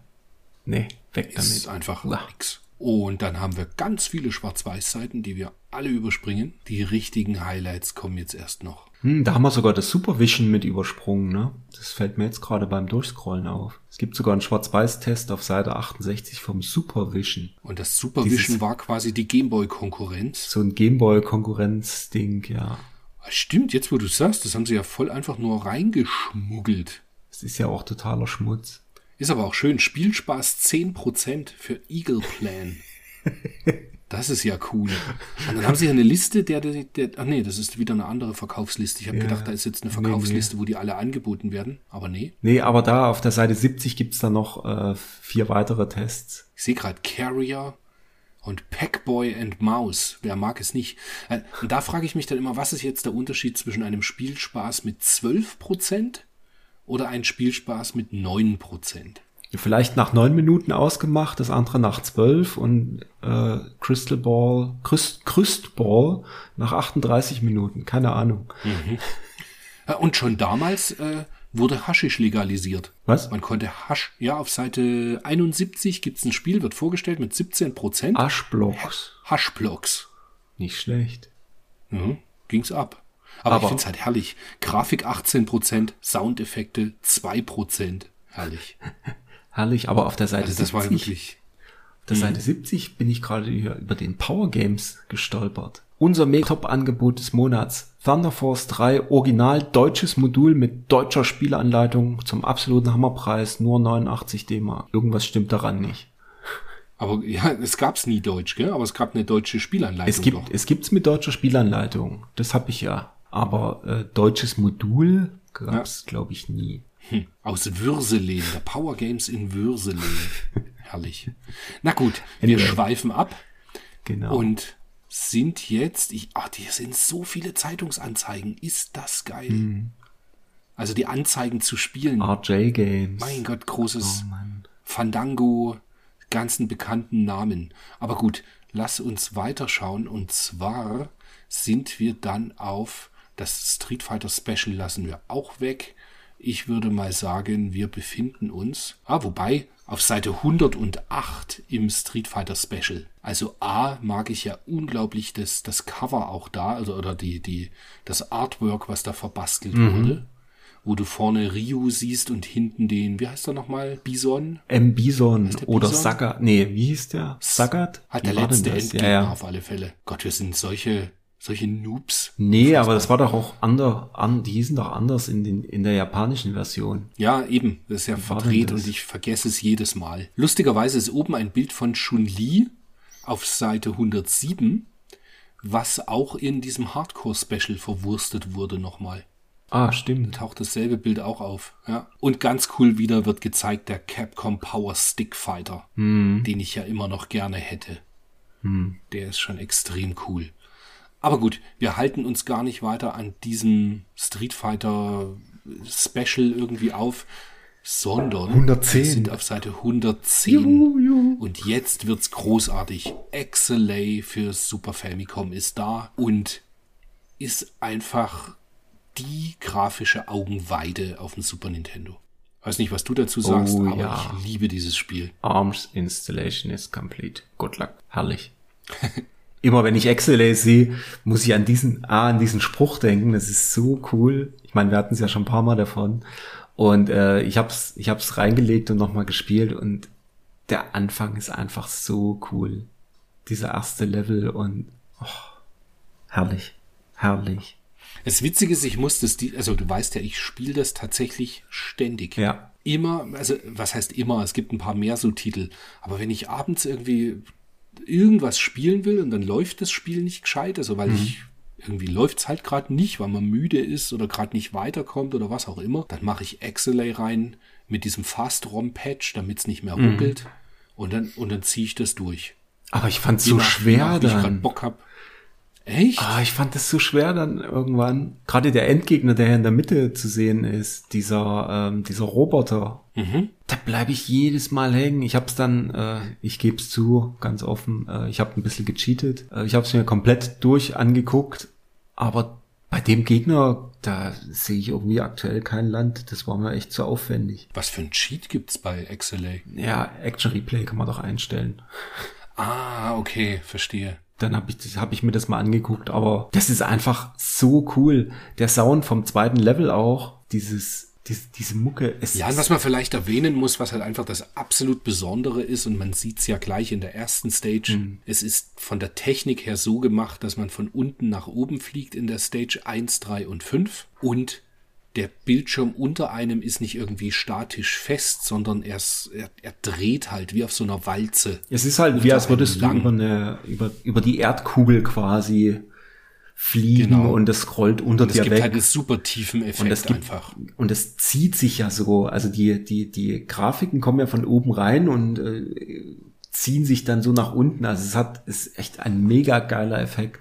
Nee, weg damit. Ist einfach Uah. nix. Und dann haben wir ganz viele Schwarz-Weiß-Seiten, die wir alle überspringen. Die richtigen Highlights kommen jetzt erst noch. Hm, da haben wir sogar das Supervision mit übersprungen, ne? Das fällt mir jetzt gerade beim Durchscrollen auf. Es gibt sogar einen Schwarz-Weiß-Test auf Seite 68 vom Supervision. Und das Supervision Dieses- war quasi die Gameboy-Konkurrenz. So ein Gameboy-Konkurrenz-Ding, ja. Stimmt, jetzt wo du sagst, das haben sie ja voll einfach nur reingeschmuggelt. Es ist ja auch totaler Schmutz. Ist aber auch schön. Spielspaß 10% für Eagle Plan. Das ist ja cool. Und dann haben sie ja eine Liste, der, der, der ach nee, das ist wieder eine andere Verkaufsliste. Ich habe gedacht, da ist jetzt eine Nee, nee. Verkaufsliste, wo die alle angeboten werden. Aber nee. Nee, aber da auf der Seite 70 gibt's da noch äh, vier weitere Tests. Ich sehe gerade Carrier und Packboy and Mouse. Wer mag es nicht? Äh, Und da frage ich mich dann immer, was ist jetzt der Unterschied zwischen einem Spielspaß mit 12% oder einem Spielspaß mit 9%? Vielleicht nach neun Minuten ausgemacht, das andere nach zwölf und äh, Crystal Ball, Christ, Christball nach 38 Minuten, keine Ahnung. Ja, Und schon damals äh, wurde Haschisch legalisiert. Was? Man konnte Hasch, ja, auf Seite 71 gibt's ein Spiel, wird vorgestellt mit 17% Aschblocks, Haschblocks. nicht schlecht. Mhm, ging's ab. Aber, ich Aber- find's halt herrlich. Grafik 18%, Soundeffekte 2%. Herrlich. Herrlich, aber auf der Seite Also das war 70, wirklich. auf der Seite 70 bin ich gerade hier über den Power Games gestolpert. Unser Top-Angebot des Monats. Thunder Force 3 Original deutsches Modul mit deutscher Spielanleitung zum absoluten Hammerpreis, nur 89 D-Mark. Irgendwas stimmt daran nicht. Aber ja, es gab's nie Deutsch, gell? Aber es gab eine deutsche Spielanleitung. Es gibt, doch. es gibt's mit deutscher Spielanleitung. Das habe ich ja. Aber äh, deutsches Modul gab's, glaube ich, nie. Hm, aus Würselen, der Power Games in Würselen. Herrlich. Na gut, wir Anyway. schweifen ab Genau. und sind jetzt, ich, ach, hier sind so viele Zeitungsanzeigen. Ist das geil? Hm. Also die Anzeigen zu spielen. RJ Games. Mein Gott, großes Oh. Fandango, ganzen bekannten Namen. Aber gut, lass uns weiterschauen. Und zwar sind wir dann auf das Street Fighter Special lassen wir auch weg. Ich würde mal sagen, wir befinden uns, ah, wobei, auf Seite 108 im Street Fighter Special. Also A mag ich ja unglaublich das, das Cover auch da, also oder die, die, das Artwork, was da verbastelt wurde. Wo du vorne Ryu siehst und hinten den, wie heißt er nochmal? Bison? M. Bison der oder Bison? Sagat. Nee, wie hieß der? Sagat? Hat der letzte? Endgegner Ja, ja. auf alle Fälle. Gott, wir sind solche, solche Noobs. Nee, aber das war doch auch ander, an, die hießen doch anders in, den, in der japanischen Version. Ja, eben. Das ist ja verdreht und ich vergesse es jedes Mal. Lustigerweise ist oben ein Bild von Chun-Li auf Seite 107 was auch in diesem Hardcore-Special verwurstet wurde nochmal. Ah, stimmt. Taucht dasselbe Bild auch auf. Ja. Und ganz cool wieder wird gezeigt der Capcom Power Stick Fighter, Hm. den ich ja immer noch gerne hätte. Der ist schon extrem cool. Aber gut, wir halten uns gar nicht weiter an diesem Street Fighter Special irgendwie auf, sondern 110. wir sind auf Seite 110. Und jetzt wird's großartig. XLA für Super Famicom ist da und ist einfach die grafische Augenweide auf dem Super Nintendo. Weiß nicht, was du dazu sagst, Oh, aber ja. ich liebe dieses Spiel. Arms Installation is complete. Good luck. Herrlich. Immer wenn ich XLA sehe, muss ich an diesen, ah, an diesen Spruch denken. Das ist so cool. Ich meine, wir hatten es ja schon ein paar Mal davon. Und äh, ich hab's, ich hab's reingelegt und nochmal gespielt und der Anfang ist einfach so cool. Dieser erste Level und oh, herrlich. Herrlich. Das Witzige ist, ich muss das, also du weißt ja, ich spiele das tatsächlich ständig. Ja. Immer, also was heißt immer, es gibt ein paar mehr so Titel, aber wenn ich abends irgendwie irgendwas spielen will und dann läuft das Spiel nicht gescheit, also weil ich irgendwie läuft's halt gerade nicht, weil man müde ist oder gerade nicht weiterkommt oder was auch immer, dann mache ich XLA rein mit diesem Fast-ROM-Patch, damit's nicht mehr ruckelt und dann und dann ziehe ich das durch. Aber ich fand's Je so schwer wie ich grad dann. Bock hab. Echt? Ah, ich fand das so schwer dann irgendwann. Gerade der Endgegner, der in der Mitte zu sehen ist, dieser, ähm, dieser Roboter. Da bleibe ich jedes Mal hängen. Ich hab's dann, äh, ich geb's zu, ganz offen, äh, ich habe ein bisschen gecheatet. Äh, ich hab's mir komplett durch angeguckt. Aber bei dem Gegner, da sehe ich irgendwie aktuell kein Land. Das war mir echt zu aufwendig. Was für ein Cheat gibt's bei XLA? Ja, Action Replay kann man doch einstellen. Ah, okay, verstehe. Dann habe ich, das- hab ich mir das mal angeguckt, aber das ist einfach so cool. Der Sound vom zweiten Level auch, dieses, diese, diese Mucke. Es Ja, und ist, was man vielleicht erwähnen muss, was halt einfach das absolut Besondere ist, und man sieht's ja gleich in der ersten Stage, Mhm. es ist von der Technik her so gemacht, dass man von unten nach oben fliegt in der Stage 1, 3 und 5 und der Bildschirm unter einem ist nicht irgendwie statisch fest, sondern er, er, er dreht halt wie auf so einer Walze. es ist halt wie als würdest du über eine, über, über die Erdkugel quasi fliegen Genau. und es rollt unter Und es dir gibt weg. halt einen super tiefen Effekt und es gibt, einfach. und es zieht sich ja so. Also die, die, die Grafiken kommen ja von oben rein und äh, ziehen sich dann so nach unten. Also es hat, ist echt ein mega geiler Effekt.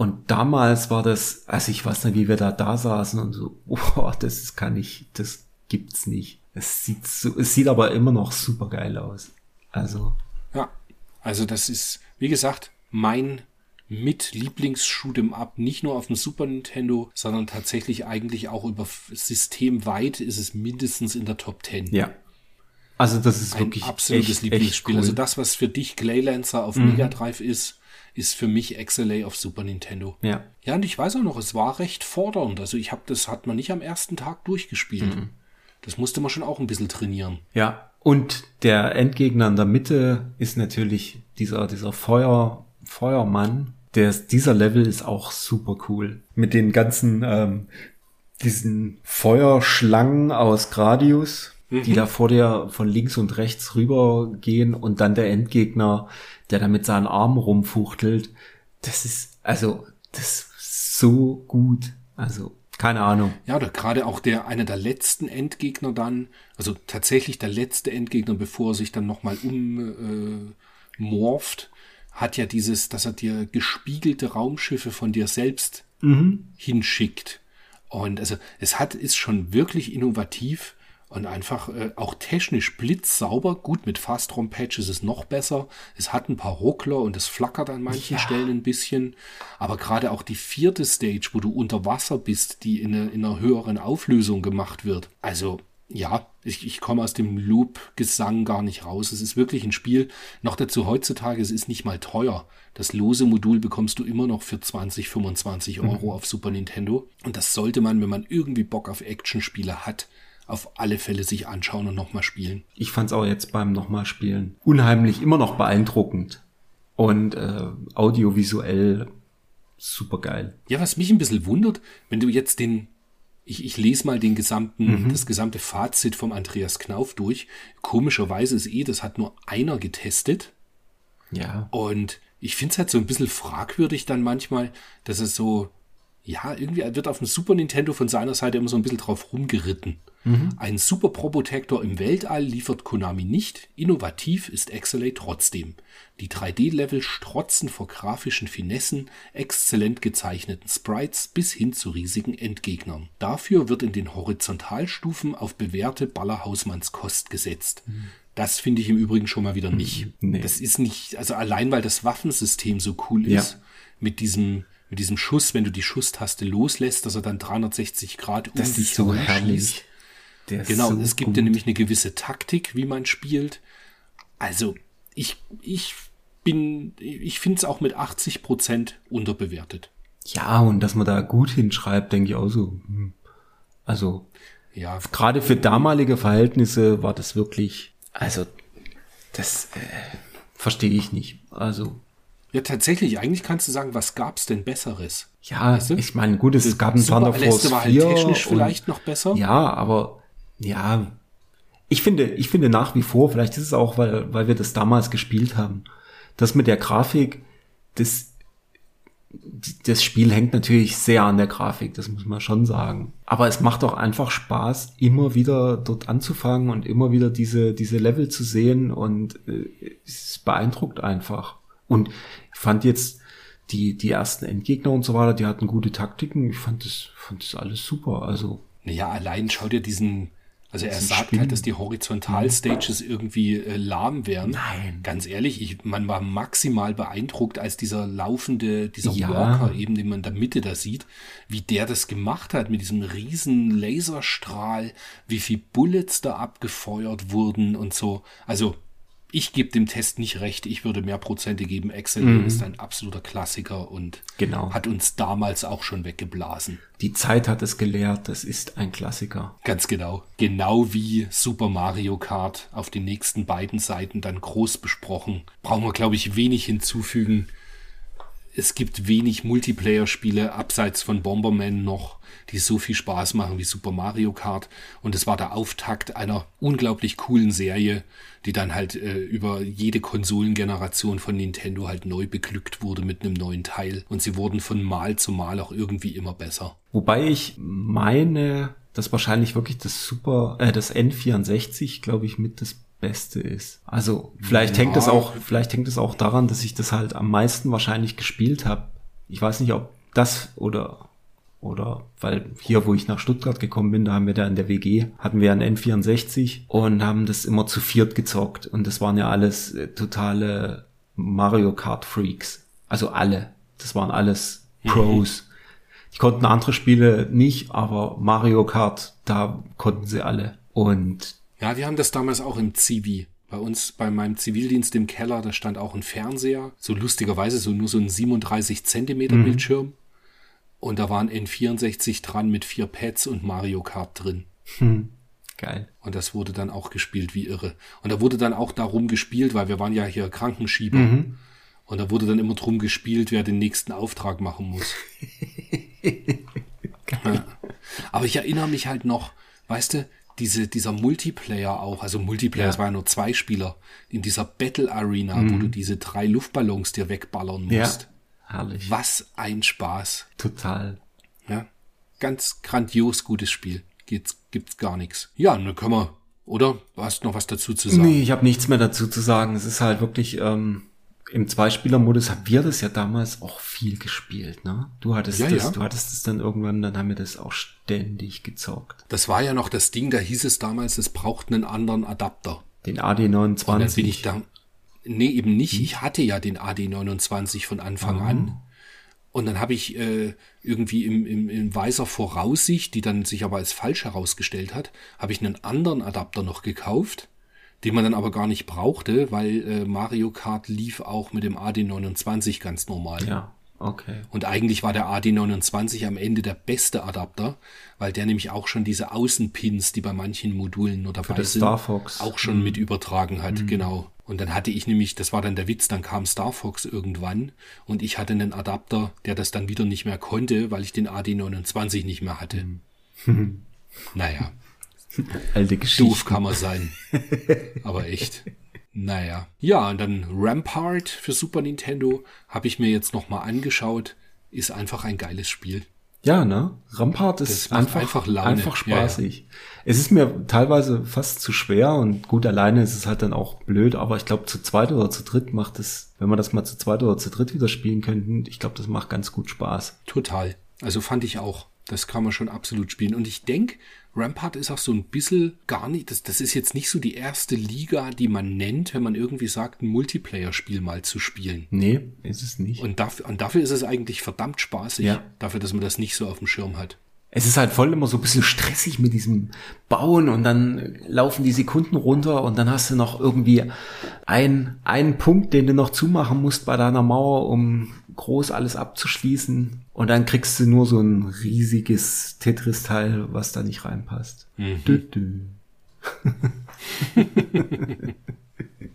Und damals war das, also ich weiß nicht, wie wir da da saßen und so, oh, das kann ich, das gibt's nicht. Es sieht so, es sieht aber immer noch super geil aus. Also, Ja, also das ist, wie gesagt, mein mit Lieblings-Shoot'em Up, nicht nur auf dem Super Nintendo, sondern tatsächlich eigentlich auch über systemweit ist es mindestens in der Top 10. ja. Also das ist Ein wirklich absolutes echt, Lieblingsspiel. Echt cool. Mhm. Also das, was für dich Glaylancer auf Mega Drive ist, ist für mich XLA auf Super Nintendo. ja. Ja, und ich weiß auch noch, es war recht fordernd. Also ich habe das hat man nicht am ersten Tag durchgespielt. Mhm. Das musste man schon auch ein bisschen trainieren. Ja, und der Endgegner in der Mitte ist natürlich dieser, dieser Feuer, Feuermann. Der, dieser Level ist auch super cool. Mit den ganzen, ähm, diesen Feuerschlangen aus Gradius, die da vor dir von links und rechts rübergehen und dann der Endgegner, der da mit seinen Armen rumfuchtelt. Das ist, also, das ist so gut. Also, keine Ahnung. Ja, oder gerade auch der, einer der letzten Endgegner dann, also tatsächlich der letzte Endgegner, bevor er sich dann nochmal um äh, hat ja dieses, dass er dir gespiegelte Raumschiffe von dir selbst hinschickt. Und also es hat, ist schon wirklich innovativ und einfach äh, auch technisch blitzsauber. Gut, mit Fast-ROM-Patch ist es noch besser. Es hat ein paar Ruckler und es flackert an manchen Ja. Stellen ein bisschen. Aber gerade auch die vierte Stage, wo du unter Wasser bist, die in, einer- in einer höheren Auflösung gemacht wird. Also ja, ich, ich komme aus dem Loop-Gesang gar nicht raus. Es ist wirklich ein Spiel. Noch dazu heutzutage, es ist nicht mal teuer. Das lose Modul bekommst du immer noch für 20, 25 Euro auf Super Nintendo. Und das sollte man, wenn man irgendwie Bock auf Actionspiele hat, auf alle Fälle sich anschauen und nochmal spielen. Ich fand's auch jetzt beim nochmal spielen unheimlich, immer noch beeindruckend. Und äh, audiovisuell super geil. Ja, was mich ein bisschen wundert, wenn du jetzt den, ich, ich lese mal den gesamten, das gesamte Fazit vom Andreas Knauf durch. Komischerweise ist eh, das hat nur einer getestet. Ja. Und ich finde es halt so ein bisschen fragwürdig dann manchmal, dass es so, ja, irgendwie wird auf dem Super Nintendo von seiner Seite immer so ein bisschen drauf rumgeritten. Mhm. Ein Super Probotector im Weltall liefert Konami nicht. Innovativ ist XLA trotzdem. Die 3D-Level strotzen vor grafischen Finessen, exzellent gezeichneten Sprites bis hin zu riesigen Endgegnern. Dafür wird in den Horizontalstufen auf bewährte Ballerhausmannskost gesetzt. Mhm. Das finde ich im Übrigen schon mal wieder nicht. Mhm. Nee. Das ist nicht, also allein weil das Waffensystem so cool ist, ja. mit diesem mit diesem Schuss, wenn du die Schusstaste loslässt, dass er dann 360 Grad um das dich so herrlich. Genau, so es gibt ja nämlich eine gewisse Taktik, wie man spielt. Also, ich, ich bin, ich finde es auch mit 80 Prozent unterbewertet. Ja, und dass man da gut hinschreibt, denke ich auch so. Hm. Also, ja. Gerade für damalige Verhältnisse war das wirklich, also, das äh, verstehe ich nicht. Also, ja, tatsächlich. Eigentlich kannst du sagen, was gab's denn Besseres? Ja, weißt du? ich meine, gut, es gab ein Thunder Force war 4 halt technisch und, vielleicht noch besser. Ja, aber ja, ich finde, ich finde nach wie vor, vielleicht ist es auch, weil, weil wir das damals gespielt haben, das mit der Grafik, das, das Spiel hängt natürlich sehr an der Grafik, das muss man schon sagen. Aber es macht auch einfach Spaß, immer wieder dort anzufangen und immer wieder diese, diese Level zu sehen und äh, es beeindruckt einfach. Und ich fand jetzt die, die ersten Endgegner und so weiter, die hatten gute Taktiken. Ich fand das, fand das alles super. Also. Naja, allein schau dir diesen, also er sagt Spinnen. halt, dass die Horizontalstages irgendwie äh, lahm wären. Nein. Ganz ehrlich, ich, man war maximal beeindruckt, als dieser laufende, dieser ja. Walker eben, den man in der Mitte da sieht, wie der das gemacht hat mit diesem riesen Laserstrahl, wie viel Bullets da abgefeuert wurden und so. Also ich gebe dem Test nicht recht. Ich würde mehr Prozente geben. Excel mhm. ist ein absoluter Klassiker und genau. hat uns damals auch schon weggeblasen. Die Zeit hat es gelehrt. Das ist ein Klassiker. Ganz genau. Genau wie Super Mario Kart auf den nächsten beiden Seiten dann groß besprochen. Brauchen wir, glaube ich, wenig hinzufügen. Es gibt wenig Multiplayer-Spiele abseits von Bomberman noch die so viel Spaß machen wie Super Mario Kart. Und es war der Auftakt einer unglaublich coolen Serie, die dann halt äh, über jede Konsolengeneration von Nintendo halt neu beglückt wurde mit einem neuen Teil. Und sie wurden von Mal zu Mal auch irgendwie immer besser. Wobei ich meine, dass wahrscheinlich wirklich das Super, äh, das N64, glaube ich, mit das Beste ist. Also vielleicht ja. hängt es auch, vielleicht hängt es auch daran, dass ich das halt am meisten wahrscheinlich gespielt habe. Ich weiß nicht, ob das oder oder weil hier, wo ich nach Stuttgart gekommen bin, da haben wir da in der WG, hatten wir ein N64 und haben das immer zu viert gezockt. Und das waren ja alles äh, totale Mario Kart Freaks. Also alle. Das waren alles Pros. Die konnten andere Spiele nicht, aber Mario Kart, da konnten sie alle. Und ja, wir haben das damals auch im Zivi. Bei uns, bei meinem Zivildienst im Keller, da stand auch ein Fernseher. So lustigerweise so nur so ein 37 Zentimeter mhm. Bildschirm. Und da waren N64 dran mit vier Pads und Mario Kart drin. Hm. Geil. Und das wurde dann auch gespielt wie irre. Und da wurde dann auch darum gespielt, weil wir waren ja hier Krankenschieber. Mhm. Und da wurde dann immer drum gespielt, wer den nächsten Auftrag machen muss. ja. Aber ich erinnere mich halt noch, weißt du, diese, dieser Multiplayer auch, also Multiplayer, ja. es waren ja nur zwei Spieler, in dieser Battle Arena, mhm. wo du diese drei Luftballons dir wegballern musst. Ja. Herrlich. Was ein Spaß. Total. Ja. Ganz grandios gutes Spiel. Gibt's, gibt's gar nichts. Ja, dann können wir, oder? Du hast noch was dazu zu sagen? Nee, ich habe nichts mehr dazu zu sagen. Es ist halt wirklich, ähm, im Zweispieler-Modus haben wir das ja damals auch viel gespielt, ne? Du hattest ja, das, ja. du hattest es dann irgendwann, dann haben wir das auch ständig gezockt. Das war ja noch das Ding, da hieß es damals, es braucht einen anderen Adapter. Den AD29. Und dann bin ich da, Nee, eben nicht. Hm? Ich hatte ja den AD29 von Anfang oh. an. Und dann habe ich äh, irgendwie im, im, in weiser Voraussicht, die dann sich aber als falsch herausgestellt hat, habe ich einen anderen Adapter noch gekauft, den man dann aber gar nicht brauchte, weil äh, Mario Kart lief auch mit dem AD29 ganz normal. Ja, okay. Und eigentlich war der AD29 am Ende der beste Adapter, weil der nämlich auch schon diese Außenpins, die bei manchen Modulen nur dabei sind, auch schon mhm. mit übertragen hat. Mhm. Genau. Und dann hatte ich nämlich, das war dann der Witz, dann kam Star Fox irgendwann und ich hatte einen Adapter, der das dann wieder nicht mehr konnte, weil ich den AD29 nicht mehr hatte. Mhm. naja. Alte Geschichte. Doof kann man sein. Aber echt. Naja. Ja, und dann Rampart für Super Nintendo habe ich mir jetzt nochmal angeschaut. Ist einfach ein geiles Spiel. Ja, ne? Rampart ist einfach, einfach einfach, spaßig. Es ist mir teilweise fast zu schwer und gut, alleine ist es halt dann auch blöd, aber ich glaube, zu zweit oder zu dritt macht es, wenn wir das mal zu zweit oder zu dritt wieder spielen könnten, ich glaube, das macht ganz gut Spaß. Total. Also fand ich auch. Das kann man schon absolut spielen. Und ich denke, Rampart ist auch so ein bisschen gar nicht, das, das ist jetzt nicht so die erste Liga, die man nennt, wenn man irgendwie sagt, ein Multiplayer-Spiel mal zu spielen. Nee, ist es nicht. Und dafür, und dafür ist es eigentlich verdammt spaßig. Ja. Dafür, dass man das nicht so auf dem Schirm hat. Es ist halt voll immer so ein bisschen stressig mit diesem Bauen und dann laufen die Sekunden runter und dann hast du noch irgendwie ein, einen Punkt, den du noch zumachen musst bei deiner Mauer, um groß alles abzuschließen. Und dann kriegst du nur so ein riesiges Tetris-Teil, was da nicht reinpasst. Dü -dü.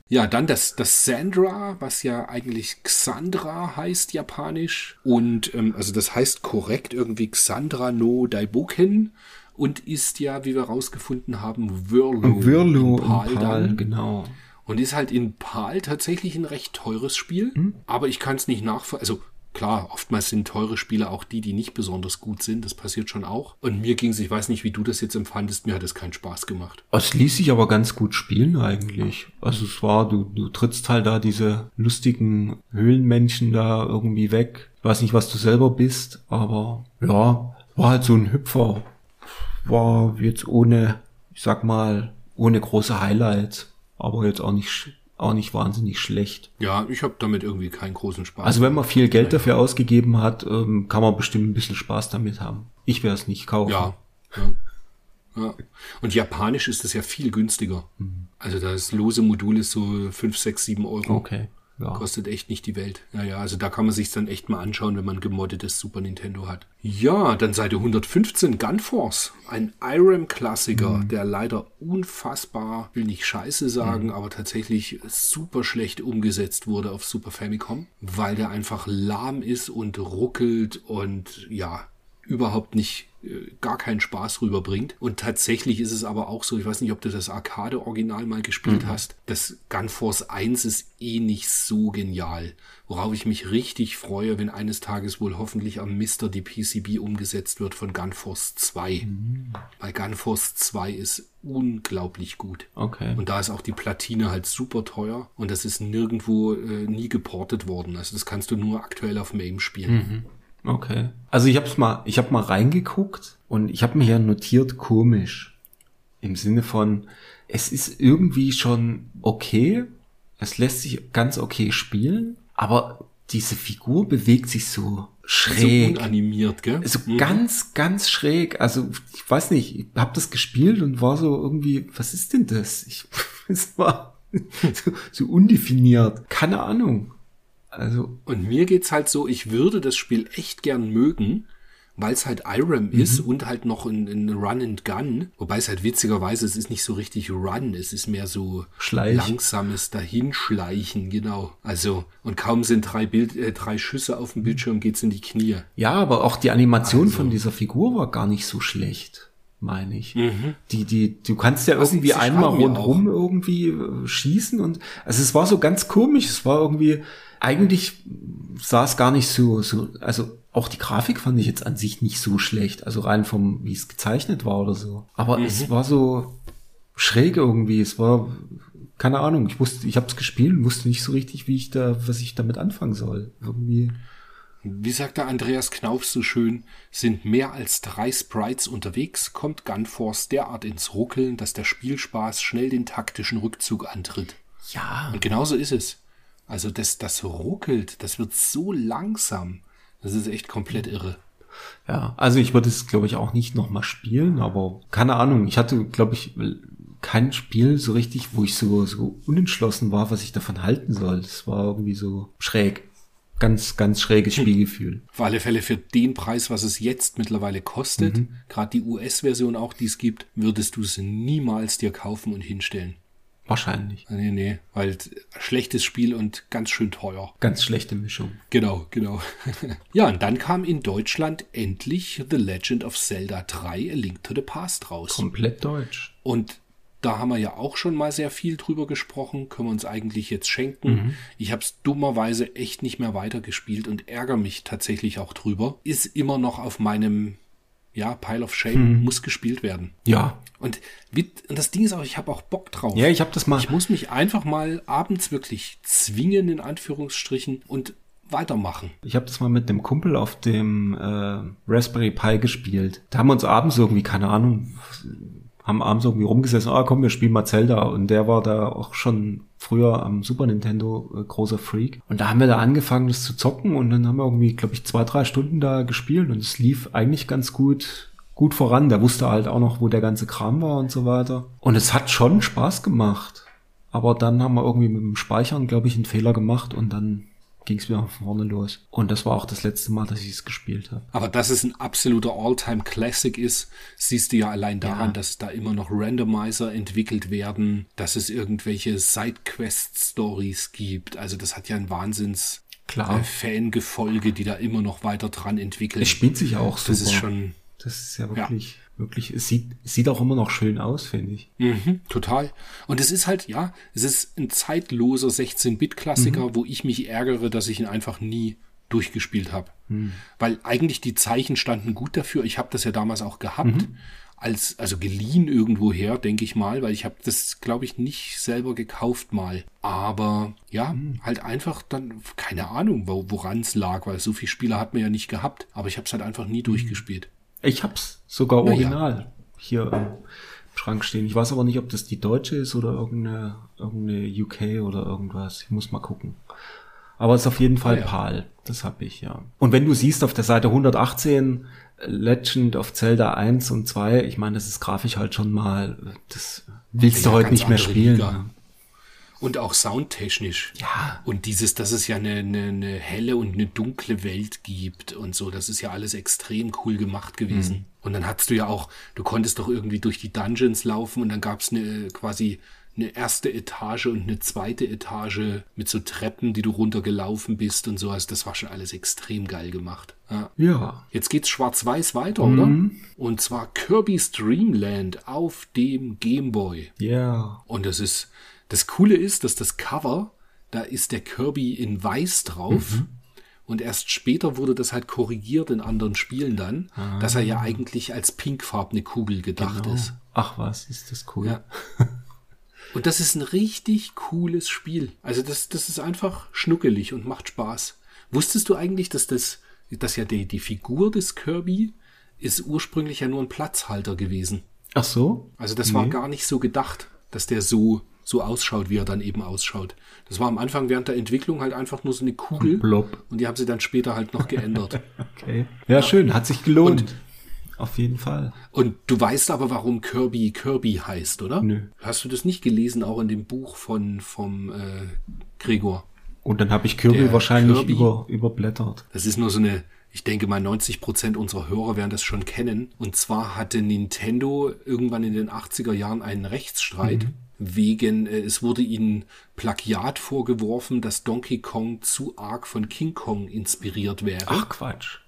Ja, dann das, das Sandra, was ja eigentlich Xandra heißt, japanisch. Und ähm, also das heißt korrekt irgendwie Xandra no Daiboken und ist ja, wie wir rausgefunden haben, Wirlo. Wirlo in im Pal Pal, dann. genau. Und ist halt in PAL tatsächlich ein recht teures Spiel. Aber ich kann es nicht nachvollziehen. Also klar, oftmals sind teure Spiele auch die, die nicht besonders gut sind. Das passiert schon auch. Und mir ging es, ich weiß nicht, wie du das jetzt empfandest, mir hat es keinen Spaß gemacht. Es ließ sich aber ganz gut spielen eigentlich. Also es war, du, du trittst halt da diese lustigen Höhlenmenschen da irgendwie weg. Ich weiß nicht, was du selber bist, aber ja, war halt so ein Hüpfer. War jetzt ohne, ich sag mal, ohne große Highlights, aber jetzt auch nicht, auch nicht wahnsinnig schlecht. Ja, ich habe damit irgendwie keinen großen Spaß. Also wenn man viel Geld dafür ausgegeben hat, ähm, kann man bestimmt ein bisschen Spaß damit haben. Ich werde es nicht kaufen. Ja. ja. ja. Und japanisch ist das ja viel günstiger. Mhm. Also das lose Modul ist so 5, 6, 7 Euro. Okay. Ja. Kostet echt nicht die Welt. Ja, ja, also da kann man sich dann echt mal anschauen, wenn man ein gemoddetes Super Nintendo hat. Ja, dann Seite 115, Gunforce. Ein Irem-Klassiker, Mhm. der leider unfassbar, will nicht scheiße sagen, Mhm. aber tatsächlich super schlecht umgesetzt wurde auf Super Famicom, weil der einfach lahm ist und ruckelt und ja, überhaupt nicht, gar keinen Spaß rüberbringt. Und tatsächlich ist es aber auch so, ich weiß nicht, ob du das Arcade-Original mal gespielt Mhm. hast, das Gunforce 1 ist eh nicht so genial. Worauf ich mich richtig freue, wenn eines Tages wohl hoffentlich am Mister die PCB umgesetzt wird von Gunforce 2. Mhm. Weil Gunforce 2 ist unglaublich gut. Okay. Und da ist auch die Platine halt super teuer und das ist nirgendwo äh, nie geportet worden. Also das kannst du nur aktuell auf MAME spielen. Okay. Also ich habe mal, ich habe mal reingeguckt und ich habe mir hier notiert komisch im Sinne von es ist irgendwie schon okay, es lässt sich ganz okay spielen, aber diese Figur bewegt sich so So schräg. unanimiert, gell? so Mhm. ganz, ganz schräg. Also ich weiß nicht, ich habe das gespielt und war so irgendwie, was ist denn das? Ich, es war so, so undefiniert. Keine Ahnung. Also Und mir geht's halt so, ich würde das Spiel echt gern mögen, weil es halt Irem ist und halt noch ein, ein Run and Gun. Wobei es halt witzigerweise, es ist nicht so richtig Run, es ist mehr so Schleich. langsames Dahinschleichen, genau. Also, und kaum sind drei, Bild, äh, drei Schüsse auf dem Bildschirm, geht's in die Knie. Ja, aber auch die Animation Also. von dieser Figur war gar nicht so schlecht, meine ich. Die, die, du kannst ja Was irgendwie einmal rundrum irgendwie äh, schießen und, also es war so ganz komisch, es war irgendwie, eigentlich sah es gar nicht so, so, also auch die Grafik fand ich jetzt an sich nicht so schlecht, also rein vom, wie es gezeichnet war oder so. Aber Mhm. es war so schräg irgendwie, es war, keine Ahnung, ich wusste, ich habe es gespielt und wusste nicht so richtig, wie ich da, was ich damit anfangen soll. Irgendwie. Wie sagt der Andreas Knauf so schön, sind mehr als drei Sprites unterwegs, kommt Gunforce derart ins Ruckeln, dass der Spielspaß schnell den taktischen Rückzug antritt. Ja. Und genauso ist es. Also das, das ruckelt, das wird so langsam. Das ist echt komplett irre. Ja, also ich würde es, glaube ich, auch nicht nochmal spielen, aber keine Ahnung. Ich hatte, glaube ich, kein Spiel so richtig, wo ich so, so unentschlossen war, was ich davon halten soll. Das war irgendwie so schräg. Ganz, ganz schräges Spielgefühl. Auf alle Fälle für den Preis, was es jetzt mittlerweile kostet, gerade die US-Version auch, die es gibt, würdest du es niemals dir kaufen und hinstellen. Wahrscheinlich. Nee, nee, weil schlechtes Spiel und ganz schön teuer. Ganz schlechte Mischung. Genau, genau. ja, und dann kam in Deutschland endlich The Legend of Zelda 3 A Link to the Past raus. Komplett deutsch. Und Da haben wir ja auch schon mal sehr viel drüber gesprochen. Können wir uns eigentlich jetzt schenken. Mhm. Ich habe es dummerweise echt nicht mehr weitergespielt und ärgere mich tatsächlich auch drüber. Ist immer noch auf meinem ja, Pile of Shame, muss gespielt werden. Ja. Und, wie, und das Ding ist auch, ich habe auch Bock drauf. Ja, ich habe das mal. Ich muss mich einfach mal abends wirklich zwingen, in Anführungsstrichen, und weitermachen. Ich habe das mal mit einem Kumpel auf dem äh, Raspberry Pi gespielt. Da haben wir uns abends irgendwie, keine Ahnung, haben abends irgendwie rumgesessen, ah komm, wir spielen mal Zelda. Und der war da auch schon früher am Super Nintendo äh, großer Freak. Und da haben wir da angefangen, das zu zocken und dann haben wir irgendwie, glaube ich, zwei, drei Stunden da gespielt und es lief eigentlich ganz gut gut voran. Der wusste halt auch noch, wo der ganze Kram war und so weiter. Und es hat schon Spaß gemacht. Aber dann haben wir irgendwie mit dem Speichern, glaube ich, einen Fehler gemacht und dann ging es wieder von vorne los. Und das war auch das letzte Mal, dass ich es gespielt habe. Aber dass es ein absoluter All-Time-Classic ist, siehst du ja allein daran, Ja. dass da immer noch Randomizer entwickelt werden, dass es irgendwelche Side-Quest-Stories gibt. Also das hat ja ein Wahnsinns Klar. äh, Fangefolge, die da immer noch weiter dran entwickeln. Es spielt sich auch super. das ist schon Das ist ja wirklich, wirklich, es sieht, es sieht auch immer noch schön aus, finde ich. Mhm, total. Und es ist halt, ja, es ist ein zeitloser 16-Bit-Klassiker, Mhm. wo ich mich ärgere, dass ich ihn einfach nie durchgespielt habe. Mhm. Weil eigentlich die Zeichen standen gut dafür. Ich habe das ja damals auch gehabt. Mhm. Als, also geliehen irgendwoher, denke ich mal, weil ich habe das, glaube ich, nicht selber gekauft mal. Aber ja, Mhm. halt einfach dann, keine Ahnung, wo, woran es lag, weil so viele Spiele hat man ja nicht gehabt. Aber ich habe es halt einfach Mhm. nie durchgespielt. Ich hab's sogar Na ja. original hier im Schrank stehen. Ich weiß aber nicht, ob das die deutsche ist oder irgendeine, irgendeine UK oder irgendwas. Ich muss mal gucken. Aber es ist auf jeden Fall Ah, ja. PAL. Das hab ich, ja. Und wenn du siehst auf der Seite 118 Legend of Zelda 1 und 2, ich meine, das ist grafisch halt schon mal, das willst Ja, du heute nicht mehr spielen. Liga. Und auch soundtechnisch. Ja. Und dieses, dass es ja eine, eine, eine helle und eine dunkle Welt gibt und so, das ist ja alles extrem cool gemacht gewesen. Mhm. Und dann hattest du ja auch, du konntest doch irgendwie durch die Dungeons laufen und dann gab's eine quasi eine erste Etage und eine zweite Etage mit so Treppen, die du runtergelaufen bist und so. Also das war schon alles extrem geil gemacht. Ja. Ja. Jetzt geht's schwarz-weiß weiter, oder? Und zwar Kirby's Dream Land auf dem Game Boy. Ja. Und das ist, das Coole ist, dass das Cover, da ist der Kirby in weiß drauf. Mhm. Und erst später wurde das halt korrigiert in anderen Spielen dann, Ah. dass er ja eigentlich als pinkfarbene Kugel gedacht ist. Ach was, ist das cool. Ja. Und das ist ein richtig cooles Spiel. Also das, das ist einfach schnuckelig und macht Spaß. Wusstest du eigentlich, dass das, dass ja die, die Figur des Kirby ist ursprünglich ja nur ein Platzhalter gewesen? Ach so? Also das war Nee. gar nicht so gedacht, dass der so, so ausschaut, wie er dann eben ausschaut. Das war am Anfang während der Entwicklung halt einfach nur so eine Kugel. Blob. Und die haben sie dann später halt noch geändert. Okay. Ja, schön, hat sich gelohnt. Auf jeden Fall. Und du weißt aber, warum Kirby Kirby heißt, oder? Nö. Hast du das nicht gelesen, auch in dem Buch von vom äh, Gregor? Und dann habe ich Kirby Der wahrscheinlich Kirby- über, überblättert. Das ist nur so eine, ich denke mal 90 Prozent unserer Hörer werden das schon kennen. Und zwar hatte Nintendo irgendwann in den 80er Jahren einen Rechtsstreit wegen, äh, es wurde ihnen Plagiat vorgeworfen, dass Donkey Kong zu arg von King Kong inspiriert wäre. Ach Quatsch.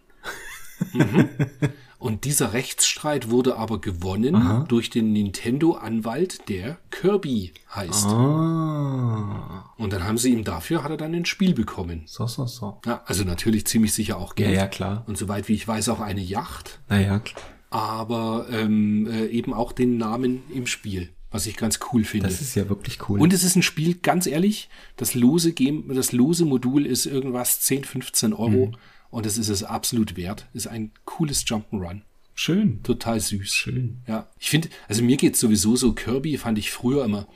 Und dieser Rechtsstreit wurde aber gewonnen durch den Nintendo-Anwalt, der Kirby heißt. Ah. Und dann haben sie ihm dafür, hat er dann ein Spiel bekommen. So, so, so. Ja, also natürlich ziemlich sicher auch Ja, Geld. ja, klar. Und soweit wie ich weiß auch eine Yacht. Naja, klar. aber ähm, äh, eben auch den Namen im Spiel, was ich ganz cool finde. Das ist ja wirklich cool. Und es ist ein Spiel, ganz ehrlich, das lose Game, das lose Modul ist irgendwas 10, 15 Euro und es ist es absolut wert. Ist ein cooles Jump'n'Run. schön. Total süß. Schön. Ja. Ich finde, also mir geht's sowieso so, Kirby fand ich früher immer,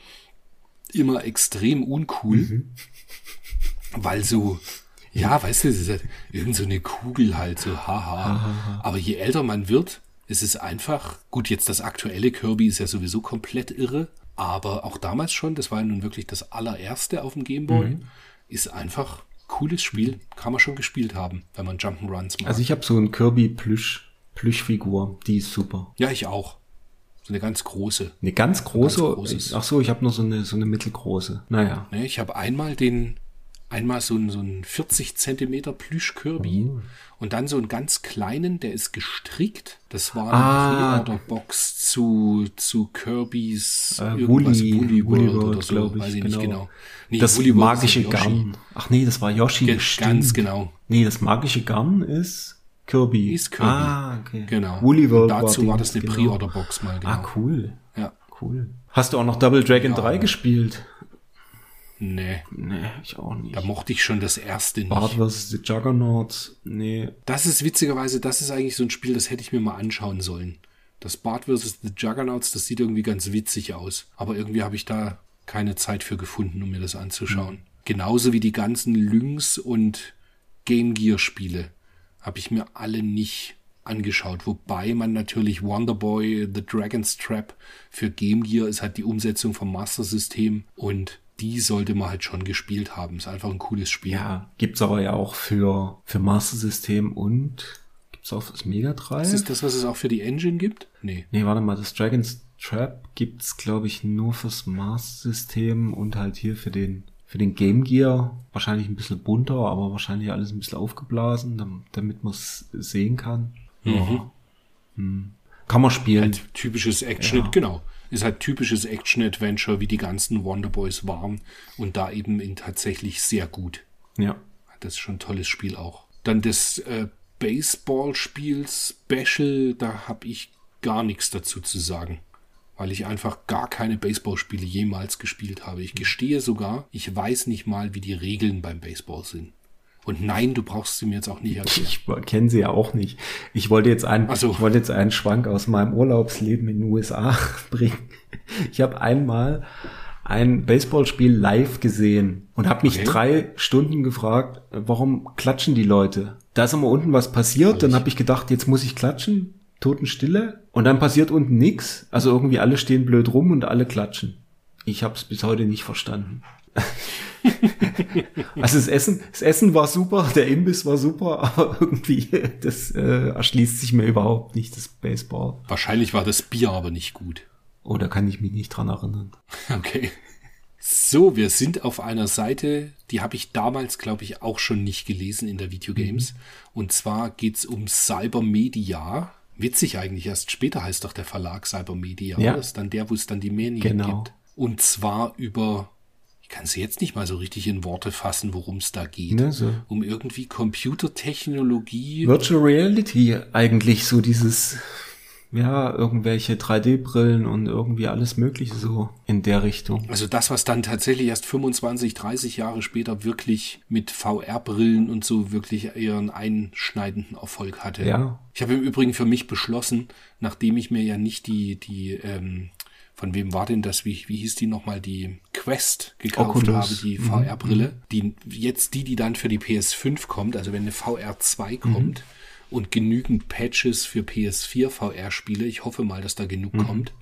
immer extrem uncool. Weil so, ja, weißt du, es ist halt irgend so eine Kugel halt, so haha. Aber je älter man wird, ist es einfach, gut, jetzt das aktuelle Kirby ist ja sowieso komplett irre, aber auch damals schon, das war ja nun wirklich das allererste auf dem Gameboy, ist einfach cooles Spiel, kann man schon gespielt haben, wenn man Jump'n'Runs macht. Also ich habe so ein Kirby Plüsch Plüschfigur, die ist super. ja, ich auch. So eine ganz große. Eine ganz große. Ganz ach so, ich habe nur so eine so eine mittelgroße. Naja. Ne, ich habe einmal den Einmal so ein, so ein 40 Zentimeter Plüsch-Kirby Oh. und dann so einen ganz kleinen, der ist gestrickt. Das war Ah. eine Pre-Order-Box zu, zu Kirby's Äh, irgendwas, Woolly- Woolly Woolly World oder so, ich, weiß ich nicht genau. genau. Nee, das Woolly magische. Garn. Ach nee, das war Yoshi. Ge- stimmt. Ganz genau. Nee, das magische Garn ist Kirby. Ist Kirby. Ah, okay. Genau. Woolly World Und dazu war das eine genau. Pre-Order-Box mal, genau. Ah, cool. Ja. Cool. Hast du auch noch Double Dragon Ja. 3 gespielt? Nee, Nee, ich auch nicht. da mochte ich schon das erste Bart nicht. vs. The Juggernaut? Nee. Das ist witzigerweise, das ist eigentlich so ein Spiel, das hätte ich mir mal anschauen sollen. Das Bart vs. The Juggernauts, das sieht irgendwie ganz witzig aus. Aber irgendwie habe ich da keine Zeit für gefunden, um mir das anzuschauen. Genauso wie die ganzen Lynx und Game Gear Spiele habe ich mir alle nicht angeschaut. Wobei man natürlich Wonderboy, The Dragon's Trap für Game Gear ist halt die Umsetzung vom Master System und die sollte man halt schon gespielt haben. Ist einfach ein cooles Spiel. Ja, gibt's aber ja auch für, für Master System und gibt's auch fürs Mega Drive? Ist das das, was es auch für die Engine gibt? Nee. Nee, warte mal, das Dragon's Trap gibt's, glaube ich, nur fürs Master System und halt hier für den, für den Game Gear. Wahrscheinlich ein bisschen bunter, aber wahrscheinlich alles ein bisschen aufgeblasen, dam- damit man es sehen kann. Ja. Hm. Kann man spielen. Halt typisches Action, Ja. genau. Ist halt typisches Action-Adventure, wie die ganzen Wonderboys waren. Und da eben in tatsächlich sehr gut. Ja. Das ist schon ein tolles Spiel auch. Dann das äh, Baseball-Spiel Special, da habe ich gar nichts dazu zu sagen. Weil ich einfach gar keine Baseballspiele jemals gespielt habe. Ich gestehe sogar, ich weiß nicht mal, wie die Regeln beim Baseball sind. Und nein, du brauchst sie mir jetzt auch nicht erklären. Ich kenne sie ja auch nicht. Ich wollte jetzt einen, so. ich wollte jetzt einen Schwank aus meinem Urlaubsleben in den USA bringen. Ich habe einmal ein Baseballspiel live gesehen und habe mich Okay. drei Stunden gefragt, warum klatschen die Leute? Da ist immer unten was passiert, dann habe ich gedacht, jetzt muss ich klatschen, Totenstille und dann passiert unten nix. Also irgendwie alle stehen blöd rum und alle klatschen. Ich habe es bis heute nicht verstanden. Also das Essen, das Essen war super, der Imbiss war super, aber irgendwie das äh, erschließt sich mir überhaupt nicht das Baseball. Wahrscheinlich war das Bier aber nicht gut. Oh, da kann ich mich nicht dran erinnern. Okay. So, wir sind auf einer Seite, die habe ich damals, glaube ich, auch schon nicht gelesen in der Videogames. Und zwar geht's um Cybermedia. Witzig eigentlich, erst später heißt doch der Verlag Cybermedia. Ja. Das ist dann der, wo es dann die Medien Genau. gibt. Und zwar über, kann es jetzt nicht mal so richtig in Worte fassen, worum es da geht. Ne, so. Um irgendwie Computertechnologie. Virtual Reality eigentlich so dieses, ja, irgendwelche 3D-Brillen und irgendwie alles mögliche so in der Richtung. Also das, was dann tatsächlich erst 25, 30 Jahre später wirklich mit VR-Brillen und so wirklich ihren einschneidenden Erfolg hatte. Ja. Ich habe im Übrigen für mich beschlossen, nachdem ich mir ja nicht die, die, ähm, von wem war denn das, wie, wie hieß die nochmal, die Quest gekauft Oculus. habe, die Mhm. VR-Brille, die jetzt die, die dann für die PS5 kommt, also wenn eine VR2 kommt und genügend Patches für PS4 VR-Spiele, ich hoffe mal, dass da genug kommt,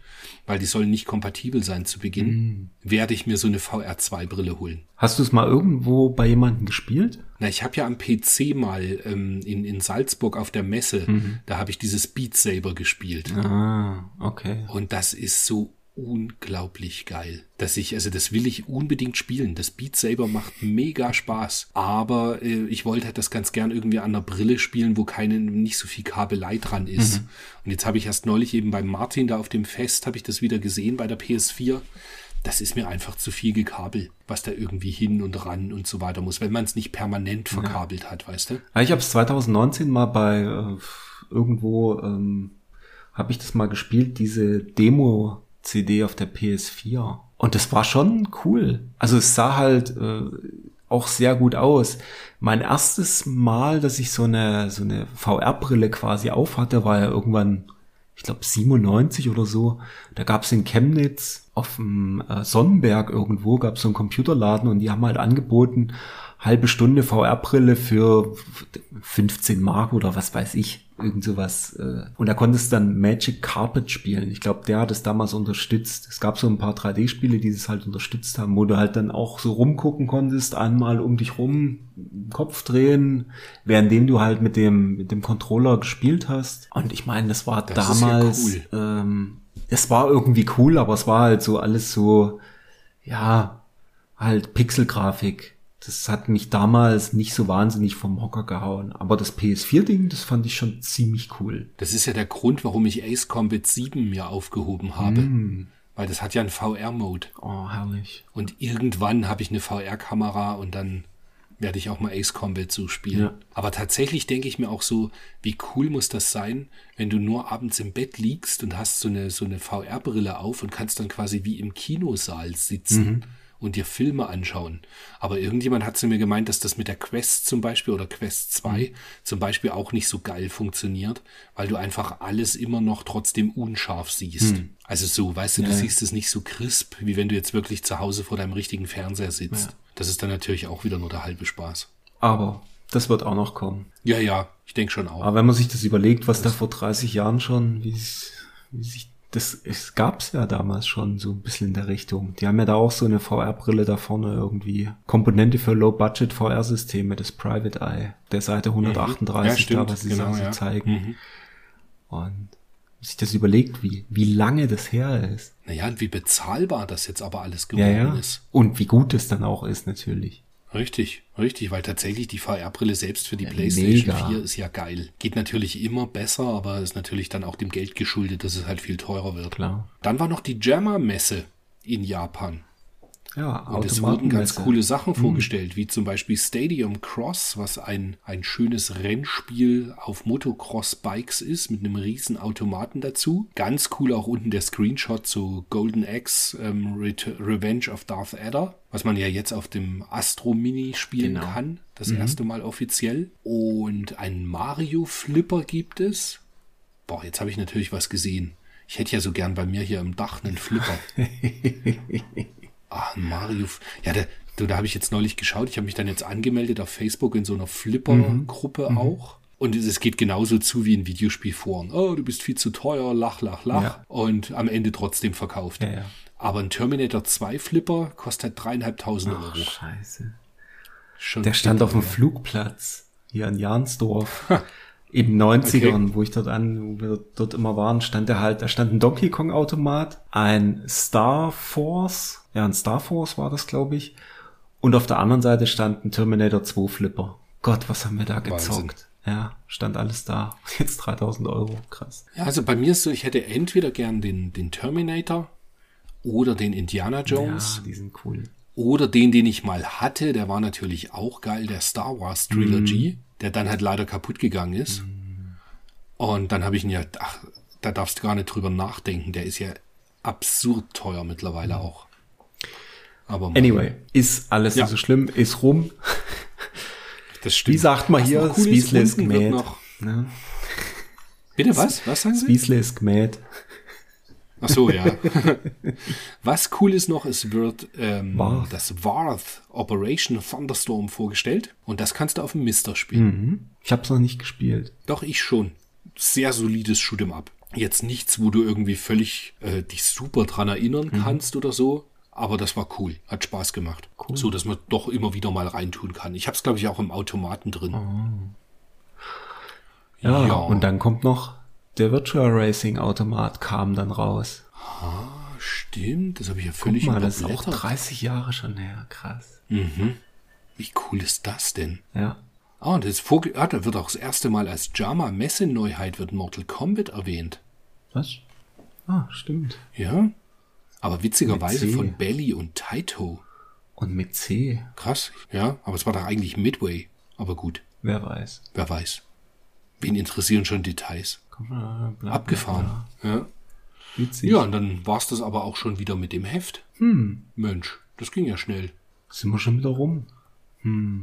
weil die sollen nicht kompatibel sein zu Beginn, werde ich mir so eine VR2-Brille holen. Hast du es mal irgendwo bei jemandem gespielt? Na, ich habe ja am PC mal ähm, in, in Salzburg auf der Messe, da habe ich dieses Beat Saber gespielt. Ah, okay. Und das ist so unglaublich geil, dass ich, also das will ich unbedingt spielen. Das Beat Saber macht mega Spaß, aber äh, ich wollte halt das ganz gern irgendwie an der Brille spielen, wo keine, nicht so viel Kabelei dran ist. Und jetzt habe ich erst neulich eben beim Martin da auf dem Fest, habe ich das wieder gesehen bei der PS4. Das ist mir einfach zu viel gekabel, was da irgendwie hin und ran und so weiter muss, wenn man es nicht permanent verkabelt hat, weißt du? Ah, Ich habe es 2019 mal bei äh, irgendwo ähm, habe ich das mal gespielt, diese Demo-CD auf der PS4. Und das war schon cool. Also es sah halt äh, auch sehr gut aus. Mein erstes Mal, dass ich so eine so eine VR-Brille quasi auf hatte, war ja irgendwann, ich glaube 97 oder so. Da gab es in Chemnitz auf dem äh, Sonnenberg irgendwo, gab es so einen Computerladen und die haben halt angeboten, halbe Stunde VR-Brille für 15 Mark oder was weiß ich, irgend sowas. äh. Und da konntest du dann Magic Carpet spielen. Ich glaube, der hat es damals unterstützt. Es gab so ein paar 3D-Spiele, die es halt unterstützt haben, wo du halt dann auch so rumgucken konntest, einmal um dich rum, Kopf drehen, währenddem du halt mit dem, mit dem Controller gespielt hast. Und ich meine, das war Das ist ja damals, cool. ähm, es war irgendwie cool, aber es war halt so alles so, ja, halt Pixelgrafik. Das hat mich damals nicht so wahnsinnig vom Hocker gehauen. Aber das PS4-Ding, das fand ich schon ziemlich cool. Das ist ja der Grund, warum ich Ace Combat 7 mir aufgehoben habe. Mm. Weil das hat ja einen VR-Mode. Oh, herrlich. Und irgendwann habe ich eine VR-Kamera und dann werde ich auch mal Ace Combat so spielen. Ja. Aber tatsächlich denke ich mir auch so, wie cool muss das sein, wenn du nur abends im Bett liegst und hast so eine, so eine VR-Brille auf und kannst dann quasi wie im Kinosaal sitzen und dir Filme anschauen. Aber irgendjemand hat zu mir gemeint, dass das mit der Quest zum Beispiel oder Quest 2 zum Beispiel auch nicht so geil funktioniert, weil du einfach alles immer noch trotzdem unscharf siehst. Also so, weißt du, du Ja, ja. siehst es nicht so crisp, wie wenn du jetzt wirklich zu Hause vor deinem richtigen Fernseher sitzt. Das ist dann natürlich auch wieder nur der halbe Spaß. Aber das wird auch noch kommen. Ja, ja, ich denke schon auch. Aber wenn man sich das überlegt, was da vor 30 Jahren schon, wie sich das es gab's ja damals schon so ein bisschen in der Richtung. Die haben ja da auch so eine VR-Brille da vorne irgendwie. Komponente für Low-Budget VR-Systeme, das Private Eye. Der Seite 138 Ja, da, was sie genau, so ja. zeigen. Mhm. Und sich das überlegt, wie, wie lange das her ist. Naja, und wie bezahlbar das jetzt aber alles Ja, geworden ja. ist. Und wie gut es dann auch ist, natürlich. Richtig, richtig, weil tatsächlich die VR-Brille selbst für die Ja, PlayStation mega. 4 ist ja geil. Geht natürlich immer besser, aber ist natürlich dann auch dem Geld geschuldet, dass es halt viel teurer wird. Klar. Dann war noch die Jammer-Messe in Japan. Ja, Und es wurden ganz coole Sachen vorgestellt, wie zum Beispiel Stadium Cross, was ein, ein schönes Rennspiel auf Motocross-Bikes ist, mit einem riesen Automaten dazu. Ganz cool auch unten der Screenshot zu Golden Axe ähm, Ret Revenge of Darth Adder, was man ja jetzt auf dem Astro Mini spielen Genau. kann. Das erste Mal offiziell. Und einen Mario Flipper gibt es. Boah, jetzt habe ich natürlich was gesehen. Ich hätte ja so gern bei mir hier im Dach einen Flipper. Ah, ein Mario. Ja, da, du, da habe ich jetzt neulich geschaut. Ich habe mich dann jetzt angemeldet auf Facebook in so einer Flipper-Gruppe auch. Und es geht genauso zu wie in Videospielforen. Oh, du bist viel zu teuer, lach, lach, lach. Ja. Und am Ende trotzdem verkauft. Ja, ja. Aber ein Terminator 2 Flipper kostet dreieinhalbtausend Ach, Euro. scheiße. Schon Der stand auf dem. Flugplatz hier in Jansdorf. In den 90ern, wo ich dort an, wo wir dort immer waren, stand der halt, da stand ein Donkey Kong Automat, ein Star Force, ja, ein Star Force war das, glaube ich. Und auf der anderen Seite stand ein Terminator 2 Flipper. Gott, was haben wir da gezockt? Ja, stand alles da. Jetzt 3000 Euro, krass. Ja, also bei mir ist so, ich hätte entweder gern den, den Terminator oder den Indiana Jones. Ja, die sind cool. Oder den, den ich mal hatte, der war natürlich auch geil, der Star Wars Trilogy, der dann halt leider kaputt gegangen ist. Und dann habe ich ihn ja, ach, da darfst du gar nicht drüber nachdenken, der ist ja absurd teuer mittlerweile auch. Aber Anyway, ist alles Ja. nicht so schlimm, ist rum. das stimmt. Wie sagt man Was hier, cool ist, gemäht. Ne? Bitte was? Was sagen Sie? Ist gemäht. Ach so, ja. Was cool ist noch, es wird ähm, Warth. das Warth Operation Thunderstorm vorgestellt. Und das kannst du auf dem Mister spielen. Mhm. Ich hab's noch nicht gespielt. Doch, ich schon. Sehr solides Shoot'em Up. Jetzt nichts, wo du irgendwie völlig äh, dich super dran erinnern kannst oder so. Aber das war cool. Hat Spaß gemacht. So, dass man doch immer wieder mal reintun kann. Ich habe es, glaube ich, auch im Automaten drin. Ja, Ja. und dann kommt noch der Virtual Racing Automat kam dann raus. Stimmt, das habe ich ja Guck völlig mal, das ist auch überblättert. 30 Jahre schon her. Krass. Wie cool ist das denn? Ja. Ah, und das Vogel, ah, da wird auch das erste Mal als Jama Messe-Neuheit wird Mortal Kombat erwähnt. Was? Ah, stimmt. Ja. Aber witzigerweise von Belly und Taito. Und mit C, Krass. Ja, aber es war doch eigentlich Midway. Aber gut, wer weiß. wer weiß. Wen interessieren schon Details? Komm, bla, bla, Abgefahren. Ja. Witzig. ja, und dann war's das aber auch schon wieder mit dem Heft. Hm, Mensch, das ging ja schnell. sind wir schon wieder rum.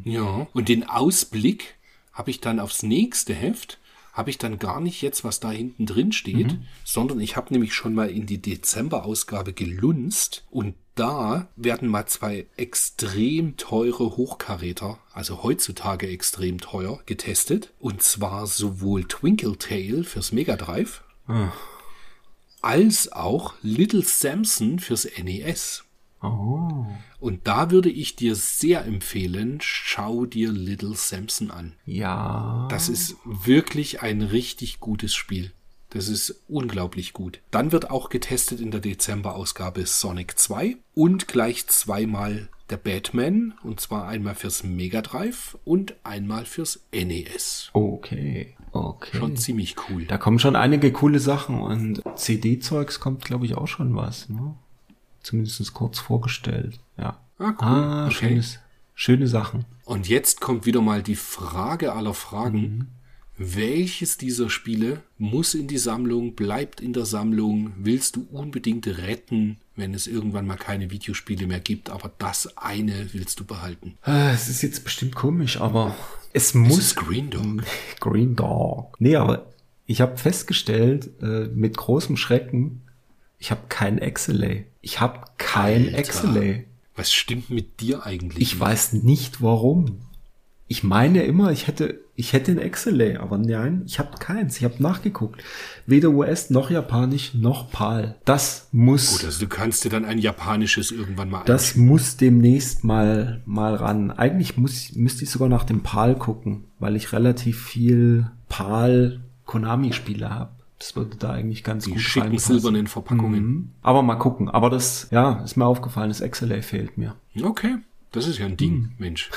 Ja. Und den Ausblick habe ich dann aufs nächste Heft, habe ich dann gar nicht jetzt, was da hinten drin steht, sondern ich habe nämlich schon mal in die Dezember-Ausgabe gelunzt und da werden mal zwei extrem teure Hochkaräter, also heutzutage extrem teuer, getestet. Und zwar sowohl Twinkle Tail fürs Mega Drive als auch Little Samson fürs NES. Oh, Und da würde ich dir sehr empfehlen, schau dir Little Samson an. ja. Das ist wirklich ein richtig gutes Spiel. Das ist unglaublich gut. Dann wird auch getestet in der Dezember-Ausgabe Sonic 2 und gleich zweimal der Batman. Und zwar einmal fürs Mega Drive und einmal fürs NES. Okay, okay. Schon ziemlich cool. Da kommen schon einige coole Sachen und CD-Zeugs kommt, glaube ich, auch schon was. Ne? Zumindest kurz vorgestellt. Ja. Ah, cool. Ah, Okay. schönes, schöne Sachen. Und jetzt kommt wieder mal die Frage aller Fragen. Welches dieser Spiele muss in die Sammlung, bleibt in der Sammlung, willst du unbedingt retten, wenn es irgendwann mal keine Videospiele mehr gibt, aber das eine willst du behalten? Äh, Es ist jetzt bestimmt komisch, aber es muss ist Green Dog. Green Dog. Nee, aber ich habe festgestellt, äh, mit großem Schrecken, ich habe kein XLA. Ich habe kein Alter. XLA. Was stimmt mit dir eigentlich? Ich weiß nicht warum. Ich meine immer, ich hätte, ich hätte ein XLA, aber nein, ich habe keins. Ich habe nachgeguckt. Weder US noch Japanisch noch PAL. Das muss, Gut, also du kannst dir dann ein japanisches irgendwann mal das muss demnächst mal, mal ran. Eigentlich muss, müsste ich sogar nach dem PAL gucken, weil ich relativ viel PAL Konami-Spiele habe. Das würde da eigentlich ganz die gut schicken reinpassen. silbernen Verpackungen. Mhm. Aber mal gucken. Aber das, ja, ist mir aufgefallen, das XLA fehlt mir. Okay, das ist ja ein Ding, Hm. Mensch.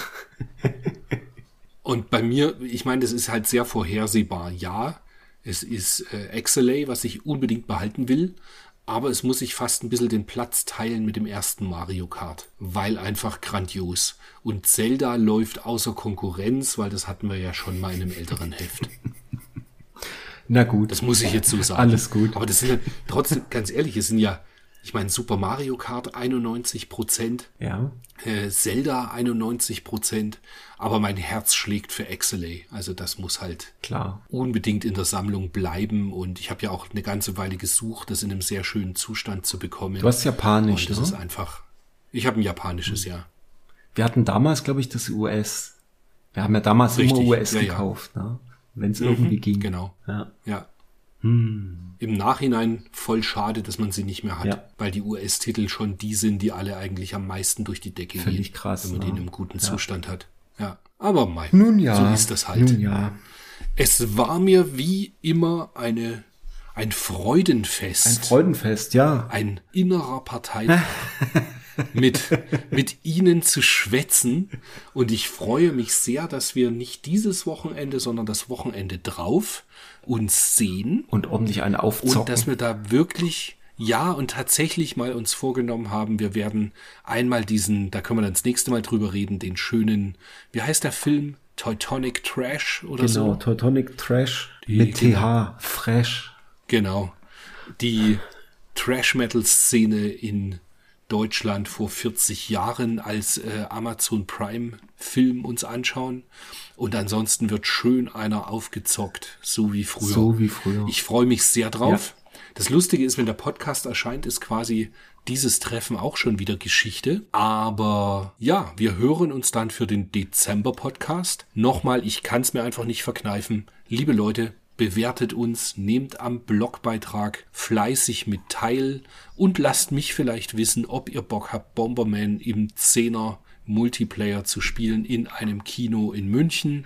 Und bei mir, ich meine, das ist halt sehr vorhersehbar. Ja, es ist äh, XLA, was ich unbedingt behalten will, aber es muss sich fast ein bisschen den Platz teilen mit dem ersten Mario Kart, weil einfach grandios. Und Zelda läuft außer Konkurrenz, weil das hatten wir ja schon mal in einem älteren Heft. Na gut. Das muss ich jetzt so sagen. Alles gut. Aber das sind ja trotzdem, ganz ehrlich, es sind ja, ich meine, Super Mario Kart 91 Prozent, Ja. äh, Zelda 91 Prozent, aber mein Herz schlägt für XLA. Also das muss halt Klar. unbedingt in der Sammlung bleiben und ich habe ja auch eine ganze Weile gesucht, das in einem sehr schönen Zustand zu bekommen. Du hast Japanisch, und das ne? ist einfach. Ich habe ein japanisches, ja. Wir hatten damals, glaube ich, das US. Wir haben ja damals Richtig, immer US ja, ja. gekauft, ne? Wenn es irgendwie ging. Genau. Ja. Ja. Im Nachhinein voll schade, dass man sie nicht mehr hat, Ja. weil die US-Titel schon die sind, die alle eigentlich am meisten durch die Decke Völlig gehen, krass, wenn man ne? die in einem guten Zustand hat. Ja, aber mei, Nun ja. so ist das halt. Nun ja. Es war mir wie immer eine ein Freudenfest, Ein Freudenfest, ja. ein innerer Parteitag. mit, mit Ihnen zu schwätzen. Und ich freue mich sehr, dass wir nicht dieses Wochenende, sondern das Wochenende drauf uns sehen. Und ordentlich einen Und aufzocken. dass wir da wirklich, ja, und tatsächlich mal uns vorgenommen haben, wir werden einmal diesen, da können wir dann das nächste Mal drüber reden, den schönen, wie heißt der Film? Teutonic Trash oder genau, so? Teutonic Trash Die- mit genau. TH. Fresh. Genau. Die Trash-Metal-Szene in Deutschland vor 40 Jahren als äh, Amazon Prime-Film uns anschauen. Und ansonsten wird schön einer aufgezockt, so wie früher. So wie früher. Ich freue mich sehr drauf. Das Lustige ist, wenn der Podcast erscheint, ist quasi dieses Treffen auch schon wieder Geschichte. Aber ja, wir hören uns dann für den Dezember-Podcast. Nochmal, ich kann es mir einfach nicht verkneifen. Liebe Leute, bewertet uns, nehmt am Blogbeitrag fleißig mit teil und lasst mich vielleicht wissen, ob ihr Bock habt, Bomberman im 10er Multiplayer zu spielen in einem Kino in München.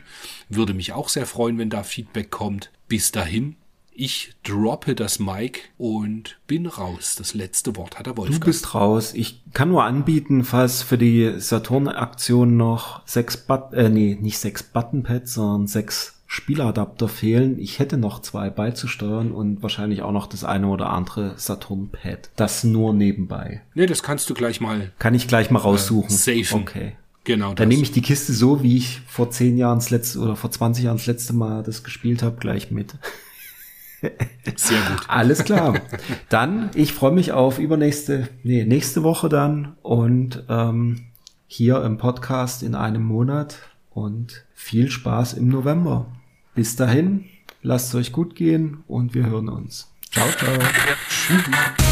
Würde mich auch sehr freuen, wenn da Feedback kommt. Bis dahin, ich droppe das Mic und bin raus. Das letzte Wort hat der Du Wolfgang. bist raus. Ich kann nur anbieten, falls für die Saturn-Aktion noch sechs But äh, nee, nicht sechs Buttonpads, sondern sechs Spieladapter fehlen. Ich hätte noch zwei beizusteuern und wahrscheinlich auch noch das eine oder andere Saturn-Pad. Das nur nebenbei. nee, das kannst du gleich mal Kann ich gleich mal raussuchen. safen. Okay. Genau Dann das. nehme ich die Kiste so, wie ich vor zehn Jahren das letzte oder vor 20 Jahren das letzte Mal das gespielt habe, gleich mit. Sehr gut. Alles klar. dann, ich freue mich auf übernächste, nee, nächste Woche dann und ähm, hier im Podcast in einem Monat und viel Spaß im November. Bis dahin, lasst es euch gut gehen und wir hören uns. Ciao, ciao. Tschüss.